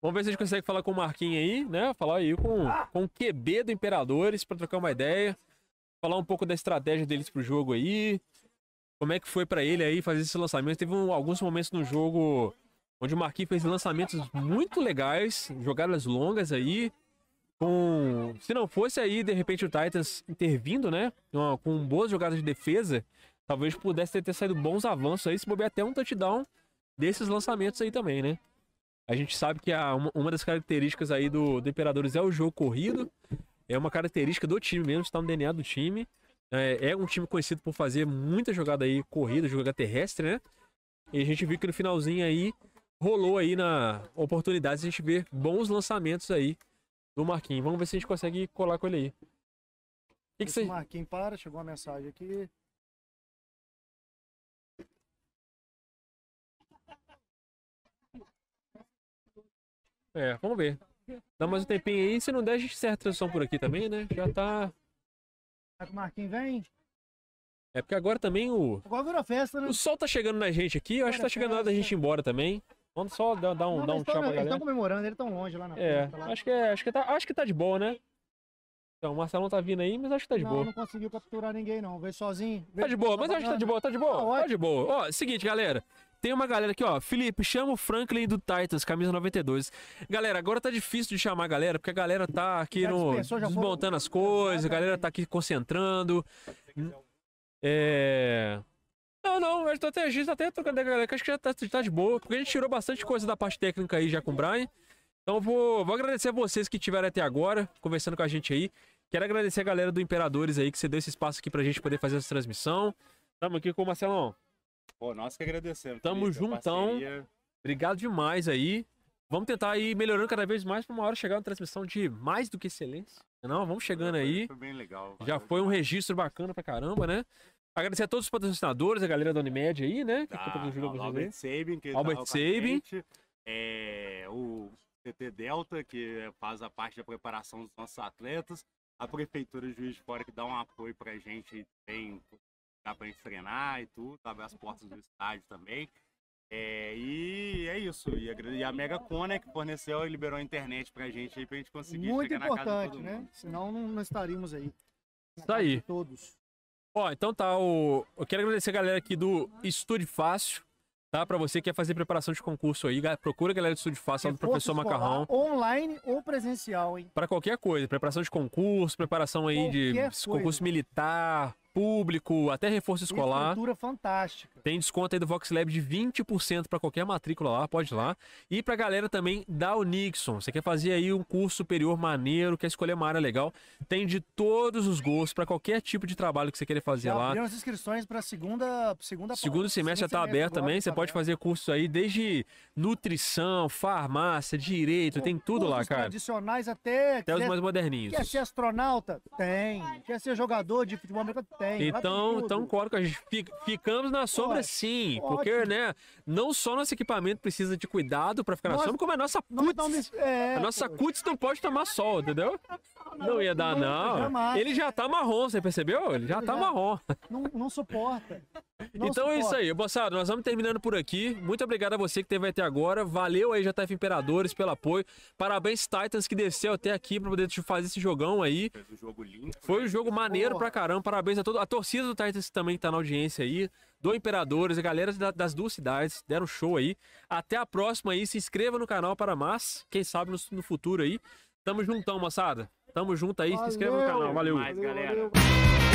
Vamos ver se a gente consegue falar com o Marquinhos aí, né? Falar aí com, com o QB do Imperadores pra trocar uma ideia. Falar um pouco da estratégia deles pro jogo aí. Como é que foi pra ele aí fazer esse lançamento. Teve um- alguns momentos no jogo onde o Marquinhos fez lançamentos muito legais, jogadas longas aí. Com. Se não fosse aí, de repente, o Titans intervindo, né? Com- Com boas jogadas de defesa, talvez pudesse ter, ter saído bons avanços aí, se bobear até um touchdown desses lançamentos aí também, né? A gente sabe que a, uma, uma das características aí do, do Imperadores é o jogo corrido. É uma característica do time mesmo, está no DNA do time. É, é um time conhecido por fazer muita jogada aí corrida, jogada terrestre, né? E a gente viu que no finalzinho aí rolou aí na oportunidade de a gente ver bons lançamentos aí do Marquinhos. Vamos ver se a gente consegue colar com ele aí. O que, que você. Marquinhos para, chegou uma mensagem aqui. É, vamos ver. Dá mais um tempinho aí, se não der, a gente encerra a transição por aqui também, né? Já tá. Será que o Marquinhos vem? É porque agora também o. Agora virou festa, né? O sol tá chegando na gente aqui, eu acho que tá chegando na hora da gente ir embora também. Vamos só dar, dar um, Não, dar um tchau pra eles galera. estão comemorando, eles tão longe lá na É, porta, lá. acho que, é, acho, que tá, acho que tá de boa, né? Então, o Marcelão tá vindo aí, mas acho que tá de não, boa. não conseguiu capturar ninguém, não. Veio sozinho. Tá veio de boa, mas acho que tá de boa, tá de boa, Tá tá de boa. Ó, seguinte, galera. Tem uma galera aqui, ó. Felipe, chama o Franklin do Titans, camisa 92. Galera, agora tá difícil de chamar a galera, porque a galera tá aqui Já no, desmontando as coisas, a galera tá aqui concentrando. É. Não, não, a gente tá até, a gente tá até trocando a galera, que acho que já tá, tá de boa, porque a gente tirou bastante coisa da parte técnica aí já com o Brian. Então vou, vou agradecer a vocês que estiveram até agora, conversando com a gente aí. Quero agradecer a galera do Imperadores aí, que você deu esse espaço aqui pra gente poder fazer essa transmissão. Tamo aqui com o Marcelão. Pô, nós que agradecemos. Tamo Felipe, juntão. parceria. Obrigado demais aí. Vamos tentar ir melhorando cada vez mais pra uma hora chegar uma transmissão de mais do que excelência. Não, vamos chegando aí. Foi bem legal. Já foi um registro bacana pra caramba, né? Agradecer a todos os patrocinadores, a galera da Unimed aí, né? Que Tá, patrocinou o vocês aí. Albert Sabin, que Albert tá Sabin. É, o CT Delta, que faz a parte da preparação dos nossos atletas. A Prefeitura de Juiz de Fora, que dá um apoio pra gente, tem dá pra gente treinar e tudo, abre as portas do estádio também. É, e é isso. E a, e a Mega Cona que forneceu e liberou a internet pra gente aí, pra gente conseguir Muito chegar na casa de importante, todo né? mundo. Senão não, estaríamos aí. Isso aí. de Todos. Ó, então tá, o... eu quero agradecer a galera aqui do Estúdio Fácil, tá? Pra você que quer fazer preparação de concurso aí, procura a galera do Estúdio Fácil lá do Professor escolar, Macarrão. Online ou presencial, hein? Pra qualquer coisa, preparação de concurso, preparação aí de Qualquer concurso coisa. militar, público, até reforço escolar. Estrutura fantástica. Tem desconto aí do Vox Lab de 20% para qualquer matrícula lá, pode ir lá. E pra galera também da Unixon, você quer fazer aí um curso superior maneiro, quer escolher uma área legal, tem de todos os gostos para qualquer tipo de trabalho que você querer fazer Já lá. as inscrições para segunda, segunda Segundo semestre já tá aberto também, tá você pode aberto. fazer cursos aí desde nutrição, farmácia, direito, tem tudo lá, cara. tradicionais até. Até os mais moderninhos. Quer ser astronauta? Tem. Quer ser jogador de futebol americano? Tem. Tem Então, então a gente. Fi- Ficamos na sombra sim, Ótimo. porque, né, não só nosso equipamento precisa de cuidado pra ficar na Nós- sombra, como a nossa cutis. é, A nossa pô. cutis não pode tomar sol, entendeu? Não ia dar, Não, não. Ele já tá marrom, você percebeu? Ele já tá Já. marrom. Não, não suporta. Não Então é isso aí, moçada. Nós vamos terminando por aqui. Muito obrigado a você que teve até agora. Valeu aí, JF Imperadores, pelo apoio. Parabéns, Titans, que desceu até aqui pra poder te fazer esse jogão aí. Fez um jogo limpo. Foi um jogo maneiro Porra. pra caramba. Parabéns a toda a torcida do Titans que também tá na audiência aí. Do Imperadores, a galera da- das duas cidades deram show aí. Até a próxima aí. Se inscreva no canal para mais. Quem sabe no, no futuro aí. Tamo juntão, moçada. Tamo junto aí. Se inscreva no Valeu. canal. Valeu. Mais, Valeu, galera. valeu.